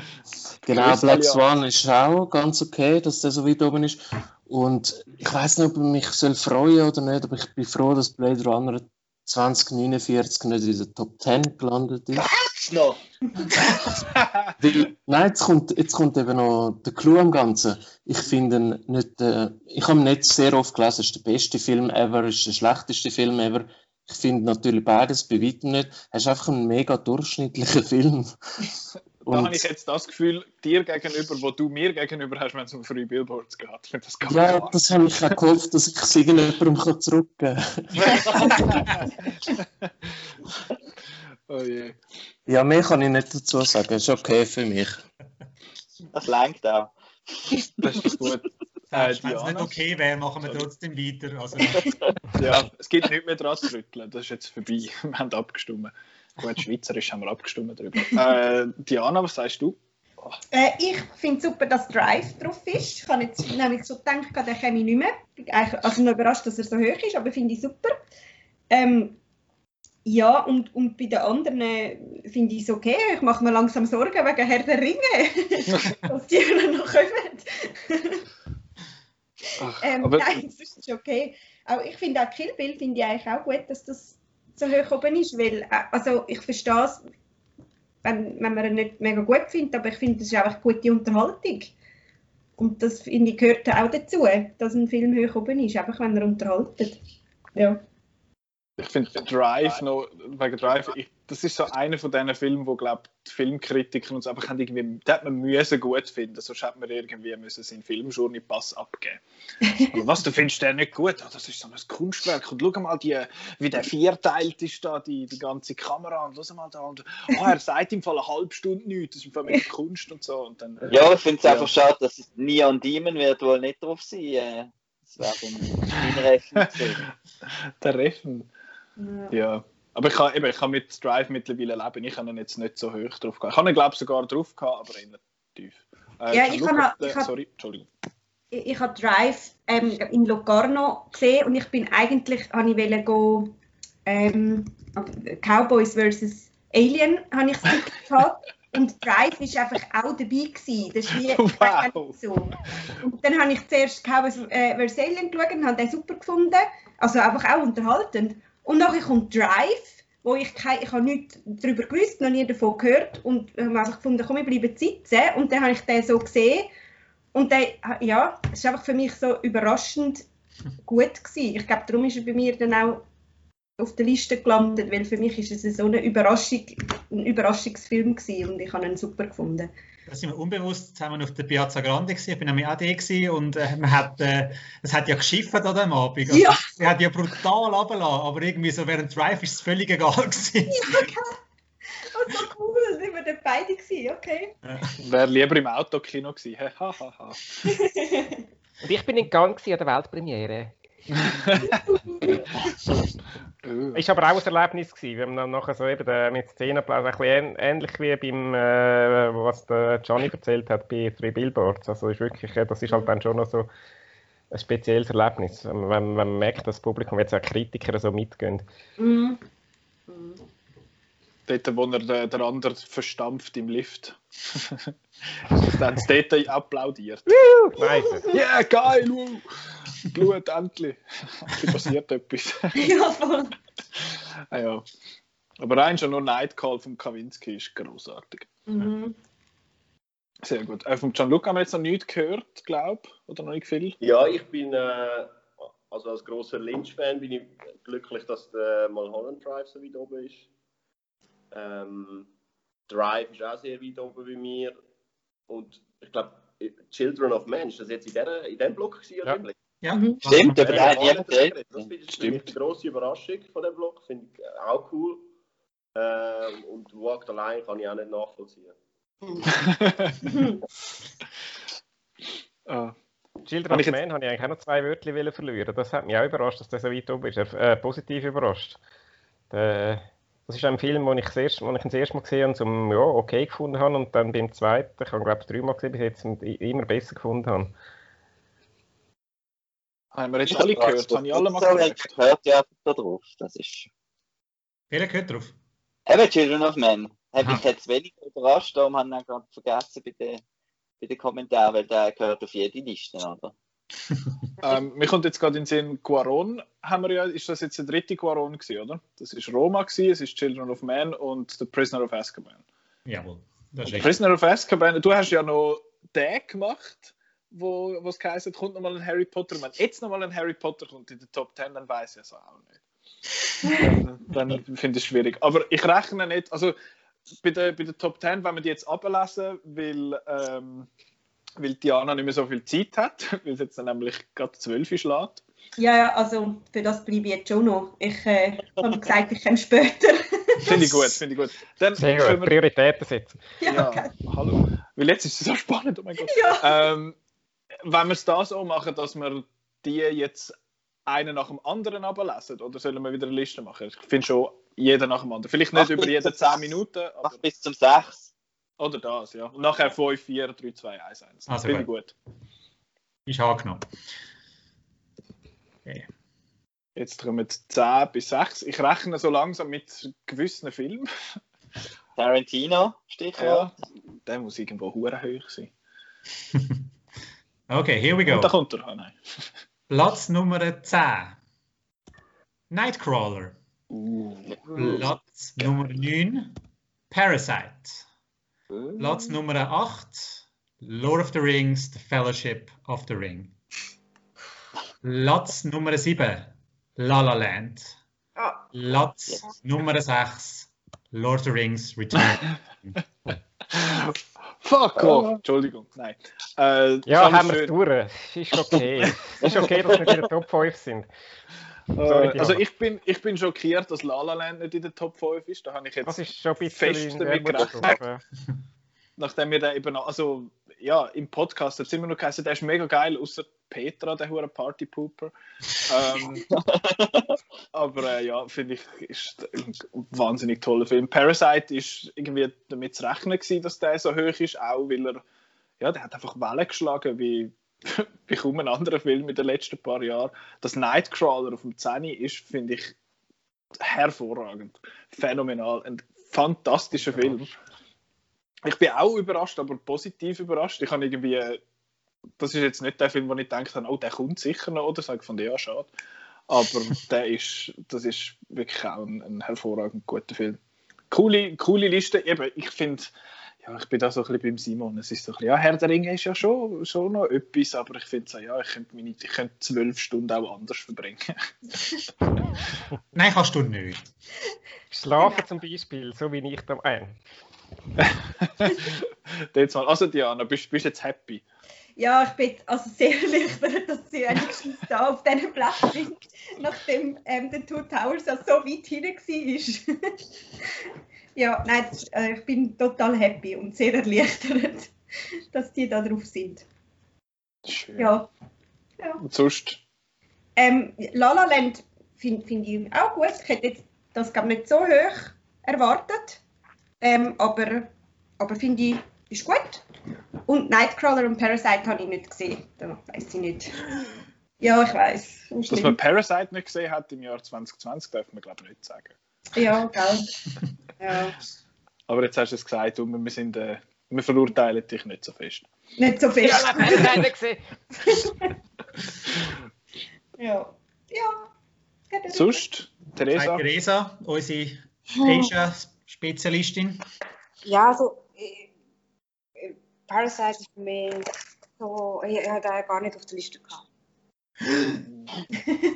genau Black. Swan ist auch ganz okay, dass der so weit oben ist. Und ich weiß nicht, ob ich mich soll freuen oder nicht, aber ich bin froh, dass Blade Runner 2049 nicht in der Top 10 gelandet ist. Jetzt noch! Weil, nein, jetzt kommt, jetzt kommt eben noch der Clou am Ganzen. Ich finde nicht, äh, ich habe nicht sehr oft gelesen, es ist der beste Film ever, es ist der schlechteste Film ever. Ich finde natürlich beides bei weitem nicht. Es ist einfach ein mega durchschnittlicher Film. Da habe Und ich jetzt das Gefühl, dir gegenüber, wo du mir gegenüber hast, wenn es um Free Billboards geht. Das ja, klar. das habe ich auch gehofft, dass ich es irgendjemandem zurückgeben kann. oh je. Ja, mehr kann ich nicht dazu sagen. Ist okay für mich. Das lenkt auch. Das ist gut. Äh, wenn es nicht okay wäre, machen wir trotzdem weiter. Also, Ja, es gibt nichts mehr dran zu rütteln. Das ist jetzt vorbei. Wir haben abgestimmt. Gut, Schweizerisch haben wir abgestimmt darüber. Äh, Diana, was sagst du? Äh, ich finde super, dass Drive drauf ist. Ich habe jetzt nämlich so gedacht, der käme nicht mehr. Ich bin eigentlich- Also noch überrascht, dass er so hoch ist, aber finde ich super. Ähm, ja, und, und bei den anderen äh, finde ich es okay. Ich mache mir langsam Sorgen wegen Herr der Ringe, dass die noch kommen. Ach, Ähm, nein, das ist okay. Aber ich finde auch Kill Bill finde ich eigentlich auch gut, dass das so hoch oben ist, weil äh, also ich verstehe es, wenn, wenn man ihn nicht mega gut findet, aber ich finde, das ist einfach gute Unterhaltung. Und das finde ich gehört auch dazu, dass ein Film hoch oben ist, einfach wenn er unterhaltet. Ja. ich finde Drive noch, wegen Drive, ich das ist so einer von diesen Filmen, wo glaube die Filmkritiker uns einfach haben irgendwie, hat man müssen gut finden, sonst hätte man irgendwie müssen seinen Filmjourney Pass abgeben. Aber was du findest, der nicht gut? Ah, das ist so ein Kunstwerk und schau mal, die, wie der vierteilt ist da die, die ganze Kamera und schau mal da und oh, er sagt im Fall eine halbe Stunde nichts, das ist im Fall mit Kunst und so und dann. Ja, ich finde es Ja. einfach schade, dass es Neon Demon wird wohl nicht drauf sein. äh, Das wäre dann mein gewesen. Der Reffen. Ja. Ja. Aber ich kann, eben, ich kann mit Drive mittlerweile leben. Ich habe ihn jetzt nicht so hoch drauf gehabt. Ich habe ihn, glaube ich, sogar drauf gehabt, aber eher tief. Äh, Ja, ich kann auch- äh, Sorry, Entschuldigung. ich, ich habe Drive ähm, in Locarno gesehen und ich bin eigentlich, habe ich wollen go, ähm, Cowboys vs. Alien, habe ich es gehabt. Und Drive ist einfach auch dabei gewesen. Das ist wie, Wow. so. Und dann habe ich zuerst Cowboys äh, vs. Alien geschaut und habe den super gefunden. Also einfach auch unterhaltend. Und nachher kommt Drive, wo ich, kein, ich habe nichts darüber gewusst, noch nie davon gehört und habe also gefunden, komm, wir bleiben sitzen. Und dann habe ich den so gesehen und der, ja, es war einfach für mich so überraschend gut gewesen. Ich glaube, darum ist er bei mir dann auch auf der Liste gelandet, weil für mich ist es so eine Überraschung, ein Überraschungsfilm gewesen und ich habe ihn super gefunden. Da sind wir unbewusst zusammen auf der Piazza Grande gewesen. Ich bin nämlich auch da gewesen und äh, man hat, äh, es hat ja geschifft an dem Abend. Also, Ja. Sie hat ja brutal runtergelassen, aber irgendwie so während Drive ist es völlig egal gewesen. Oh, so cool, sind wir dort beide gewesen, okay. Wäre lieber im Autokino gewesen. Ha, ha, ha. Und ich bin in Gang an der Weltpremiere. Äh. Ist aber auch ein Erlebnis gewesen. Wir haben dann nachher so eben den, mit Szenenapplaus ein bisschen ähn- ähnlich wie beim, äh, was der Gianni erzählt hat bei Three Billboards. Also ist wirklich, äh, das ist halt dann schon noch so ein spezielles Erlebnis, wenn, wenn wenn man merkt, dass das Publikum jetzt auch Kritiker so mitgehen. Mhm. Mhm. Dort, wo er den, den anderen verstampft im Lift. Dann haben sie dort applaudiert. Nice. Ja, yeah, geil! Wow. Blut, endlich. Endlich passiert etwas. Ja, voll. ah, ja. Aber rein schon nur Nightcall vom Kavinsky ist großartig. Mhm. Sehr gut. Äh, vom Gianluca haben wir jetzt noch nichts gehört, glaube ich. Oder noch nicht viel. Ja, ich bin, äh, also als großer Lynch-Fan bin ich glücklich, dass der Mulholland Drive so weit oben ist. Ähm, Drive ist auch sehr weit oben bei mir. Und ich glaube, Children of Men, ist das jetzt in, der, in dem Block gewesen, oder Ja. Ja, Mhm. Stimmt, aber aber Ja, hat niemand das geredet. finde ich Stimmt. eine grosse Überraschung von dem Block, finde ich auch cool. Ähm, und Walk the Line kann ich auch nicht nachvollziehen. ah. Children of Men habe ich eigentlich auch noch zwei Wörter verlieren. Das hat mich auch überrascht, dass der so weit oben ist. Äh, positiv überrascht. Der, das ist ein Film, den ich, das erste, den ich das erste Mal gesehen habe und zum, ja, okay gefunden habe und dann beim zweiten, ich habe glaube ich dreimal gesehen bis jetzt und immer besser gefunden habe. Haben wir jetzt alle gehört? Haben ich alle mal gehört? Ich hört ja da drauf. Das ist. wer gehört drauf? Eben Children of Men. Hat Aha. mich jetzt weniger überrascht, darum haben wir gerade vergessen bei den, bei den Kommentaren, weil der gehört auf jede Liste, oder? Ähm, mir kommt jetzt gerade in den Sinn, Quaron haben wir ja, ist das jetzt der dritte Quaron gewesen, oder? Das ist Roma gewesen, es ist Children of Men und The Prisoner of Azkaban. Jawohl, das ist. Prisoner of Azkaban, du hast ja noch den gemacht, wo was geheißen kommt nochmal ein Harry Potter. Wenn jetzt nochmal ein Harry Potter kommt in der Top 10, dann weiß ich es auch nicht. dann dann finde ich es schwierig. Aber ich rechne nicht, also bei der, bei der Top 10, wenn wir die jetzt ablesen, weil, ähm, weil Diana nicht mehr so viel Zeit hat, weil es jetzt dann nämlich gerade 12 Uhr schlägt. Ja, ja, also für das bleibe ich jetzt schon noch. Ich äh, habe gesagt, ich komme später. Finde ich gut, finde ich gut. Dann Sehr gut, wir, Prioritäten setzen. ja, ja, okay. hallo. Weil jetzt ist es so spannend, oh mein Gott. ja. Ähm, wenn wir es da so machen, dass wir die jetzt einen nach dem anderen ablesen, oder sollen wir wieder eine Liste machen? Ich finde schon, jeder nach dem anderen. Vielleicht nicht Mach über jede zum 10 Minuten, aber, bis zum 6. oder das, ja. Und nachher 5, 4, 3, 2, 1, 1. Also finde ich gut. Ist angenommen. Okay. Jetzt kommen wir 10 bis 6. Ich rechne so langsam mit gewissen Filmen. Tarantino, Stichwort. Ja, der muss irgendwo hure hoch sein. Okay, here we Und da go. kommt er. Ah, nein. Platz Nummer 10. Nightcrawler. Uh. Platz Nummer 9. Parasite. Platz Nummer 8. Lord of the Rings, The Fellowship of the Ring. Platz Nummer 7. La La Land. Platz Yes. Nummer 6. Lord of the Rings Return. Fuck off! Entschuldigung, nein. Äh, Ja, haben wir es durch. Ist okay. ist okay, dass wir in der Top 5 sind. Sorry, Äh, also Diana. ich bin, ich bin schockiert, dass La La Land nicht in der Top 5 ist. Da habe ich jetzt Das ist schon ein bisschen fest damit gerechnet. nachdem wir da eben, also ja, im Podcast hat es immer noch geheißen, der ist mega geil, außer Petra, der hure Partypooper. ähm, aber äh, ja, finde ich, ist ein wahnsinnig toller Film. Parasite ist irgendwie damit zu rechnen gewesen, dass der so hoch ist, auch weil er, ja, der hat einfach Wellen geschlagen, wie, wie kaum ein anderer Film in den letzten paar Jahren. Das Nightcrawler auf dem 10 ist, finde ich, hervorragend, phänomenal, ein fantastischer Film. Ich bin auch überrascht, aber positiv überrascht. Ich habe irgendwie, das ist jetzt nicht der Film, wo ich gedacht habe, oh, der kommt sicher noch, oder? Sag von ja, schade. Aber der ist, das ist wirklich auch ein, ein hervorragend guter Film. Coole, coole Liste. Eben, ich finde, ja, ich bin da so ein bisschen beim Simon. Es ist so ein bisschen, ja, Herr der Ringe ist ja schon, schon noch etwas, aber ich finde so, ja, ich könnte, meine, ich könnte zwölf Stunden auch anders verbringen. Nein, kannst du nicht. Schlafen zum Beispiel, so wie ich da. Äh, Jetzt mal, also Diana, bist du jetzt happy? Ja, ich bin also sehr erleichtert, dass sie wenigstens da auf diesen Platz sind, nachdem ähm, der Two Towers ja so weit hinten war. Ja, nein, äh, ich bin total happy und sehr erleichtert, dass die da drauf sind. Schön. Ja. ja. Und sonst? Ähm, La La Land finde find ich auch gut. Ich hätte jetzt das glaub, nicht so hoch erwartet, ähm, aber, aber finde ich, ist gut. Und Nightcrawler und Parasite habe ich nicht gesehen. Da weiß ich nicht. Ja, ich weiß. Dass man Parasite nicht gesehen hat im Jahr 2020, darf man glaube ich nicht sagen. Ja, gell. Ja. Aber jetzt hast du es gesagt und wir, sind, äh, wir verurteilen dich nicht so fest. Nicht so fest. Ja, nein, nein, nicht gesehen. Ja. Ja. Sonst, Theresa? Hi, Theresa, unsere Asia-Spezialistin. Ja, also äh, äh, Parasite ist für mich so, ich, ich habe den gar nicht auf der Liste gehabt.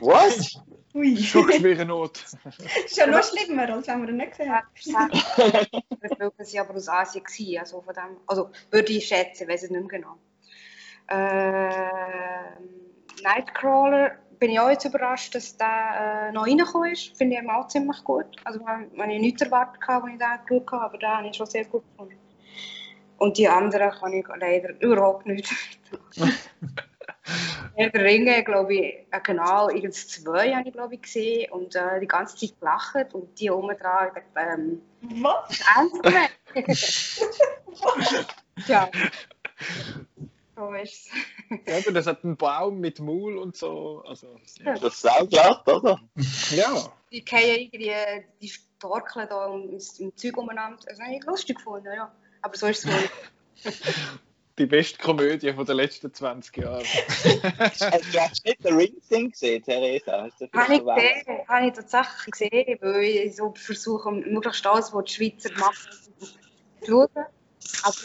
Was? Ui. Schon schwere Not. ist ja noch schlimmer, als wenn wir ihn nicht gesehen haben. Ich glaube, sie aber aus Asien gewesen, also von dem, also würde ich schätzen, weiß ich nicht mehr genau. Ähm, Nightcrawler bin ich auch jetzt überrascht, dass der äh, noch reingekommen ist. Finde ich eben auch ziemlich gut. Also wenn, wenn ich nichts erwartet habe, als ich den geschaut habe, aber den habe ich schon sehr gut gefunden. Und die anderen kann ich leider überhaupt nicht. Herr der Ringe, glaube ich, ein Kanal, irgendwas zwei habe ich, glaube ich, gesehen und äh, die ganze Zeit gelacht und die oben dran, ich dachte, ähm, Was? ernst gemeint? ja. So ist Ja, aber das hat einen Baum mit Maul und so. Also, ja. Das ist auch glatt, oder? ja. Die fallen irgendwie, die Storkeln da um, im Zeug umeinander. Das habe ich lustig gefunden, ja. Aber so ist es wohl. Die beste Komödie von den letzten 20 Jahren. Hast du hast nicht den Ring-Thing gesehen, Theresa? Habe ich gesehen, habe ich tatsächlich gesehen, weil ich so versuche, möglichst alles, was die Schweizer machen, zu schauen. Aber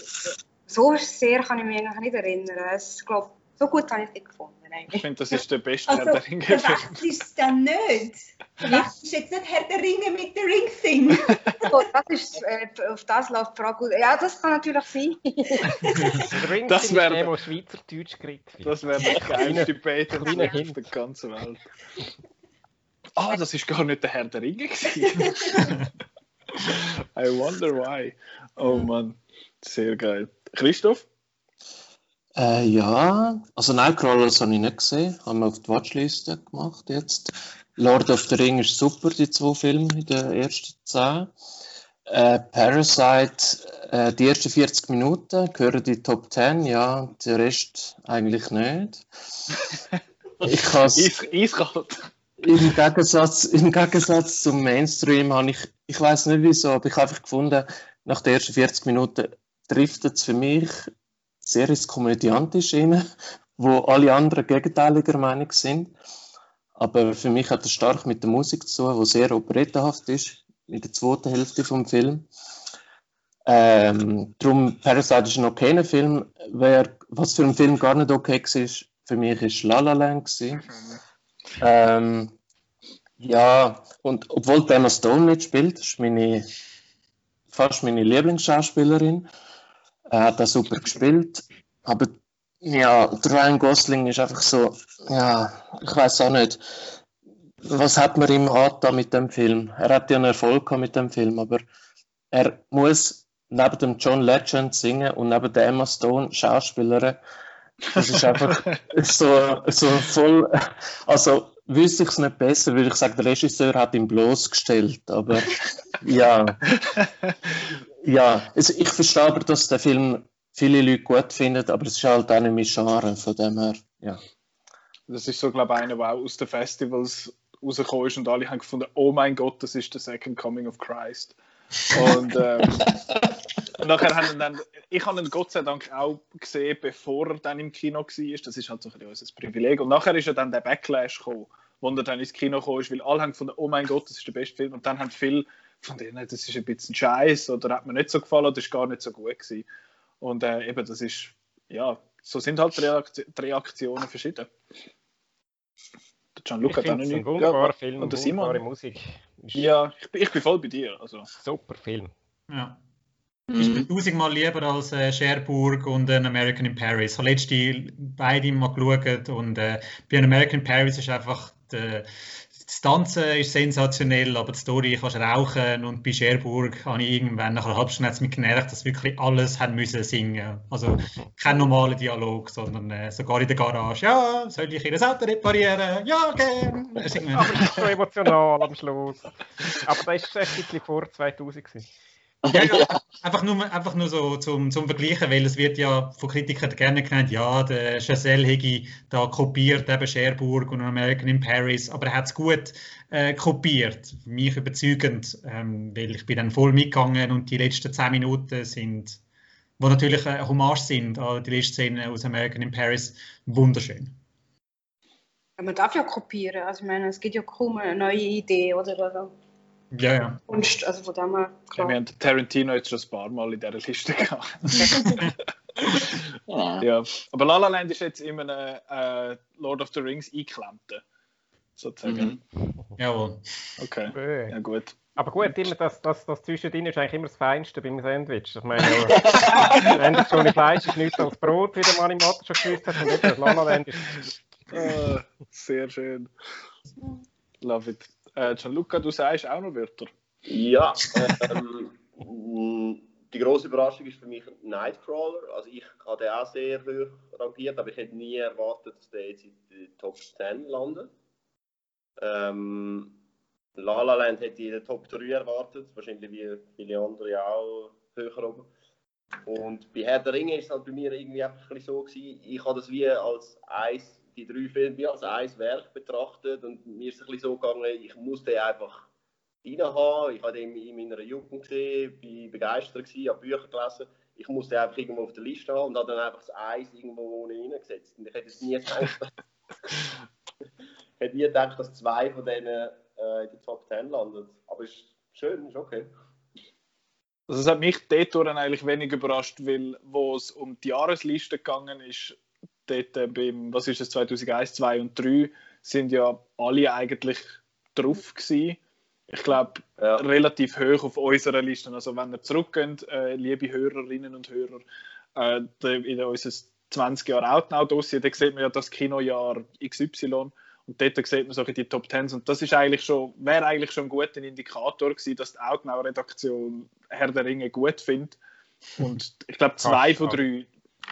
so sehr kann ich mich eigentlich nicht erinnern. Es, glaub, so gut habe ich es nicht gefunden. Ich Eigentlich. finde, das ist der beste Also, Herr der Ringe-Film. verwechselst es dann nicht? Verwechselst du jetzt nicht Herr der Ringe mit der Ring-Thing? So, das ist, äh, auf das läuft die Frage gut. Ja, das kann natürlich sein. Ring Das ist wär- der, der Schweizerdeutsch geredet wird. Das wäre der geilste auf Hint. der ganzen Welt. Ah, das ist gar nicht der Herr der Ringe. I wonder why. Oh Mann, sehr geil. Christoph? Äh, ja, also Nightcrawlers habe ich nicht gesehen, haben wir auf die Watchliste gemacht jetzt. Lord of the Ring ist super, die zwei Filme in den ersten zehn. Äh, Parasite, äh, die ersten 40 Minuten gehören die Top 10, ja, der Rest eigentlich nicht. Ich kann Eis, eiskalt. im Gegensatz, Im Gegensatz zum Mainstream habe ich, ich weiß nicht wieso, aber ich habe einfach gefunden, nach den ersten 40 Minuten driftet es für mich sehr ins Komödiantische rein, wo alle anderen gegenteiliger Meinung sind. Aber für mich hat es stark mit der Musik zu tun, die sehr operettenhaft ist, in der zweiten Hälfte vom Film. Ähm, darum, Parasite ist ein okayer Film. Wer, was für ein Film gar nicht okay war, für mich ist La La Land. Ähm, ja, und obwohl Emma Stone mitspielt, das ist meine fast meine Lieblingsschauspielerin. Er hat das super gespielt. Aber ja, Ryan Gosling ist einfach so, ja, ich weiß auch nicht, was hat man ihm angetan mit dem Film? Er hat ja einen Erfolg gehabt mit dem Film, aber er muss neben dem John Legend singen und neben der Emma Stone Schauspielerin. Das ist einfach so, so voll, also wüsste ich es nicht besser, würde ich sagen, der Regisseur hat ihn bloßgestellt, aber ja. Ja, also ich verstehe aber, dass der Film viele Leute gut finden, aber es ist halt auch nicht mein Genre, von dem her, ja. Das ist so, glaube ich, einer, der auch aus den Festivals rausgekommen ist und alle haben gefunden, oh mein Gott, das ist der Second Coming of Christ. Und ähm, nachher haben dann, ich habe ihn Gott sei Dank auch gesehen, bevor er dann im Kino war. Das ist halt so ein bisschen unser Privileg. Und nachher ist ja dann der Backlash gekommen, wo er dann ins Kino gekommen ist, weil alle haben gefunden, oh mein Gott, das ist der beste Film. Und dann haben viele von denen, das ist ein bisschen scheiß oder hat mir nicht so gefallen oder ist gar nicht so gut gewesen. Und äh, eben, das ist, ja, so sind halt die, Reakt die Reaktionen verschieden. Der Gianluca ich hat auch noch ein nicht. wunderbarer Ja, Film, und der wunderbare Simon. Musik. Ist Ja, ich, bin- ich bin voll bei dir. Also. Super Film. Ja. Ist mir tausendmal lieber als äh, Cherbourg und ein American in Paris. Ich habe letzte beide mal geschaut und äh, bei American in Paris ist einfach die, das Tanzen ist sensationell, aber die Story kannst du rauchen und bei Cherbourg habe ich irgendwann nach einer halben Stunde mich genervt, dass wirklich alles haben müssen singen. Also kein normaler Dialog, sondern äh, sogar in der Garage. Ja, soll ich Ihr Auto reparieren? Ja, gern. Wir. Aber es ist so emotional am Schluss. Aber das war ein bisschen vor 2000. Gewesen. Ja, ja. Einfach nur, einfach nur so zum, zum Vergleichen, weil es wird ja von Kritikern gerne genannt, ja, der Chazelle hätte da kopiert, eben Cherbourg und American in Paris, aber er hat es gut äh, kopiert, für mich überzeugend, ähm, weil ich bin dann voll mitgegangen und die letzten zehn Minuten sind, wo natürlich eine Hommage sind an die letzte Szene aus American in Paris, wunderschön. Ja, Man darf ja kopieren. Also ich meine, es gibt ja kaum eine neue Idee oder, oder Ja, ja. Kunst. Also von dem her, Ja, wir haben Tarantino jetzt schon ein paar Mal in dieser Liste gehabt. Ja. ja. Aber La La Land ist jetzt in einem äh, Lord of the Rings eingeklemmten. Sozusagen. Jawohl. Okay. Äh. Ja, gut. Aber gut, immer das, das, das Zwischendrin ist eigentlich immer das Feinste beim Sandwich. Ich meine, ja, Sandwich ohne Fleisch ist nichts als Brot, wie der Mann im Mathe schon gewusst hat. Und eben das La La Land ist Ah, sehr schön. Love it. Äh, Gianluca, du sagst auch noch Wörter. Ja, ähm, die große Überraschung ist für mich Nightcrawler. Also ich habe den auch sehr hoch rangiert, aber ich hätte nie erwartet, dass der jetzt in die Top 10 landet. Ähm, La La Land hätte ich in den Top 3 erwartet, wahrscheinlich wie viele andere auch höher oben. Und bei Herr der Ringe ist es halt bei mir irgendwie einfach so gewesen, ich habe das wie als eins, die drei Filme als ein Werk betrachtet und mir ist es ein bisschen so gegangen, ich musste einfach rein haben. Ich habe den in meiner Jugend gesehen, bin begeistert gewesen, habe Bücher gelesen. Ich musste einfach irgendwo auf der Liste haben und habe dann einfach das Eis irgendwo reingesetzt. Und ich hätte es nie gedacht, ich hätte nie gedacht, dass zwei von denen äh, in der Top 10 landen. Aber ist schön, ist okay. Also es hat mich dort eigentlich wenig überrascht, weil wo es um die Jahresliste gegangen ist, dort äh, beim, was ist es, 2001, 2 und 3, sind ja alle eigentlich drauf gewesen. Ich glaube, Ja. relativ hoch auf unserer Liste. Also wenn ihr zurückgeht, äh, liebe Hörerinnen und Hörer, äh, in unser 20 Jahre Outnow-Dossier, da sieht man ja das Kinojahr XY und dort sieht man so die Top Tens und das ist eigentlich schon, wäre eigentlich schon ein guter Indikator gewesen, dass die Outnow-Redaktion Herr der Ringe gut findet. Und ich glaube, zwei von drei,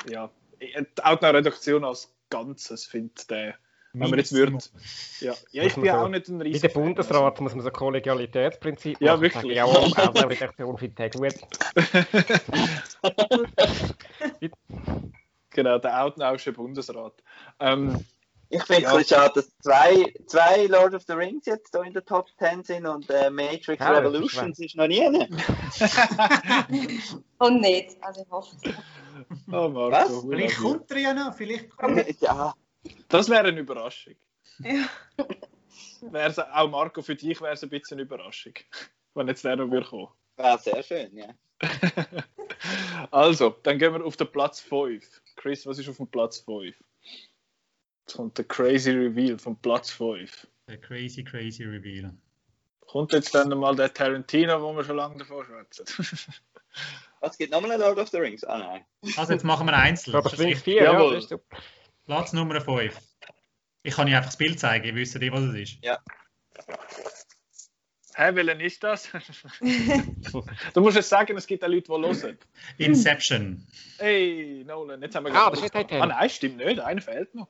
ja, die Outnow-Redaktion als Ganzes findet der, wenn man jetzt würde, ja, ja, ich bin ja so- auch nicht ein Wie riesiger der Bundesrat muss man so ein Kollegialitätsprinzip Ja, machen. wirklich. Ja, auch die Redaktion findet den gut. Genau, der Outnowsche Bundesrat. Ähm, Ich finde es Ja. ein bisschen schade, dass zwei, zwei Lord of the Rings jetzt da in der Top 10 sind und äh, Matrix Ja, das ist Revolutions ist noch nie. Und nicht. Also ich hoffe es. Oh Marco, Was? Vielleicht kommt er ja noch, vielleicht kommt er. ja, Das wäre eine Überraschung. Ja. Wär's, auch Marco, für dich wäre es ein bisschen eine Überraschung, wenn jetzt der noch würde kommen. wäre sehr schön, ja. Also, dann gehen wir auf den Platz 5. Chris, was ist auf dem Platz 5? Jetzt kommt der Crazy Reveal vom Platz 5. Der crazy, crazy Reveal. Kommt jetzt dann mal der Tarantino, wo wir schon lange davor schwätzen? Was gibt nochmal ein Lord of the Rings? Ah nein. Also jetzt machen wir einzeln. Aber Ist das Strich richtig? 4, ja, Jawohl. das ist super. Platz Nummer 5. Ich kann Ihnen einfach das Bild zeigen, ihr wisst nicht, was es ist. Hä, welchen ist das? du musst es sagen, es gibt auch Leute, die hören. Inception. Hey, Nolan, jetzt haben wir Ah, das ist Titanic. Ah nein, stimmt nicht, einer fehlt noch.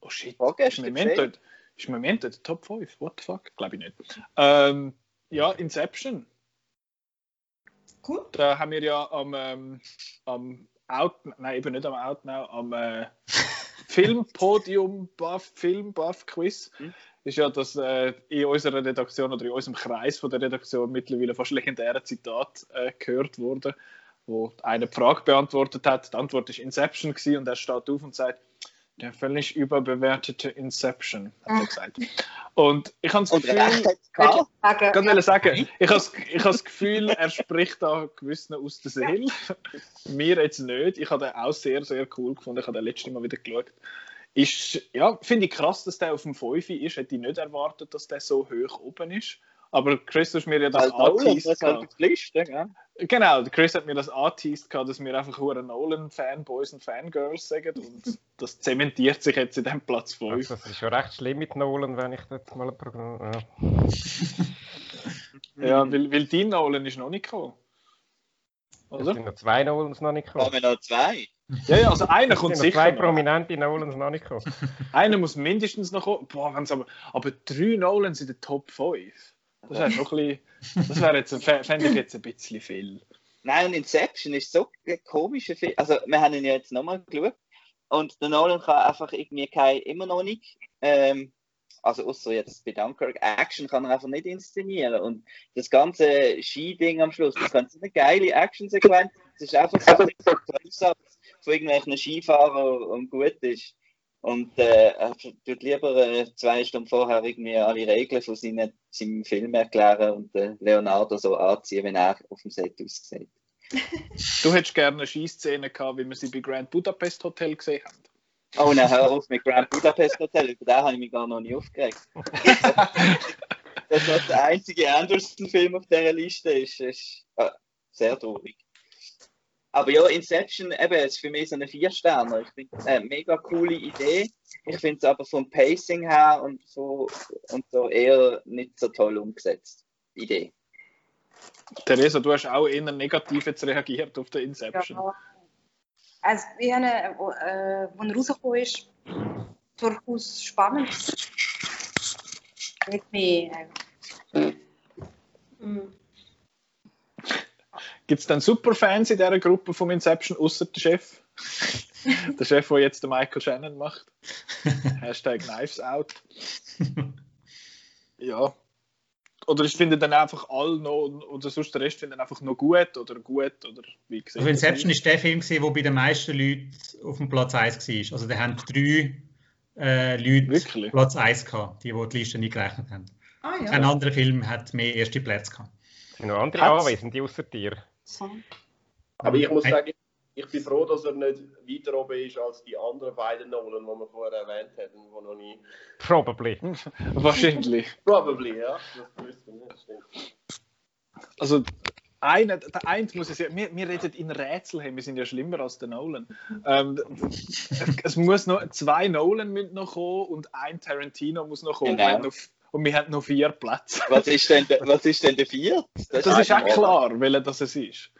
Oh shit, hast ist gesehen? ist Memento der Top 5? What the fuck? Glaube ich nicht. Ähm, ja, Inception. Cool. Da haben wir ja am, ähm, am Out, nein, eben nicht am Outnow, am äh, Filmpodium Buff, Film Buff Quiz. Hm. Ist ja das äh, in unserer Redaktion oder in unserem Kreis von der Redaktion mittlerweile fast legendäre Zitat äh, gehört worden, wo eine die Frage beantwortet hat. Die Antwort ist Inception gewesen und er steht auf und sagt, der völlig überbewertete Inception, hat er gesagt. Und ich habe das Gefühl, ich kann sagen, ich habe das- ich habe das Gefühl, er spricht da gewissen aus der Seele. Mir jetzt nicht. Ich habe den auch sehr, sehr cool gefunden. Ich habe den letztes Mal wieder geschaut. Ist, ja, finde ich krass, dass der auf dem 5 ist. Hätte ich nicht erwartet, dass der so hoch oben ist. Aber Chris, du hast mir ja das angeteased. das halt? Genau, Chris hat mir das angeteased, gehabt, dass wir einfach hure Nolan-Fanboys und Fangirls sagen. Und das zementiert sich jetzt in dem Platz 5. Also, das ist schon recht schlimm mit Nolan, wenn ich jetzt mal eine Prognose. Ja. Ja, weil, weil dein Nolan ist noch nicht gekommen. Es Oder? sind noch zwei Nolans noch nicht Da haben gekommen. wir noch zwei. Ja, ja, also einer Es kommt sind noch zwei sicher noch. prominente Nolans noch nicht gekommen. Einer muss mindestens noch kommen. Boah, wenn's aber, aber drei Nolans in der Top 5. Das wäre noch ein bisschen, das wäre jetzt, fä- fände ich jetzt ein bisschen viel. Nein, und Inception ist so ein komischer Film. Also, wir haben ihn ja jetzt nochmal geschaut. Und der Nolan kann einfach irgendwie kein, immer noch nicht, ähm, also außer jetzt bei Dunkirk, Action kann er einfach nicht inszenieren. Und das ganze Skiding am Schluss, das so eine geile Actionsequenz. Das ist einfach so ein Close-Up von irgendwelchen Skifahrern und gut ist. Und äh, er tut lieber äh, zwei Stunden vorher irgendwie alle Regeln von seinen, seinem Film erklären und äh, Leonardo so anziehen, wenn er auf dem Set aussieht. Du hättest gerne eine Skiszene gehabt, wie wir sie bei Grand Budapest Hotel gesehen haben. Oh, nein, hör auf mit Grand Budapest Hotel, über den habe ich mich gar noch nie aufgeregt. Dass das der einzige Anderson-Film auf dieser Liste ist, ist äh, sehr traurig. Aber ja, Inception, eben, ist für mich so eine Vier-Sterner. Ich finde eine mega coole Idee. Ich finde es aber vom Pacing her und so, und so eher nicht so toll umgesetzt. Idee. Theresa, du hast auch eher negativ jetzt reagiert auf den Inception. Ja. Also, ich habe, äh, wo er rausgekommen ist, durchaus spannend. Nicht mehr. Äh, Mhm. Gibt es dann Superfans in dieser Gruppe vom Inception, außer der Chef? der Chef, der jetzt den Michael Shannon macht. Hashtag Knives Out. Ja. Oder ich finde dann einfach alle noch, oder sonst der Rest finden einfach noch gut oder gut oder wie gesagt. Also Inception ist der Film, der bei den meisten Leuten auf dem Platz 1 war. Also da haben drei äh, Leute Wirklich? Platz 1 gehabt, die, die die Liste nicht gerechnet haben. Ah Kein ja. anderer Film hat mehr erste Plätze gehabt. Sind noch andere Anwesende außer dir? Aber ich muss sagen, ich bin froh, dass er nicht weiter oben ist als die anderen beiden Nolan, die wir vorher erwähnt haben, die noch nie. Probably. Wahrscheinlich. Probably, ja. Das wüsste ich nicht. Also, eine, der eine muss es ja, wir, wir reden in Rätsel, hey, wir sind ja schlimmer als der Nolan. Ähm, es muss noch, zwei Nolan müssen noch kommen und ein Tarantino muss noch kommen. Genau. Wir und wir haben noch vier Plätze. Was ist denn, der- was ist denn der vierte? Das ist auch klar, welcher das es ist.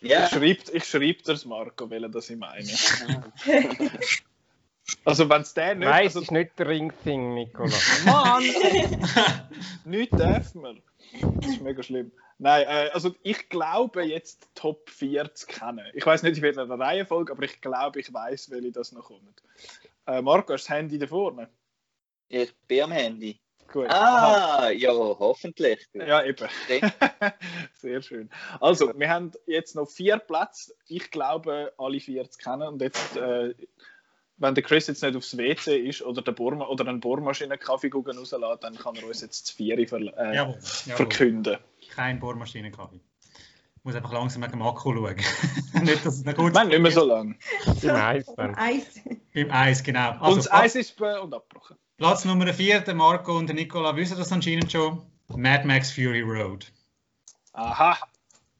Ja. Ich schreibe ich schreib dir's, Marco, welcher das ich meine. Also, wenn es der nicht... Nein, also, es ist nicht der Ring-Thing, Nicola. Mann! Nichts darf man. Das ist mega schlimm. Nein, äh, also ich glaube jetzt Top 4 zu kennen. Ich weiß nicht in welcher Reihenfolge, aber ich glaube, ich weiß, welche das noch kommt. Äh, Marco, hast du das Handy da vorne? Ich bin am Handy. Gut. Aha. Ah, ja, hoffentlich. Ja, eben. Sehr schön. Also, wir haben jetzt noch vier Plätze. Ich glaube, alle vier zu kennen. Und jetzt, äh, wenn der Chris jetzt nicht aufs WC ist oder, der Bohrma oder eine Bohrmaschine Kaffeekugeln rauslässt, dann kann er uns jetzt das Vieri ver äh, Jawohl, jawohl. verkünden. Kein Bohrmaschinenkaffee. Ich muss einfach langsam wegen dem Akku schauen. nicht, dass es noch gut Nein, nicht mehr so lange. Beim Eis. Beim Eis, genau. und das Eis ist äh, und abgebrochen. Platz Nummer 4, der Marco und der Nicola wissen das anscheinend schon. Mad Max Fury Road. Aha.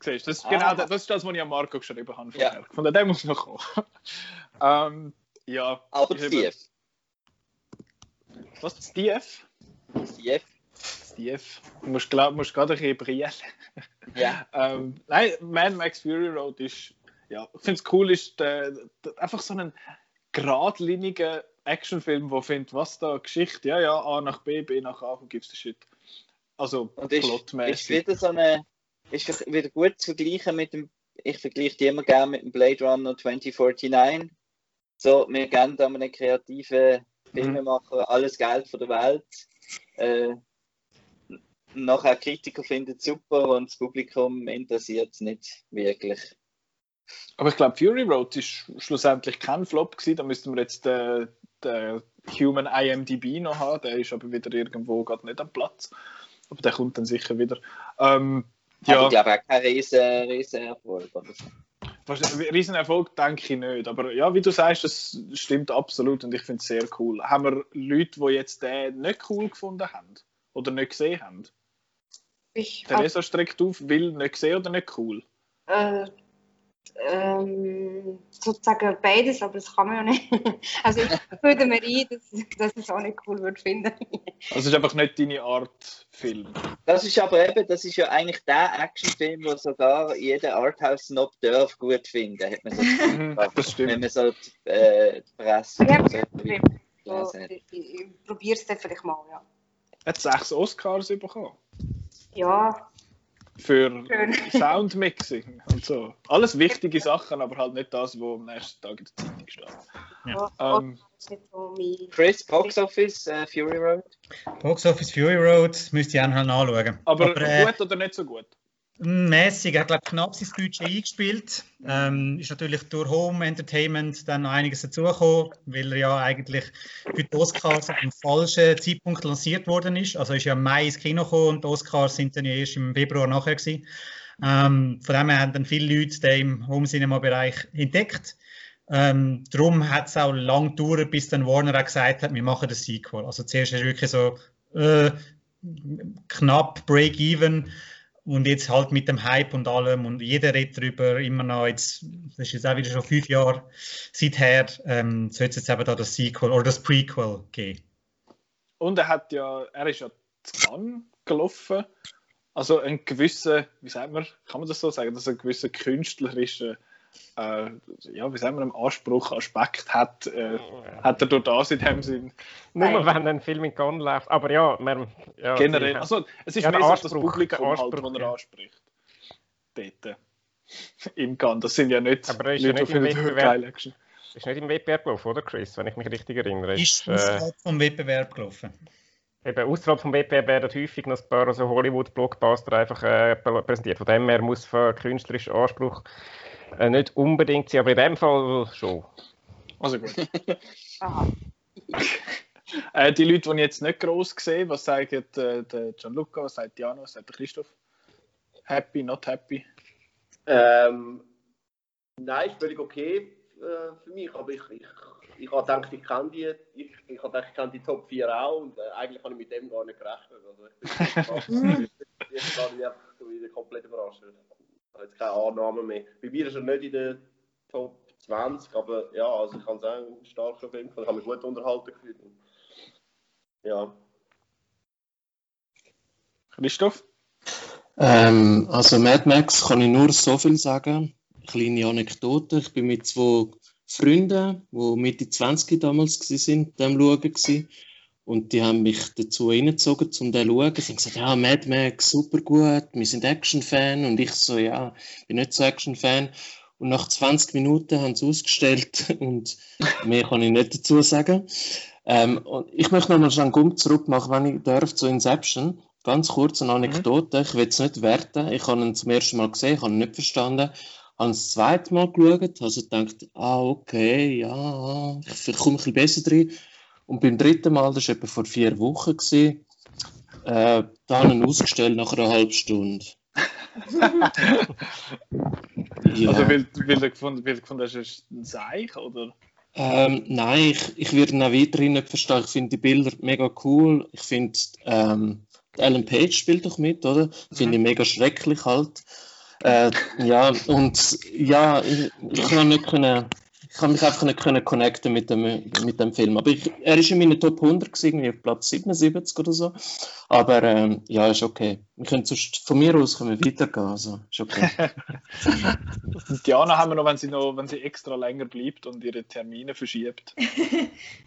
Siehst, das, ist genau Ah. das, das ist das, was ich an Marco geschrieben habe. Ja. Von dem muss noch kommen. ähm, ja. Aber Steve. Was? Steve? Steve. Steve. Du musst, glaub, musst gerade ein bisschen brillen. Ja. Ähm, nein, Mad Max Fury Road ist, ja, ich finde es cool, ist der, der, einfach so ein geradliniger Actionfilm, wo findet, was da Geschichte, ja, ja, A nach B, B nach A, wo gibt's den Shit. Also Und ist, ist wieder so eine, ist wieder gut zu vergleichen mit dem, ich vergleiche die immer gerne mit dem Blade Runner 2049. So, wir geben da einen kreativen Filmemacher alles Geld von der Welt. Äh, nachher Kritiker finden es super und das Publikum interessiert es nicht wirklich. Aber ich glaube, Fury Road ist schlussendlich kein Flop gewesen. Da müssten wir jetzt den, den Human IMDb noch haben. Der ist aber wieder irgendwo gerade nicht am Platz. Aber der kommt dann sicher wieder. Ähm, Aber ja, ich glaube auch kein riesen, riesen Erfolg. Oder so. wahrscheinlich- Riesenerfolg denke ich nicht. Aber ja, wie du sagst, das stimmt absolut und ich finde es sehr cool. Haben wir Leute, die jetzt den nicht cool gefunden haben? Oder nicht gesehen haben? Ich Theresa streckt auf, will nicht gesehen oder nicht cool? äh, ähm, sozusagen beides, aber das kann man ja nicht. Also ich würde mir ein, dass, dass ich es auch nicht cool würde finden. Also es ist einfach nicht deine Art Film. Das ist aber eben, das ist ja eigentlich der Actionfilm, wo sogar jeder Arthouse-Snob darf gut finden, hat man so das Mhm, das stimmt. Wenn man so die, äh, die Presse Ja, und so kein Problem. So, ich ich probiere es dann vielleicht mal, ja. Er hat sechs Oscars bekommen. Ja, Für. Soundmixing und so. Alles wichtige Sachen, aber halt nicht das, was am nächsten Tag in der Zeitung steht. ja. Ähm, nicht so mein... Chris, Box Office, äh, Fury Road. Box Office Fury Road müsste ich auch noch nachschauen. aber äh, gut oder nicht so gut? Mäßig, er hat glaub, knapp sein Budget eingespielt. Ähm, ist natürlich durch Home Entertainment dann noch einiges dazugekommen, weil er ja eigentlich für die Oscars am falschen Zeitpunkt lanciert worden ist. Also ist ja im Mai ins Kino gekommen und die Oscars sind dann ja erst im Februar nachher gewesen. Ähm, von dem her haben dann viele Leute den im Home Cinema Bereich entdeckt. Ähm, darum hat es auch lang gedauert, bis dann Warner auch gesagt hat, wir machen das Sequel. Also zuerst ist wirklich so äh, knapp Break-Even und jetzt halt mit dem Hype und allem und jeder redet darüber, immer noch jetzt, das ist jetzt auch wieder schon fünf Jahre seither, ähm, soll es jetzt eben da das Sequel oder das Prequel geben. Und er hat ja, er ist ja zu Cannes gelaufen. Also einen gewissen, wie sagt man, kann man das so sagen, dass er einen gewissen künstlerischen, äh, ja, wie sagen wir, einen Anspruch, Aspekt hat, äh, hat er durch das in dem Sinn. Nur Nein. wenn ein Film in Cannes läuft. Aber ja, man, ja Generell, also es ist Ja, mehr so das Anspruch, Publikum der halt, Anspruch, das er ja. anspricht. Dort. Im Cannes, das sind ja nicht Aber er ist ja Leute, nicht die Action. ist nicht im Wettbewerb gelaufen, oder Chris? Wenn ich mich richtig erinnere. Ist äh, außerhalb vom Wettbewerb gelaufen. eben außerhalb vom Wettbewerb werden häufig noch ein paar so Hollywood-Blockbuster einfach äh, präsentiert. Von dem her muss für künstlerischen Anspruch äh, nicht unbedingt sein, aber in dem Fall schon. Also gut. Äh, die Leute, die ich jetzt nicht gross sehe, was sagt äh, der Gianluca, was sagt Jano, was sagt der Christoph? Happy, not happy? Ähm, nein, ist völlig okay äh, für mich, aber ich, ich, ich habe gedacht, ich kenne die, ich, ich habe gedacht, ich kenne die Top 4 auch und äh, eigentlich habe ich mit dem gar nicht gerechnet. Also ich bin jetzt gar nicht einfach so wieder komplett überrascht. Habe jetzt keine Annahme mehr. Bei mir ist er nicht in der Top 20, aber ja, also ich kann sagen, ein starker Film, ich habe mich gut unterhalten gefühlt. Ja. Christoph? Ähm, also Mad Max kann ich nur so viel sagen. Kleine Anekdote. Ich bin mit zwei Freunden, die Mitte 20 damals sind, dem schauen. Und die haben mich dazu reingezogen, um den zu schauen. Sie haben gesagt, ja, Mad Max, super gut, wir sind Action-Fan. Und ich so, ja, bin nicht so Action-Fan. Und nach 20 Minuten haben sie ausgestellt und mehr kann ich nicht dazu sagen. Ähm, und ich möchte nochmal einen Gump zurück machen, wenn ich darf, zu Inception. Ganz kurz eine Anekdote. Ich will es nicht werten. Ich habe ihn zum ersten Mal gesehen, ich habe ihn nicht verstanden. Ich habe das zweite Mal geschaut, also gedacht, ah, okay, ja, ich, ich komme ein bisschen besser rein. Und beim dritten Mal, das war etwa vor vier Wochen, gewesen, äh, da habe ich ihn ausgestellt nach einer halben Stunde. ja. Also weil, weil du gefunden, weil du gefunden hast, es ist ein Seich, oder? Ähm, nein, ich, ich werde ihn auch weiterhin nicht verstehen. Ich finde die Bilder mega cool. Ich finde ähm, Ellen Page spielt doch mit, oder? Finde ich mega schrecklich halt. Äh, ja, und ja, ich, ich kann nicht können, ich kann mich einfach nicht können connecten mit dem, mit dem Film. Aber ich, er ist in meinen Top 100 gewesen, irgendwie auf Platz 77 oder so. Aber ähm, ja, ist okay. Wir können sonst, von mir aus können wir weitergehen, also ist okay. Diana haben wir noch, wenn sie noch, wenn sie extra länger bleibt und ihre Termine verschiebt.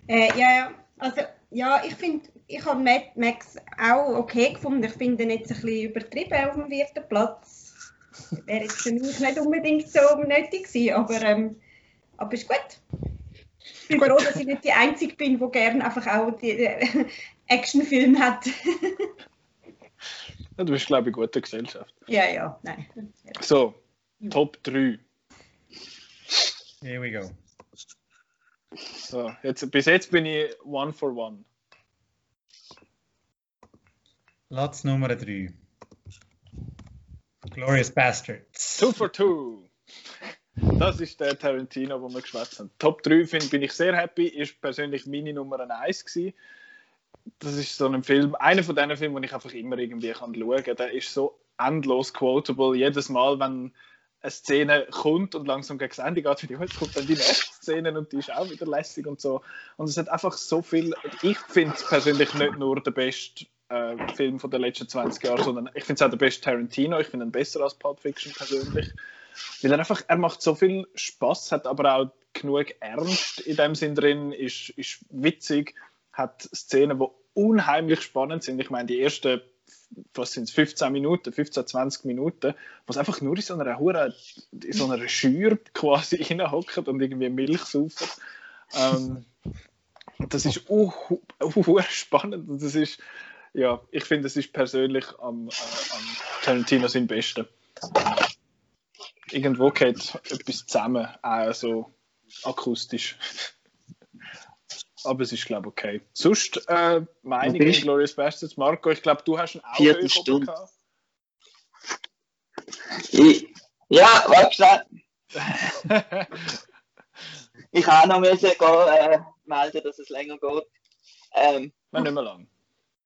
Äh, ja, ja. Also, ja, ich finde, ich habe Mad Max auch okay gefunden. Ich finde ihn jetzt ein bisschen übertrieben auf dem vierten Platz. Wäre jetzt für mich nicht unbedingt so nötig gewesen, aber, ähm, aber ist gut. Ich bin froh, dass ich nicht die Einzige bin, die gerne einfach auch die äh, Actionfilme hat. Du bist, glaube ich, in guter Gesellschaft. ja, ja, nein. So, Top 3. Here we go. So, jetzt, bis jetzt bin ich one for one. Platz Nummer 3. Glorious Bastards. Two for two. Das ist der Tarantino, wo wir geschwätzt haben. Top 3 find, bin ich sehr happy, ist persönlich meine Nummer 1 gewesen. Das ist so ein Film, einer von diesen Filmen, den ich einfach immer irgendwie kann schauen kann. Der ist so endlos quotable. Jedes Mal, wenn eine Szene kommt und langsam gegen das Ende geht, wieder, jetzt kommt dann die nächste Szene und die ist auch wieder lässig und so. Und es hat einfach so viel. Ich finde es persönlich nicht nur der beste äh, Film von den letzten 20 Jahren, sondern ich finde es auch der beste Tarantino. Ich finde ihn besser als Pulp Fiction persönlich. Weil er einfach, er macht so viel Spaß, hat aber auch genug Ernst in dem Sinn drin, ist, ist witzig, hat Szenen, die unheimlich spannend sind. Ich meine, die ersten, was sind es, 15 Minuten, 15, 20 Minuten, was einfach nur in so einer Hure, in so einer Schür quasi reinhocken und irgendwie Milch saufen. Ähm, das ist uh, uh, spannend. Und das ist, ja, ich finde, es ist persönlich am, am Tarantino sein Beste. Irgendwo geht etwas zusammen, auch so akustisch. Aber es ist, glaube ich, okay. Sonst, äh, bist- in Glorious Bastards. Marco, ich glaube, du hast oben Stunde. gehabt. Ich, ja, warte. Ich auch noch müssen gehen, äh, melden, dass es länger geht. Ähm, nicht mehr lang.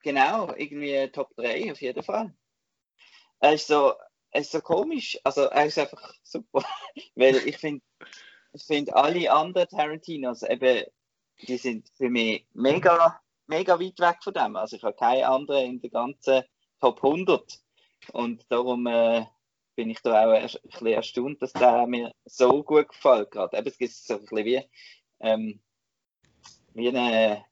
genau, irgendwie Top 3 auf jeden Fall. Ist so, er ist so komisch, also er ist einfach super. Weil ich finde, ich finde alle anderen Tarantinos eben, die sind für mich mega, mega weit weg von dem. Also ich habe keinen anderen in der ganzen Top 100. Und darum äh, bin ich da auch ein bisschen erstaunt, dass der mir so gut gefällt gerade. Eben, es gibt so ein bisschen wie, ähm, wie eine,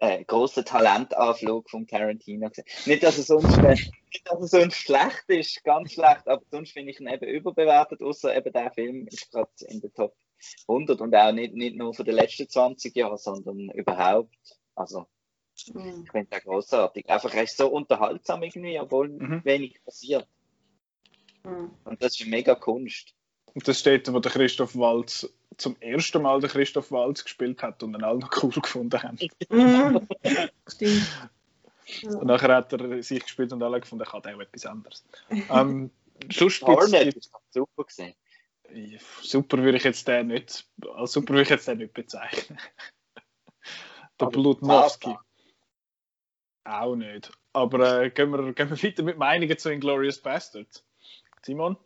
ein, ein großer Talentanflug vom Tarantino. gesehen. Nicht, dass er sonst, äh, nicht, dass er sonst schlecht ist, ganz schlecht, aber sonst finde ich ihn eben überbewertet, außer eben der Film ist gerade in der Top 100 und auch nicht, nicht nur für die letzten 20 Jahre, sondern überhaupt. Also, Mhm. ich finde den großartig. Einfach, er ist so unterhaltsam irgendwie, obwohl Mhm. wenig passiert. Mhm. Und das ist eine mega Kunst. Und das steht, wo der Christoph Waltz zum ersten Mal der Christoph Waltz gespielt hat und ihn alle noch cool gefunden haben. Stimmt. Und nachher hat er sich gespielt und alle gefunden, er kann auch etwas anderes. Ähm, sonst Hornet ist super gesehen. Super würde ich jetzt den nicht, als super würde ich jetzt den nicht bezeichnen. Der Aber Blutnowski. Auch nicht. Aber äh, gehen, wir, gehen wir weiter mit Meinungen zu Inglourious Bastards. Simon?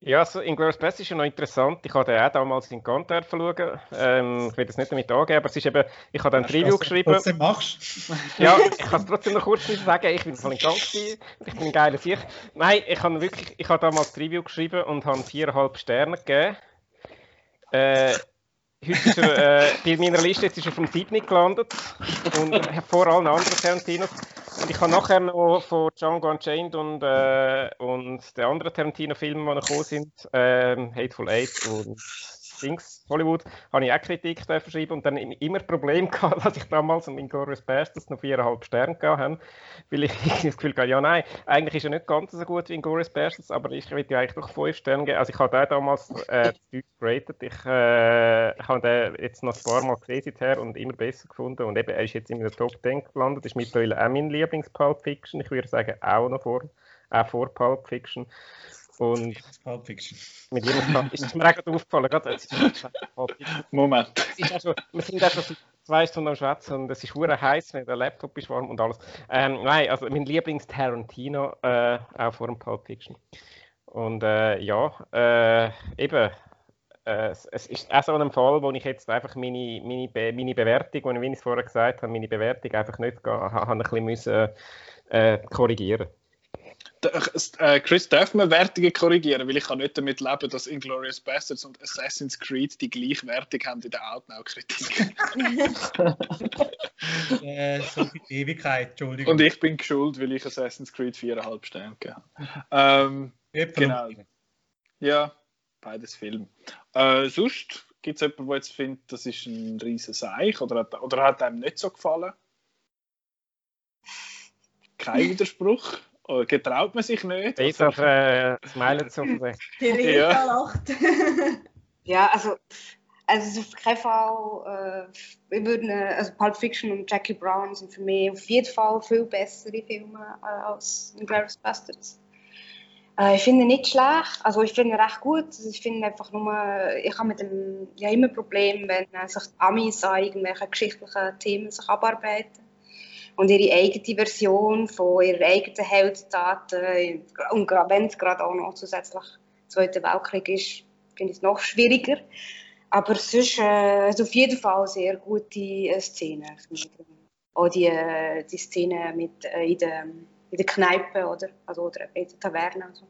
Ja, also Inglourious Basterds ist ja noch interessant. Ich habe den auch damals in Kanter schauen. Ähm, ich will das nicht damit angeben, aber es ist eben, ich habe dann ein Review geschrieben. Trotzdem machst. Ja, ich kann es trotzdem noch kurz sagen, ich bin voll in Gang gewesen, ich bin ein geiler Sicht. Nein, ich habe wirklich, ich habe damals das Review geschrieben und habe viereinhalb Sterne gegeben. Äh, heute ist er, äh, bei meiner Liste jetzt ist er vom Sydney gelandet und vor allen anderen Tarantinos. Ich habe nachher noch von Django Unchained und, äh, und den anderen Tarantino-Filmen, die noch gekommen sind, ähm, Hateful Eight und Dings, Hollywood, habe ich auch Kritik schreiben und dann immer Problem gehabt, dass ich damals an Inglourious Basterds noch viereinhalb Sterne gegeben habe, weil ich das Gefühl hatte, ja nein, eigentlich ist er nicht ganz so gut wie Inglourious Basterds, aber ich will ja eigentlich doch fünf Sterne geben. Also ich habe den damals äh, geratet. Ich äh, habe den jetzt noch ein paar Mal gesehen seither und immer besser gefunden und eben, er ist jetzt in der Top 10 gelandet, ist mittlerweile auch mein Lieblings-Pulp Fiction, ich würde sagen auch noch vor, auch vor Pulp Fiction. Und Pulp Fiction. mit jedem Fall ist es mir auch gerade aufgefallen, gerade, es ist Pulp Fiction. Moment. Es ist auch schon, wir sind auch schon seit zwei Stunden am Schwätzen und es ist hure heiß, wenn der Laptop ist warm und alles. Ähm, nein, also mein Lieblings-Tarantino, äh, auch vor dem Pulp Fiction. Und äh, ja, äh, eben, äh, es, ist auch so ein Fall, wo ich jetzt einfach meine, meine, Be meine Bewertung, wie ich es vorher gesagt habe, meine Bewertung einfach nicht ga- ha- habe ein bisschen müssen, äh, korrigieren. Äh, Chris, darf man Wertungen korrigieren? Weil ich kann nicht damit leben, dass Inglourious Bastards und Assassin's Creed die gleiche Wertung haben in der Outnow-Kritik. Äh, so die Ewigkeit, Entschuldigung. Und ich bin geschuld, weil ich Assassin's Creed 4,5 Sterne gegeben habe. Ähm, genau. Ja, beides Film. Äh, sonst gibt es jemanden, der jetzt findet, das ist ein riesen Seich oder hat, oder hat einem nicht so gefallen? Kein Widerspruch? Getraut man sich nicht? Also, äh, smilet so von sich. Der Rita Ja. lacht. Ja, also, also auf keinen Fall, äh, ich würde, äh, also Pulp Fiction und Jackie Brown sind für mich auf jeden Fall viel bessere Filme äh, als Inglourious Bastards. Äh, ich finde ihn nicht schlecht, also ich finde ihn recht gut. Also ich finde einfach nur, ich habe mit dem ja immer Probleme, wenn äh, sich die Amis an irgendwelchen geschichtlichen Themen sich abarbeiten und ihre eigene Version von ihrer eigenen Heldentaten und wenn es gerade auch noch zusätzlich Zweiter Weltkrieg ist, finde ich es noch schwieriger. Aber sonst äh, ist auf jeden Fall sehr gute äh, ich. Auch die, äh, die Szene mit, äh, in, der, in der Kneipe oder, also, oder in der Taverne. Also.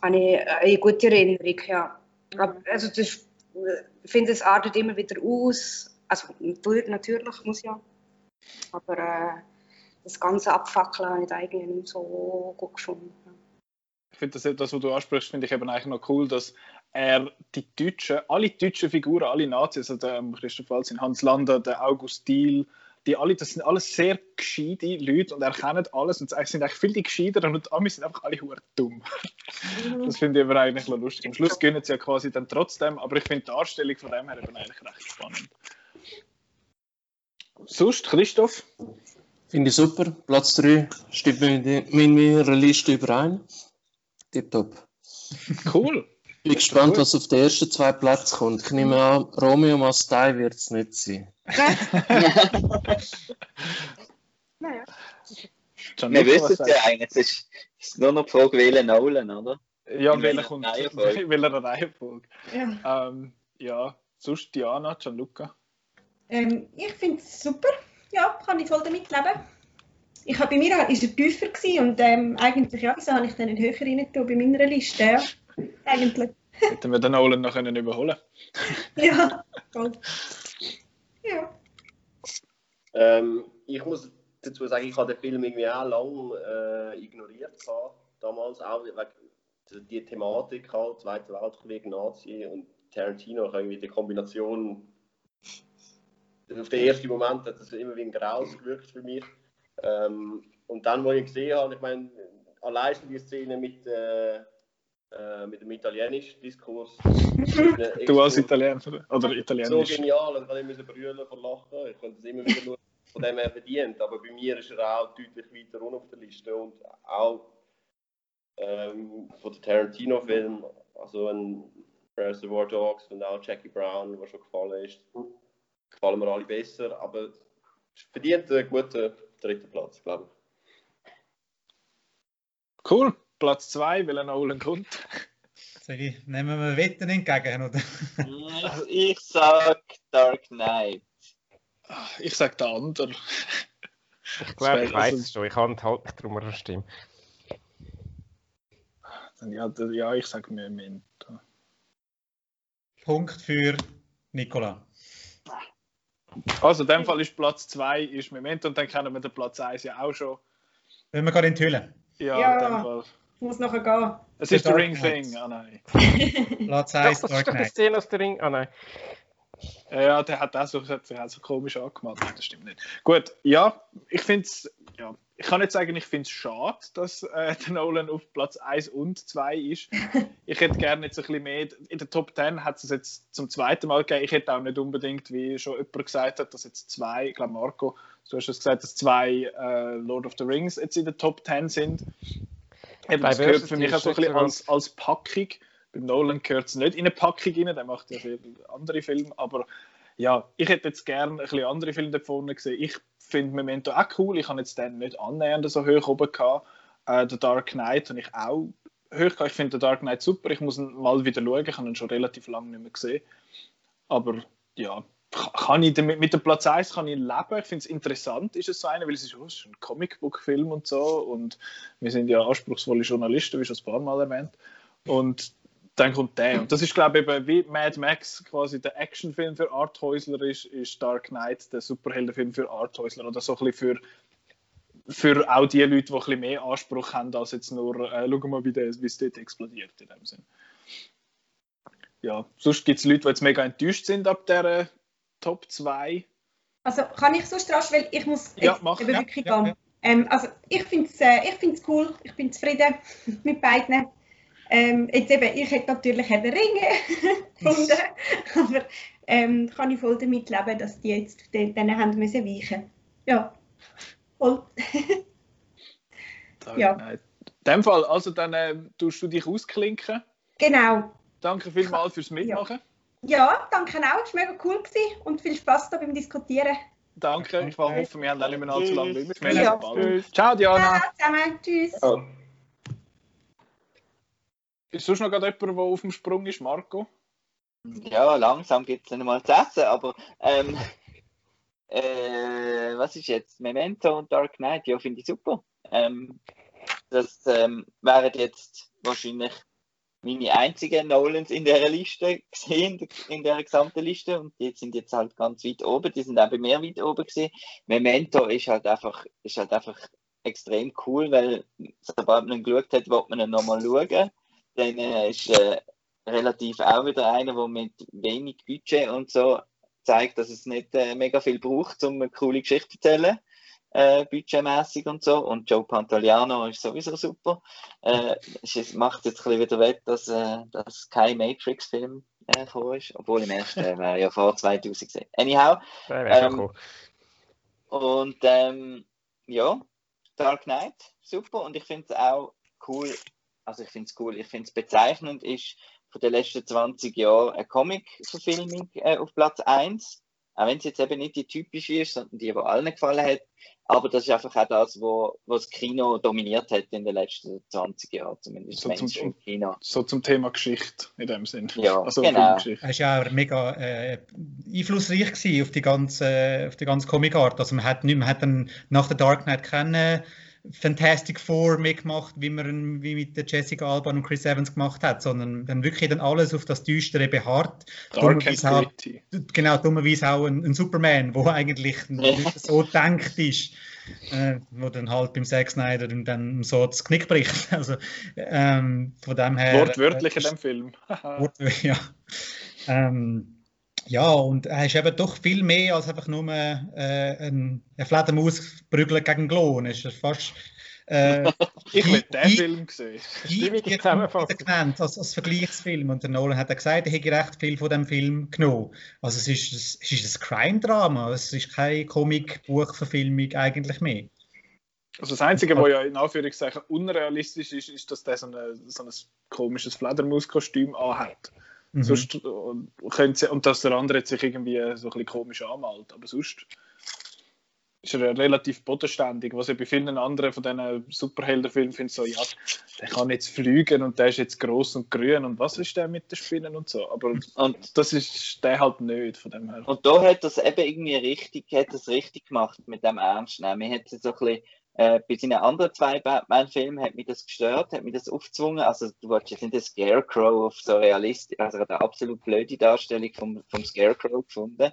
Habe ich äh, eine gute Erinnerung, ja. Aber, also das, ich finde, es artet immer wieder aus. Also natürlich muss ja. Aber äh, das ganze Abfackeln habe ich eigentlich nicht so gut gefunden. ich finde das, das, was du ansprichst, finde ich eben eigentlich noch cool, dass er die Deutschen, alle deutschen Figuren, alle Nazis, also der ähm, Christoph Waltz, Hans Lander, der August Diehl, die alle, das sind alles sehr gescheite Leute und erkennen alles und sind eigentlich viel die gescheiteren und die Amis sind einfach alle hure dumm. Das finde ich aber eigentlich noch lustig. Am Schluss gönnen sie ja quasi dann trotzdem, aber ich finde die Darstellung von dem her eben eigentlich recht spannend. Sonst, Christoph? Finde ich super. Platz 3 stimmt mit, mit meiner Liste überein. Tipptopp. Cool. Bin gespannt, was auf die ersten zwei Plätze kommt. Ich nehme an, Romeo Mastai wird es nicht sein. Naja. Wir wissen es ja eigentlich. Es ist, nur noch die Frage, welchen Nolan, oder? Ja, welcher welcher kommt? Welcher Reihenfolge? Ja. Ähm, ja, sonst Diana, Gianluca. Ähm, ich finde es super. Ja, kann ich voll damit leben. Ich habe bei mir war er tiefer gewesen und ähm, eigentlich, ja, wieso habe ich den nicht höher rein getan bei meiner Liste? Ja, eigentlich. Hätten wir den Nolan noch können überholen Ja, voll. Ja. Ähm, ich muss dazu sagen, ich habe den Film irgendwie auch lange äh, ignoriert. gehabt. Damals auch wegen die Thematik halt, Zweiter Weltkrieg, Nazi und Tarantino, irgendwie die Kombination. Auf den ersten Moment hat das immer wie ein Graus gewirkt für mich. Ähm, und dann, wo ich gesehen habe, ich meine, allein schon die Szene mit, äh, äh, mit dem italienischen Diskurs. Du als Italiener oder so Italienisch. genial und ich musste brüllen vor Lachen. Ich konnte es immer wieder nur von dem her verdient. Aber bei mir ist er auch deutlich weiter unten auf der Liste und auch ähm, von den Tarantino-Filmen, also ein Reservoir Dogs und auch Jackie Brown, was schon gefallen ist, gefallen mir alle besser. Aber es verdient einen guten dritten Platz, glaube ich. Cool. Platz 2, weil ein Nolan kommt. Sag ich, nehmen wir Wetten entgegen, oder? Ich, ich sag Dark Knight. Ich sage der andere. Ich glaube, ich weiß es schon. Ich kann halt nicht drum stimmen. Ja, ja ich sage Memento. Punkt für Nicola. Also in dem Fall ist Platz 2 ist Memento und dann kennen wir den Platz 1 ja auch schon. Wollen wir gerade enthüllen? Ja, Ja. in dem Fall. Ich muss nachher gehen. Es ist der Ring. Thing. Ah nein. Platz Doch, 1, das ist doch die. Szene aus der Ring. Ah nein. Ja, der hat auch so, hat sich auch so komisch angemacht. Das stimmt nicht. Gut, ja, ich finde es, ja, ich kann nicht sagen, ich finde es schade, dass äh, der Nolan auf Platz 1 und 2 ist. Ich hätte gerne jetzt ein bisschen mehr, in der Top 10 hat es jetzt zum zweiten Mal gegeben. Ich hätte auch nicht unbedingt, wie schon jemand gesagt hat, dass jetzt zwei, ich glaube Marco, du hast es gesagt, dass zwei äh, Lord of the Rings jetzt in der Top 10 sind. Eben, das gehört für mich auch so ein bisschen als, als Packung. Beim Nolan gehört es nicht in eine Packung rein, der macht ja viele andere Filme, aber ja, ich hätte jetzt gerne ein bisschen andere Filme da vorne gesehen. Ich finde Memento auch cool. Ich habe jetzt den nicht annähernd so hoch oben gehabt. Äh, The Dark Knight habe ich auch hoch gehabt. Ich finde The Dark Knight super. Ich muss ihn mal wieder schauen. Ich habe ihn schon relativ lange nicht mehr gesehen. Aber ja, kann ich damit, mit dem Platz 1 kann ich leben. Ich finde es interessant, ist es so eine, weil es ist, oh, es ist ein Comicbook-Film und so. Und wir sind ja anspruchsvolle Journalisten, wie schon ein paar Mal erwähnt. Und dann kommt der. Und das ist, glaube ich, eben wie Mad Max quasi der Actionfilm für Arthäusler ist, ist Dark Knight der Superheldenfilm für Arthäusler. Oder so ein bisschen für, für auch die Leute, die ein bisschen mehr Anspruch haben, als jetzt nur, äh, schau mal, wie, es dort explodiert in dem Sinn. Ja, sonst gibt es Leute, die jetzt mega enttäuscht sind ab der Top 2. Also kann ich so rasch, weil ich muss Ja, mach. eben Ja, wirklich ja, ja. Ähm, also ich finde es äh, ich find's cool, ich bin zufrieden mit beiden. Ähm, jetzt eben, ich hätte natürlich Herr der Ringe gefunden, aber ähm, kann ich voll damit leben, dass die jetzt de- denen haben müssen weichen. Ja, voll. Ja. In dem Fall, also dann äh, tust du dich ausklinken. Genau. Danke vielmals fürs Mitmachen. Ja, danke auch, es war mega cool gewesen und viel Spaß da beim Diskutieren. Danke, ich hoffe, wir haben auch nicht mehr allzu lange. Wir Ja. uns bald. Ciao, Diana. Ciao zusammen, tschüss. Ja. Ist sonst noch gerade jemand, der auf dem Sprung ist, Marco? Ja, langsam gibt es nicht mal zu essen, aber ähm, äh, was ist jetzt? Memento und Dark Knight, ja, finde ich super. Ähm, das ähm, wären jetzt wahrscheinlich meine einzigen Nolans in der Liste gesehen, in der gesamten Liste, und die sind jetzt halt ganz weit oben, die sind auch bei mir weit oben gesehen. Memento ist halt einfach, ist halt einfach extrem cool, weil sobald man ihn geschaut hat, will man ihn nochmal schauen. Dann äh, ist äh, relativ auch wieder einer, der mit wenig Budget und so zeigt, dass es nicht äh, mega viel braucht, um eine coole Geschichte zu erzählen, äh, budgetmäßig und so. Und Joe Pantoliano ist sowieso super. Äh, es macht jetzt ein bisschen wieder wett, dass, äh, dass kein Matrix-Film äh, gekommen ist, obwohl im ersten äh, wäre ja vor 2000 gesehen. Anyhow, Ähm, gekommen. und ähm, ja, Dark Knight, super. Und ich finde es auch cool, also ich finde es cool, ich finde es bezeichnend, ist von den letzten 20 Jahren eine Comic-Verfilmung äh, auf Platz 1. Auch wenn es jetzt eben nicht die typische ist, sondern die, die allen gefallen hat. Aber das ist einfach auch das, wo, wo das Kino dominiert hat in den letzten 20 Jahren, zumindest So zum- Mainstream-Kino. So zum Thema Geschichte in dem Sinn. Ja, also genau. Er war ja auch mega äh, einflussreich gewesen auf die ganze, auf die ganze Comic-Art. Also man hat, nicht, man hat dann nach der Dark Knight keine Fantastic Four mitgemacht, wie man wie mit der Jessica Alba und Chris Evans gemacht hat, sondern dann wirklich dann alles auf das Düstere beharrt. Dark and Dummerweise auch, genau, dummerweise auch ein, ein Superman, wo eigentlich so denkt ist, äh, wo dann halt beim Zack Snyder dann, dann so das Knick bricht. Also ähm, von dem her. Wortwörtlich in äh, dem Film. Wort- ja. Ähm, ja, und er ist eben doch viel mehr als einfach nur äh, ein, ein Fledermaus prügeln gegen Klon. Es ist fast äh, ich will den Film sehen. Stimmige Zusammenfassung. genannt als, als Vergleichsfilm. Und der Nolan hat gesagt, er hätte recht viel von dem Film genommen. Also es ist, es ist ein Crime-Drama, es ist keine Comic-Buchverfilmung eigentlich mehr. Also das Einzige, was ja in Anführungszeichen unrealistisch ist, ist, dass der so, eine, so ein komisches Fledermauskostüm anhat. Mhm. Sonst, äh, sie, und dass der andere sich irgendwie so ein bisschen komisch anmalt. Aber sonst ist er relativ bodenständig. Was ich bei vielen anderen von diesen Superheldenfilmen finde, so, ja, der kann jetzt fliegen und der ist jetzt groß und grün und was ist der mit den Spinnen und so. Aber Und das ist der halt nicht von dem her. Und da hat das eben irgendwie richtig, hat das richtig gemacht mit dem Ernst nehmen. Mir hat es so ein bisschen, äh, bei seinen anderen zwei Batman-Filmen hat mich das gestört, hat mich das aufgezwungen. Also du wolltest jetzt nicht den Scarecrow auf so realistisch, also eine absolut blöde Darstellung vom, vom Scarecrow gefunden.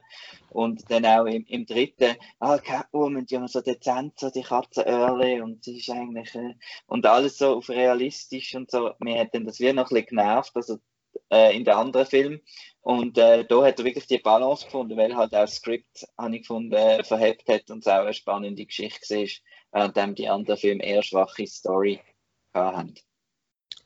Und dann auch im, im dritten, ah, Catwoman, die haben so dezent, so die Katzenöhrle und sie ist eigentlich, äh, und alles so auf realistisch und so. Mir hat dann das wie noch ein bisschen genervt, also äh, in den anderen Filmen. Und äh, da hat er wirklich die Balance gefunden, weil halt auch das Skript, habe ich gefunden, äh, verhebt hat und es auch eine spannende Geschichte war, während die anderen Filme eher schwache Story haben.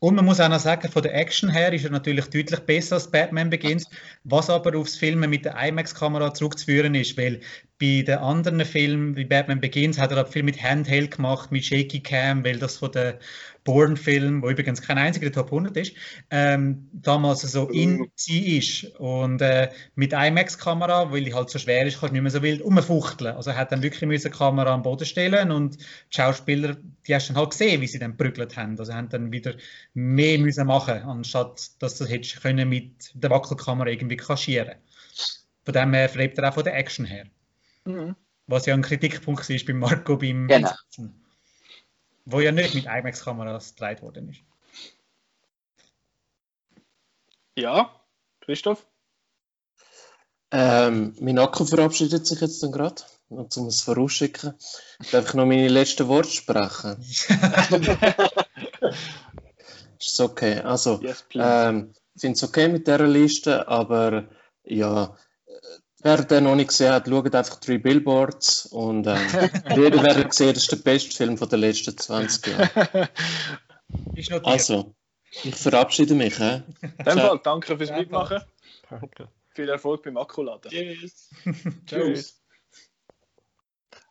Und man muss auch noch sagen, von der Action her ist er natürlich deutlich besser als Batman Begins, was aber aufs Filmen mit der IMAX-Kamera zurückzuführen ist, weil bei den anderen Filmen wie Batman Begins hat er auch viel mit Handheld gemacht, mit Shaky Cam, weil das von der, Bourne-Film, wo übrigens kein einziger der Top 100 ist, ähm, damals so in sie ist und äh, mit IMAX-Kamera, weil die halt so schwer ist, kannst du nicht mehr so wild umfuchteln. Also er hat dann wirklich müssen die Kamera am Boden stellen und die Schauspieler, die hast du dann halt gesehen, wie sie dann prügelt haben. Also haben dann wieder mehr müssen machen, anstatt dass du das hättest können mit der Wackelkamera irgendwie kaschieren. Von dem her lebt er auch von der Action her. Mhm. Was ja ein Kritikpunkt war bei Marco beim Genau. Einsetzen. Wo ja nicht mit IMAX-Kameras gedreht worden ist. Ja, Christoph? Ähm, mein Akku verabschiedet sich jetzt dann gerade. Und um es vorausschicken, darf ich noch meine letzten Worte sprechen. Ist okay. Also, Yes, please. ähm, ich finde es okay mit dieser Liste, aber ja, wer den noch nicht gesehen hat, schaut einfach drei Billboards und ähm, jeder wird sehen, das ist der beste Film von den letzten 20 Jahren. Also, ich verabschiede mich. Hä? In dem Fall, danke fürs Mitmachen. Danke. Viel Erfolg beim Akkuladen. Tschüss. Tschüss.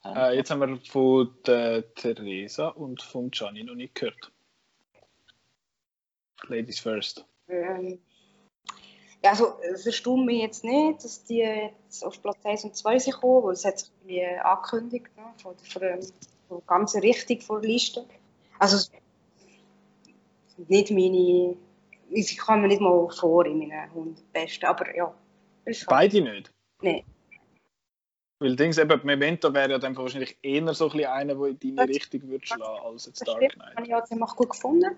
Äh, jetzt haben wir von der Theresa und von Gianni noch nicht gehört. Ladies first. Also es erstaunt mich jetzt nicht, dass die jetzt auf Platz 1 und 2 sind gekommen, weil es hat sich irgendwie angekündigt ne, von, der- von, der, von der ganzen Richtung der Liste. Also es sind nicht meine, sie kommen nicht mal vor in meinen 100 Besten, aber ja. Beide nicht. Nein. Weil Dings eben, Memento wäre ja dann wahrscheinlich eher so ein bisschen einer, der in deine Das- Richtung würde schlagen als jetzt Das Dark Knight. habe ich ja ziemlich gut gefunden.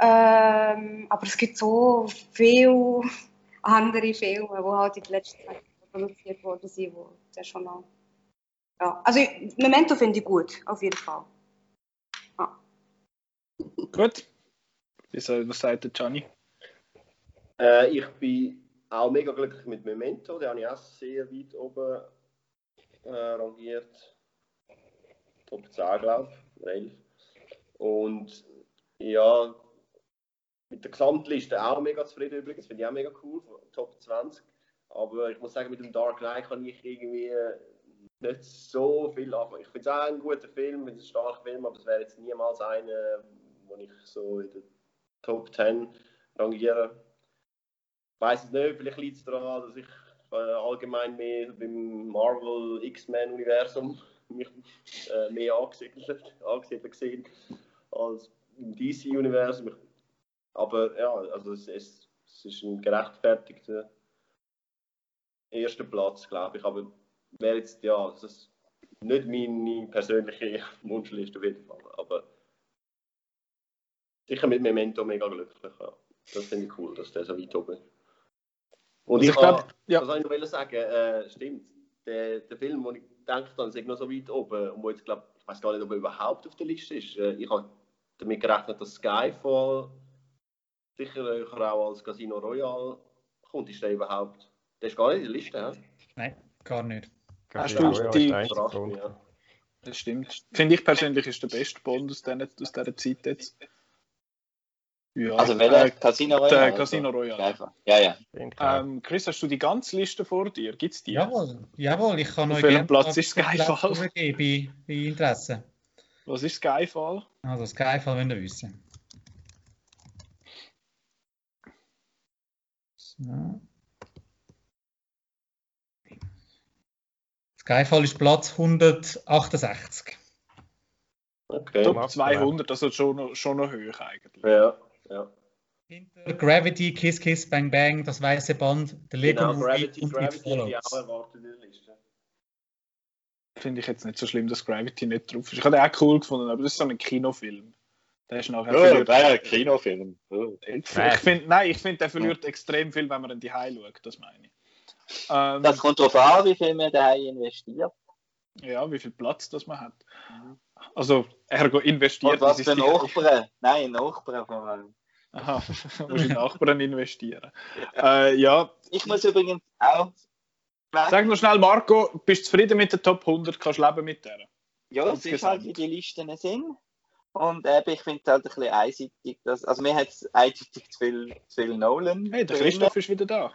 Ähm, aber es gibt so viele andere Filme, die halt in den letzten Jahren produziert worden sind, wo das schon noch... Ja, also Memento finde ich gut, auf jeden Fall. Gut. Wie soll- Was sagt der Gianni? Äh, ich bin auch mega glücklich mit Memento, den habe ich auch sehr weit oben äh, rangiert. Top 10, glaube ich, oder 11. Und ja, mit der Gesamtliste auch mega zufrieden übrigens, finde ich auch mega cool, Top 20. Aber ich muss sagen, mit dem Dark Knight kann ich irgendwie nicht so viel anfangen. Ich finde es auch ein guter Film, es ein starker Film, aber es wäre jetzt niemals einer, den ich so in der Top 10 rangiere. Ich weiß es nicht, vielleicht liegt es daran, dass ich äh, allgemein mehr beim Marvel X-Men-Universum mich äh, mehr angesiedelt, angesiedelt gesehen als im DC-Universum. Aber ja, also es, es, es ist ein gerechtfertigter erster Platz, glaube ich. Aber wäre jetzt ja, das ist nicht meine persönliche Wunschliste auf jeden Fall. Aber sicher mit Memento mega glücklich. Ja. Das finde ich cool, dass der so weit oben ist. Und Also ich, ich glaub, habe, ja. was soll ich noch sagen? Äh, stimmt. Der, der Film, wo ich gedacht habe, ist noch so weit oben und wo jetzt glaub, ich weiß gar nicht, ob er überhaupt auf der Liste ist. Äh, ich habe damit gerechnet, dass Skyfall sicher auch als Casino Royale kommt. Ist der überhaupt? Der ist gar nicht in der Liste, hä? Nein, gar nicht. Hast du die-. Das stimmt. Finde ich persönlich ist der beste Bond aus dieser, aus dieser Zeit jetzt. Ja, Also welcher? äh, Casino Royale? der Casino Royale. Einfach. Ja, ja. Ähm, Chris, hast du die ganze Liste vor dir? Gibt es die? Jawohl, jawohl, ich kann Auf euch welchem gerne Platz ist den Platz Skyfall? bei, bei Interesse. Was ist Skyfall? Also Skyfall wollen wir wissen. So. Skyfall ist Platz 168. Okay. Top Macht 200, also schon noch, schon noch hoch eigentlich. Ja, ja. Hinter Gravity, Kiss Kiss Bang Bang, das weiße Band, der Lego Genau, Movie Gravity, und It Gravity ich auch erwartet in der Liste. Finde ich jetzt nicht so schlimm, dass Gravity nicht drauf ist. Ich habe den auch cool gefunden, aber das ist so ein Kinofilm. Der ist nachher Ja, verliert- wäre ein Kinofilm. Ja. Ich finde, nein, ich finde, der verliert extrem viel, wenn man in die High schaut, das meine ich. Ähm, Das kommt darauf an, wie viel man daheim investiert. ja, wie viel Platz das man hat. Also, ergo investiert. Und was das für Nachbarn? Nein, Nachbarn vor allem. Aha, muss in Nachbarn investieren. äh, ja, Ich muss übrigens auch. sag nur schnell, Marco, bist du zufrieden mit der Top 100? Kannst du leben mit der? Ja, es ist halt, wie die Listen sind. Und eben, ich finde es halt ein bisschen einseitig. Dass, also mir hat es eindeutig zu viel, zu viel Nolan. Hey, der. Christoph ist wieder da.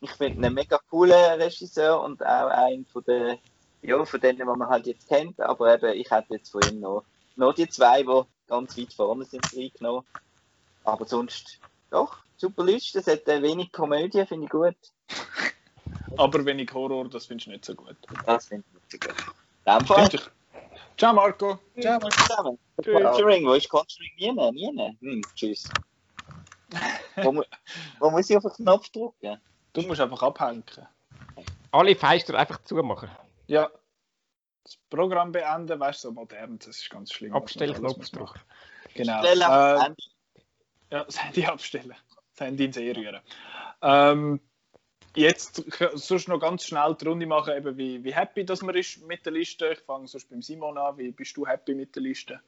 Ich finde einen mega coolen Regisseur und auch einen von den, ja, von denen, die man halt jetzt kennt. Aber eben, ich hätte jetzt von ihm noch, noch die zwei, die ganz weit vorne sind reingenommen. Aber sonst, doch, super Liste. Es hat äh, wenig Komödie, finde ich gut. Aber wenig Horror, das findest du nicht so gut. Das finde ich nicht so gut. Ciao Marco. Ciao, zusammen. Conjuring, wo ist Conjuring? Nie, nie. Hm, tschüss. wo, mu- wo muss ich auf den Knopf drücken? Du musst einfach abhängen. Alle Fenster einfach zumachen. Ja. Das Programm beenden, weißt du, so modern, das ist ganz schlimm. Abstellknopf muss drücken. Genau. Äh. Ja, das Handy abstellen. Das Handy ins See rühren. Ähm, jetzt sonst noch ganz schnell die Runde machen, eben wie, wie happy dass man ist mit der Liste. Ich fange sonst beim Simon an. Wie bist du happy mit der Liste?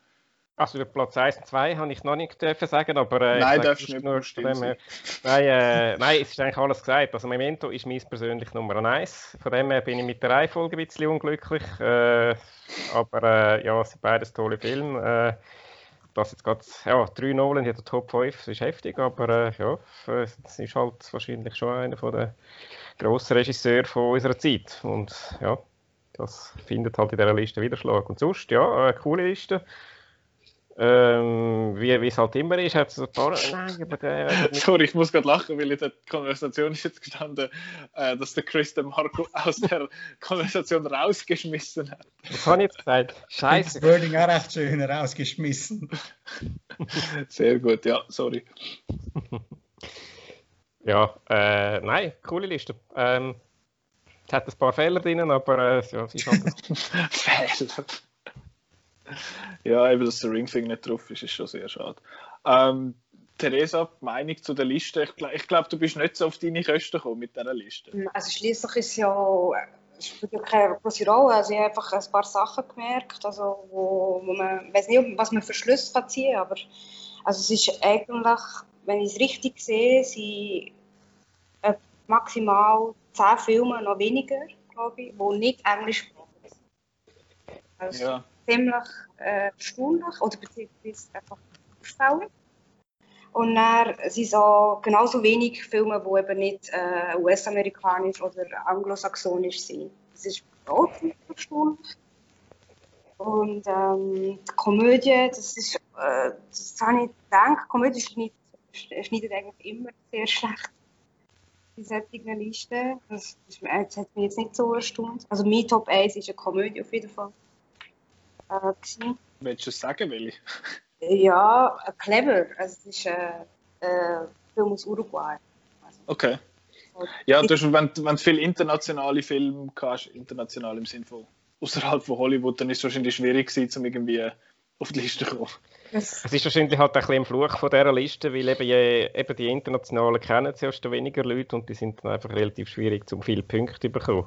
Also über Platz 1 und 2 habe ich noch nicht dürfen sagen, aber äh, Nein, darfst sonst nicht nur her- Nein, äh, nein, es ist eigentlich alles gesagt. Also Memento ist mein persönlich Nummer 1. Von dem her bin ich mit der Reihenfolge ein bisschen unglücklich. Äh, aber äh, ja, es sind beides tolle Filme. Äh, das jetzt gerade, ja, drei Nolan in der Top 5, das ist heftig, aber äh, ja, es ist halt wahrscheinlich schon einer von der grossen Regisseure von unserer Zeit. Und ja, das findet halt in dieser Liste Widerschlag. Und sonst, ja, eine coole Liste. Ähm, wie es halt immer ist, hat es ein paar. Nein, aber der. Sorry, ich muss gerade lachen, weil in der Konversation ist jetzt gestanden, äh, dass der Chris den Marco aus der Konversation rausgeschmissen hat. Was habe ich jetzt gesagt? Das Scheiße. Wording auch recht schön rausgeschmissen. Sehr gut, ja, sorry. Ja, äh, nein, coole Liste. Ähm, es hat ein paar Fehler drin, aber äh, ja, es ist halt Fehler. Ja, eben, dass der Ringfinger nicht drauf ist, ist schon sehr schade. Ähm, Theresa, Meinung zu der Liste? Ich, ich glaube, du bist nicht so auf deine Kosten gekommen mit dieser Liste. Also schließlich ist ja, es spielt ja keine große Rolle. Also ich habe einfach ein paar Sachen gemerkt, also wo, wo man, ich weiß nicht, was man für Schlüsse kann ziehen aber also es ist eigentlich, wenn ich es richtig sehe, sind äh, maximal zehn Filme, noch weniger, glaube ich, die nicht englischsprachig sind. Also Ja, ziemlich äh, erstaunlich oder beziehungsweise einfach auffällig. Und dann sind auch genauso wenig Filme, die eben nicht äh, US-amerikanisch oder anglosaxonisch sind. Das ist auch erstaunlich. Und ähm, die Komödie, das ist, äh, das habe ich gedacht, Komödie schneidet, eigentlich immer sehr schlecht in solchen Listen. Das, das, das hat mich jetzt nicht so erstaunt. Also mein Top 1 ist eine Komödie auf jeden Fall. Äh, gewesen. willst du es sagen, Willi? Ja, äh, clever. Also, es ist äh, äh, Film aus Uruguay. Also, Okay. Ja, du hast, wenn, wenn du viele internationale Filme hast, international im Sinne von außerhalb von Hollywood, dann ist es wahrscheinlich schwierig gewesen, um irgendwie auf die Liste zu kommen. Es ist wahrscheinlich halt ein bisschen ein Fluch von dieser Liste, weil eben, je, eben die Internationalen kennen zuerst weniger Leute und die sind dann einfach relativ schwierig, um viele Punkte zu bekommen.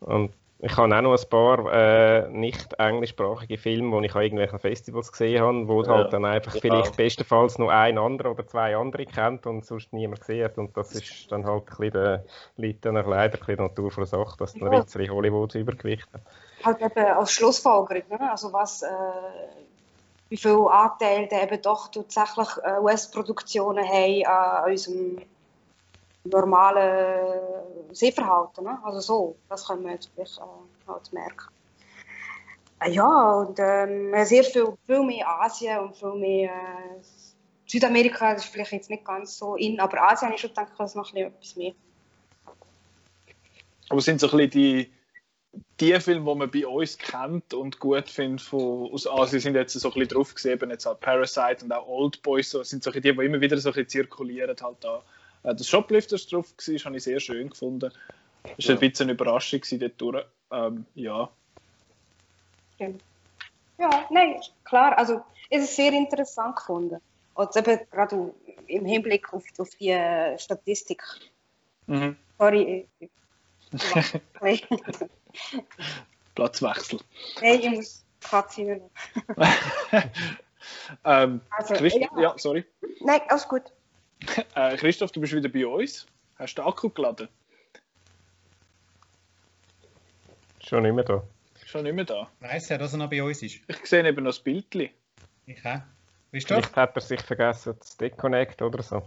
Und ich habe auch noch ein paar äh, nicht englischsprachige Filme, die ich an irgendwelchen Festivals gesehen habe, wo Ja, halt dann einfach ja. vielleicht bestenfalls nur ein anderer oder zwei andere kennt und sonst niemand gesehen hat. Und das ist dann halt ein bisschen der liegt dann leider ein bisschen Natur von der Sache, dass dann Ja. ein bisschen Hollywood übergewicht hat. halt eben als Schlussfolgerung. Ne? Also was, äh, wie viel Anteil da eben doch tatsächlich äh, US-Produktionen haben an unserem normalen Sehverhalten. Ne? Also so, das können wir jetzt vielleicht äh, halt merken. Äh, ja, und ähm, sehr viel, viel mehr Asien und viel mehr äh, Südamerika, das ist vielleicht jetzt nicht ganz so in, aber Asien ist schon, denke ich, das noch ein bisschen etwas mehr. Aber sind so ein bisschen die, die Filme, die man bei uns kennt und gut findet von, aus Asien, sind jetzt so ein bisschen drauf gesehen, jetzt halt Parasite und auch Old Boys, so, sind so die, die immer wieder so ein bisschen zirkulieren halt da. Äh, Das Shoplifters drauf war, habe ich sehr schön gefunden. Das war ein bisschen eine Überraschung dort durch. Ähm, ja. Ja, nein, klar. Also, es ist sehr interessant gefunden. Und eben gerade im Hinblick auf, auf die äh, Statistik. Mhm. Sorry. ich- Nein, Platzwechsel. ich muss Katze rein. ähm, Also, ja. ja, sorry. Nein, alles gut. Äh, Christoph, du bist wieder bei uns. Hast du den Akku geladen? Schon nicht mehr da. Schon nicht mehr da. Weiss er, dass er noch bei uns ist? Ich sehe eben noch das Bildchen. Ich auch. Christoph, Vielleicht hat er sich vergessen zu deconnect oder so.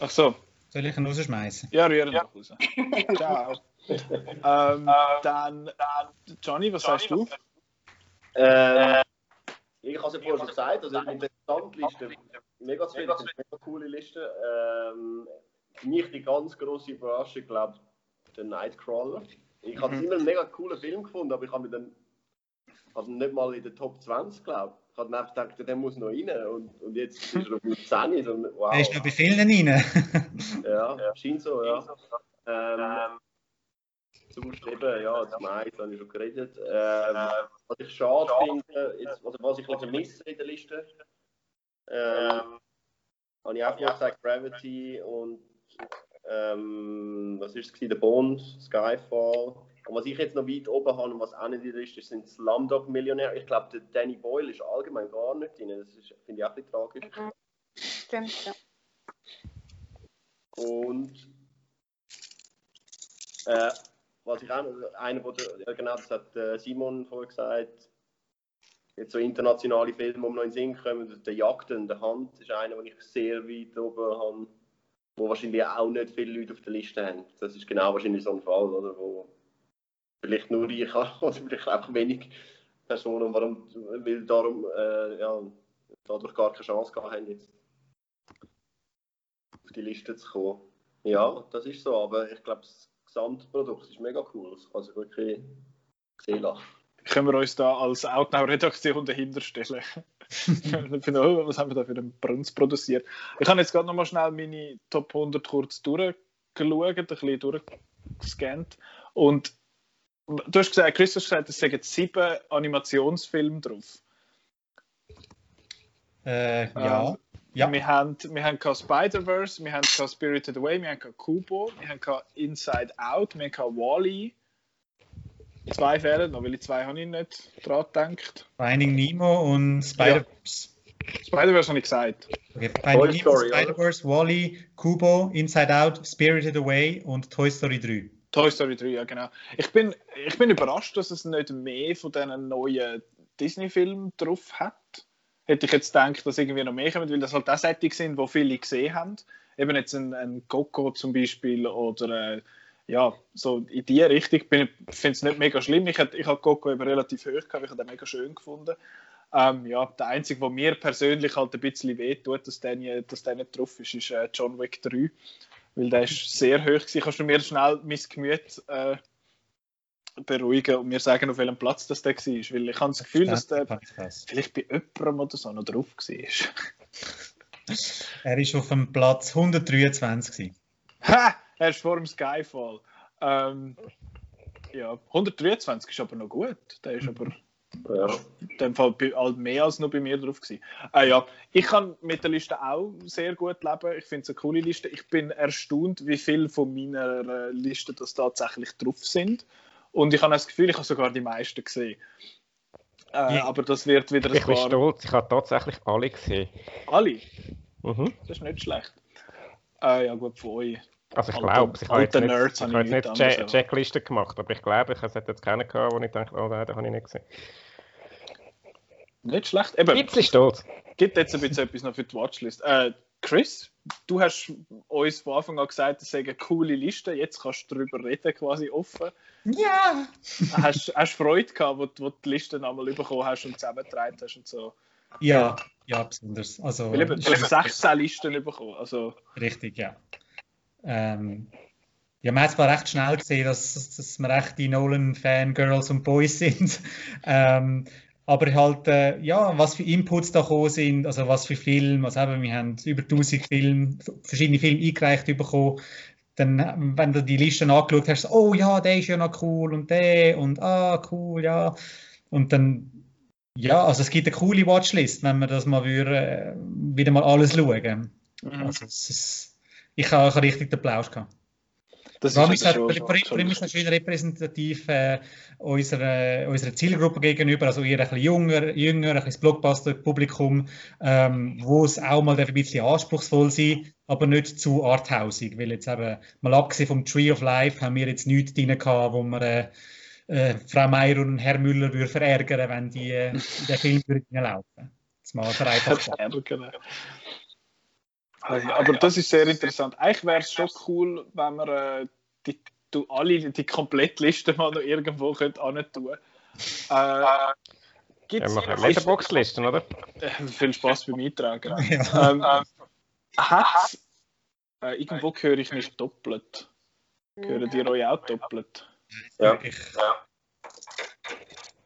Ach so, soll ich ihn rausschmeißen? ja, rühren ja. raus. Ciao. ähm, dann, dann, Johnny, was sagst du? Äh, Ich habe es ja vorher schon gesagt, also Gesamtliste mega zufrieden, eine mega coole Liste. Ähm, für mich die ganz grosse Überraschung, glaube ich, der Nightcrawler. Ich habe es immer einen mega coolen Film gefunden, aber ich habe mir dann also nicht mal in der Top 20, glaube ich. Ich habe einfach gedacht, der muss noch rein. Und, und jetzt ist er auf dem 10. So, wow. Er ist noch bei vielen rein. Ja, scheint so, ja. Ähm, sonst eben, ja, das meiste habe ich schon geredet. Ähm, was ich schade finde, jetzt, also was ich also misse in der Liste, ähm, habe ich auch mal gesagt, Gravity und ähm, was ist es, gewesen? der Bond, Skyfall. Und was ich jetzt noch weit oben habe und was auch nicht in der Liste ist, sind Slumdog Millionär. Ich glaube, der Danny Boyle ist allgemein gar nicht drin. Das finde ich auch ein bisschen tragisch. Mhm. Stimmt, ja. Und äh, was ich auch noch, einer, wo der, ja, genau, das hat äh, Simon vorher gesagt, jetzt so internationale Filme, die noch in den Sinn kommen, der Jagden, der Hand, ist einer, den ich sehr weit oben habe, wo wahrscheinlich auch nicht viele Leute auf der Liste haben. Das ist genau wahrscheinlich so ein Fall, oder, wo vielleicht nur ich habe, oder vielleicht einfach wenig Personen, warum, weil darum, äh, ja, dadurch gar keine Chance gehabt haben, jetzt auf die Liste zu kommen. Ja, das ist so, aber ich glaube, das Gesamtprodukt ist mega cool. Das kann sich wirklich sehen lassen. Können wir uns da als Outnow-Redaktion dahinter stellen? ich finde, oh, was haben wir da für einen Brunz produziert? Ich habe jetzt gerade noch mal schnell meine Top 100 kurz durchgeschaut, ein bisschen durchgescannt. Und du hast gesagt, Chris hat gesagt, es sind sieben Animationsfilme drauf. Äh, ja. Ähm, Ja. Wir haben, wir haben Spider-Verse, wir haben Spirited Away, wir haben Kubo, wir haben Inside Out, wir haben kein Wall-E. Zwei fehlen noch, weil die zwei habe ich nicht dran gedacht. Finding Nemo und Spider-Verse. Spider-Verse habe ich gesagt. Okay, Toy Finding Nemo? Spider-Verse, Wall-E, Kubo, Inside Out, Spirited Away und Toy Story 3. Toy Story 3, ja genau. Ich bin, ich bin überrascht, dass es nicht mehr von diesen neuen Disney-Filmen drauf hat. Hätte ich jetzt gedacht, dass irgendwie noch mehr kommen, weil das halt auch Settings sind, die viele gesehen haben. Eben jetzt ein, ein Coco zum Beispiel oder äh, ja, so in die Richtung. Ich finde es nicht mega schlimm. Ich habe ich hab Coco eben relativ hoch gehabt, ich habe den mega schön gefunden. Ähm, ja, der einzige, der mir persönlich halt ein bisschen wehtut, dass der, nie- dass der nicht drauf ist, ist äh, John Wick 3. Weil der ist sehr hoch gewesen. Kannst du mir schnell mein Gemüt äh, beruhigen und mir sagen, auf welchem Platz das der war? Weil ich habe das Gefühl, dass der vielleicht bei jemandem oder so noch drauf war. Er ist auf dem Platz 123. gewesen. ha! Er ist vor dem Skyfall. Ähm, ja, 123 ist aber noch gut. Der ist aber Ja. in dem Fall halt mehr als nur bei mir drauf gewesen. Äh, ja, ich kann mit der Liste auch sehr gut leben. Ich finde es eine coole Liste. Ich bin erstaunt, wie viel von meiner äh, Liste das tatsächlich drauf sind. Und ich habe das Gefühl, ich habe sogar die meisten gesehen. Äh, Ja. Aber das wird wieder ein Ich bin paar... stolz, ich habe tatsächlich alle gesehen. Alle? Mhm. Das ist nicht schlecht. Äh, ja gut, von euch. Also ich glaube, ich habe jetzt nicht, Nerds ich habe jetzt nicht anderes Check- erwartet. Checkliste gemacht, aber ich glaube, ich hätte jetzt keinen gehabt, wo ich dachte, oh nein, den habe ich nicht gesehen. Nicht schlecht. Eben, bisschen stolz. gibt jetzt ein bisschen etwas noch für die Watchlist. Äh, Chris, du hast uns von Anfang an gesagt, das sei eine coole Liste. Jetzt kannst du darüber reden, quasi offen. Ja! Hast hast Freude gehabt, wo, du- wo du die Liste einmal bekommen hast und zusammengetragen hast und so? Ja, ja, besonders. Also, Weil eben, du hast 16 Listen bekommen. Also, Richtig, ja. Ähm, ja, man hat zwar recht schnell gesehen, dass, dass wir echt die Nolan-Fan-Girls und Boys sind. ähm, aber halt, äh, ja, was für Inputs da gekommen sind, also was für Filme, also eben, wir haben über 1000 Filme, verschiedene Filme eingereicht bekommen. Dann, wenn du die Listen angeschaut hast, oh ja, der ist ja noch cool und der und ah, cool, ja. Und dann, ja, also es gibt eine coole Watchlist, wenn man das mal würde, äh, wieder mal alles schauen. Also, es ist, ich habe, habe richtig den Applaus gehabt. das ist schon- schon ist es schön repräsentativ äh, unserer, unserer Zielgruppe gegenüber, also eher ein bisschen jünger, jünger ein bisschen Blockbuster-Publikum, ähm, wo es auch mal ein bisschen anspruchsvoll sein aber nicht zu arthausig, weil jetzt eben, mal abgesehen vom Tree of Life, haben wir jetzt nichts drin gehabt, wo wir äh, äh, Frau Meier und Herr Müller würden verärgern, wenn die äh, in den Film würden laufen. Das mal vereinfacht. Ärgern. Ah, ja, Aber das ist sehr interessant. Eigentlich wäre es schon cool, wenn man äh, die, du alle die Komplettliste mal noch irgendwo könnt tun. Äh, Gibt Ja, es machen wir Letterbox-Listen, oder? Äh, viel Spaß beim Eintragen. Ja. ähm, hat, äh, irgendwo höre ich mich doppelt. Hören die euch auch doppelt? Ja. Ich,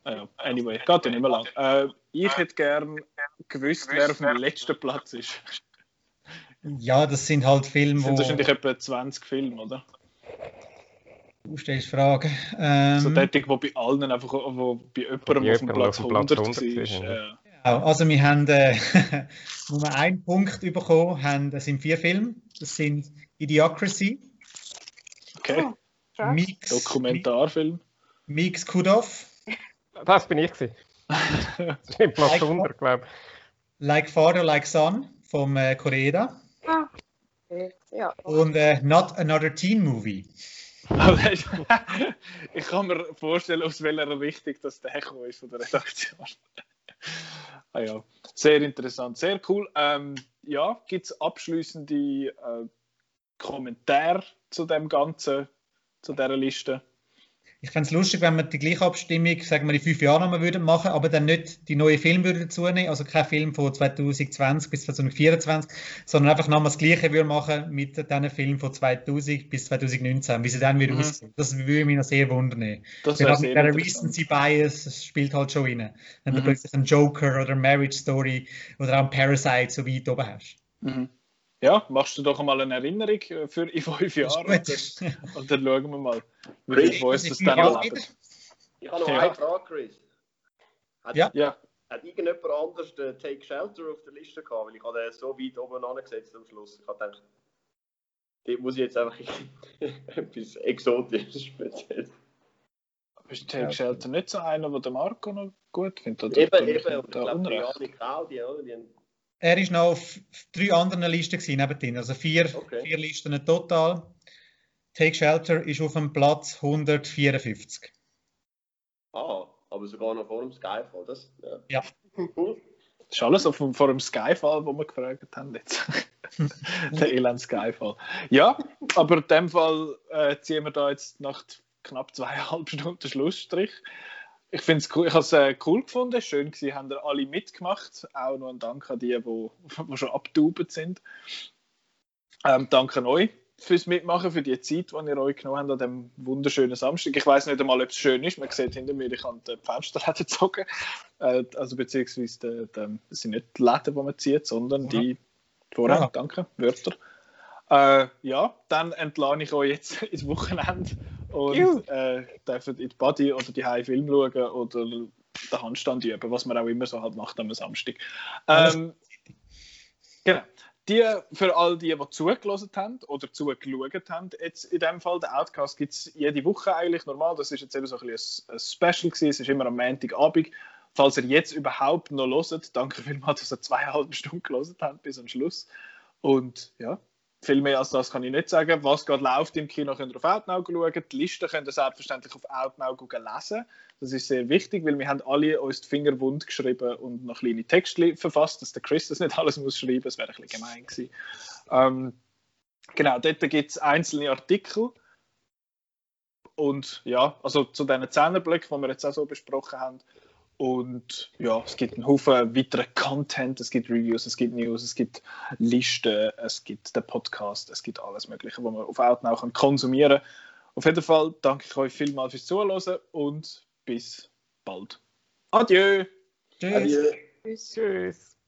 Ja, anyway, geht ja nicht mehr lang. Äh, ich hätte gern gewusst, wer auf dem letzten Platz ist. Ja, das sind halt Filme, Das sind wahrscheinlich wo etwa 20 Filme, oder? du stellst Fragen. Ähm, So tätig, wo bei allen einfach, wo bei jemandem Bei auf dem Platz auf dem Platz 100 100 war. ist, ja. Genau, Also wir haben äh, nur einen Punkt bekommen, haben, das sind vier Filme. Das sind Idiocracy, Okay, Oh. Mix, Dokumentarfilm. Mix Kudov, Das bin ich gewesen. Das ist nicht Platz 100, glaube ich. Like Father, Like Son vom äh, Koreeda Ah, okay. Ja. und äh, Not Another Teen Movie. Ich kann mir vorstellen, aus welcher Richtung das der gekommen ist von der Redaktion. ah ja, sehr interessant, sehr cool. Ähm, ja, gibt es abschließende äh, Kommentare zu dem Ganzen, zu dieser Liste? Ich fände es lustig, wenn wir die gleiche Abstimmung, sagen wir, in fünf Jahren nochmal würden machen, aber dann nicht die neuen Filme würden dazu nehmen, also kein Film von 2020 bis 2024, sondern einfach nochmal das Gleiche würden machen mit diesen Filmen von 2000 bis 2019, wie sie dann wieder Mhm. aussehen. Das würde mich noch sehr wundern. Das Weil sehr der. Recency Bias spielt halt schon rein. Wenn du Mhm. plötzlich einen Joker oder eine Marriage Story oder auch einen Parasite so weit oben hast. Mhm. Ja, machst du doch mal eine Erinnerung äh, für in fünf Das Jahren ist und, dann- und dann schauen wir mal, wie Chris, uns das dann erlebt. Ich habe noch Ja. eine Frage, Chris. Hat, Ja. Ja, hat irgendjemand anders den Take Shelter auf der Liste gehabt? Weil ich habe den so weit oben angesetzt am Schluss. Ich habe gedacht, dort muss ich jetzt einfach etwas Exotisches speziell. ist Take Shelter nicht so einer, den der Marco noch gut findet? Oder Eben, eben. Und ich glaube, die auch, die, oder? Die haben, Er ist noch auf drei anderen Listen gewesen, nebendhin. Also vier, Okay. vier Listen total. Take Shelter ist auf dem Platz 154. ah, aber sogar noch vor dem Skyfall. Das, ja. Ja. Cool. Das ist alles auf dem, vor dem Skyfall, wo wir gefragt haben jetzt. der elend Skyfall. Ja, aber in dem Fall äh, ziehen wir da jetzt nach knapp zweieinhalb Stunden Schlussstrich. Ich finde es cool, ich habe es äh, cool gefunden, schön gewesen, haben alle mitgemacht. Auch noch ein Dank an die, die, die schon abtaubt sind. Ähm, danke euch fürs Mitmachen, für die Zeit, die ihr euch genommen habt an diesem wunderschönen Samstag. Ich weiß nicht einmal, ob es schön ist. Man sieht hinter mir, ich habe die Fensterläden gezogen. Äh, also beziehungsweise, die, die, das sind nicht die Läden, die man zieht, sondern die Vorhänge. Ja. Danke, Wörter. Äh, ja, dann entlade ich euch jetzt ins Wochenende und äh, dürft in die Body oder die Heim Film schauen oder den Handstand üben, was man auch immer so halt macht am Samstag. Ähm, genau. Die, für all die, die zugelassen haben oder zugeschaut haben, jetzt in dem Fall, der Outcast gibt es jede Woche eigentlich normal. Das ist jetzt eben so ein, bisschen ein, Special gewesen. Es ist immer am Montagabend. Falls ihr jetzt überhaupt noch hört, danke vielmals, dass ihr zweieinhalb Stunden gelesen habt bis zum Schluss. Und ja, viel mehr als das kann ich nicht sagen. Was gerade läuft im Kino, könnt ihr auf Outnow schauen. Die Liste könnt ihr selbstverständlich auf Outnow lesen. Das ist sehr wichtig, weil wir haben alle uns die Finger wund geschrieben und noch kleine Texte verfasst, dass der Chris das nicht alles muss schreiben. Das wäre ein bisschen gemein gewesen. Ähm, genau, dort gibt es einzelne Artikel. Und ja, also zu diesen Zehnerblöcken, die wir jetzt auch so besprochen haben. Und ja, es gibt einen Haufen weiteren Content, es gibt Reviews, es gibt News, es gibt Listen, es gibt den Podcast, es gibt alles Mögliche, was man auf Outnow kann konsumieren kann. Auf jeden Fall danke ich euch vielmals fürs Zuhören und bis bald. Adieu! Tschüss. Adieu. Tschüss. Tschüss.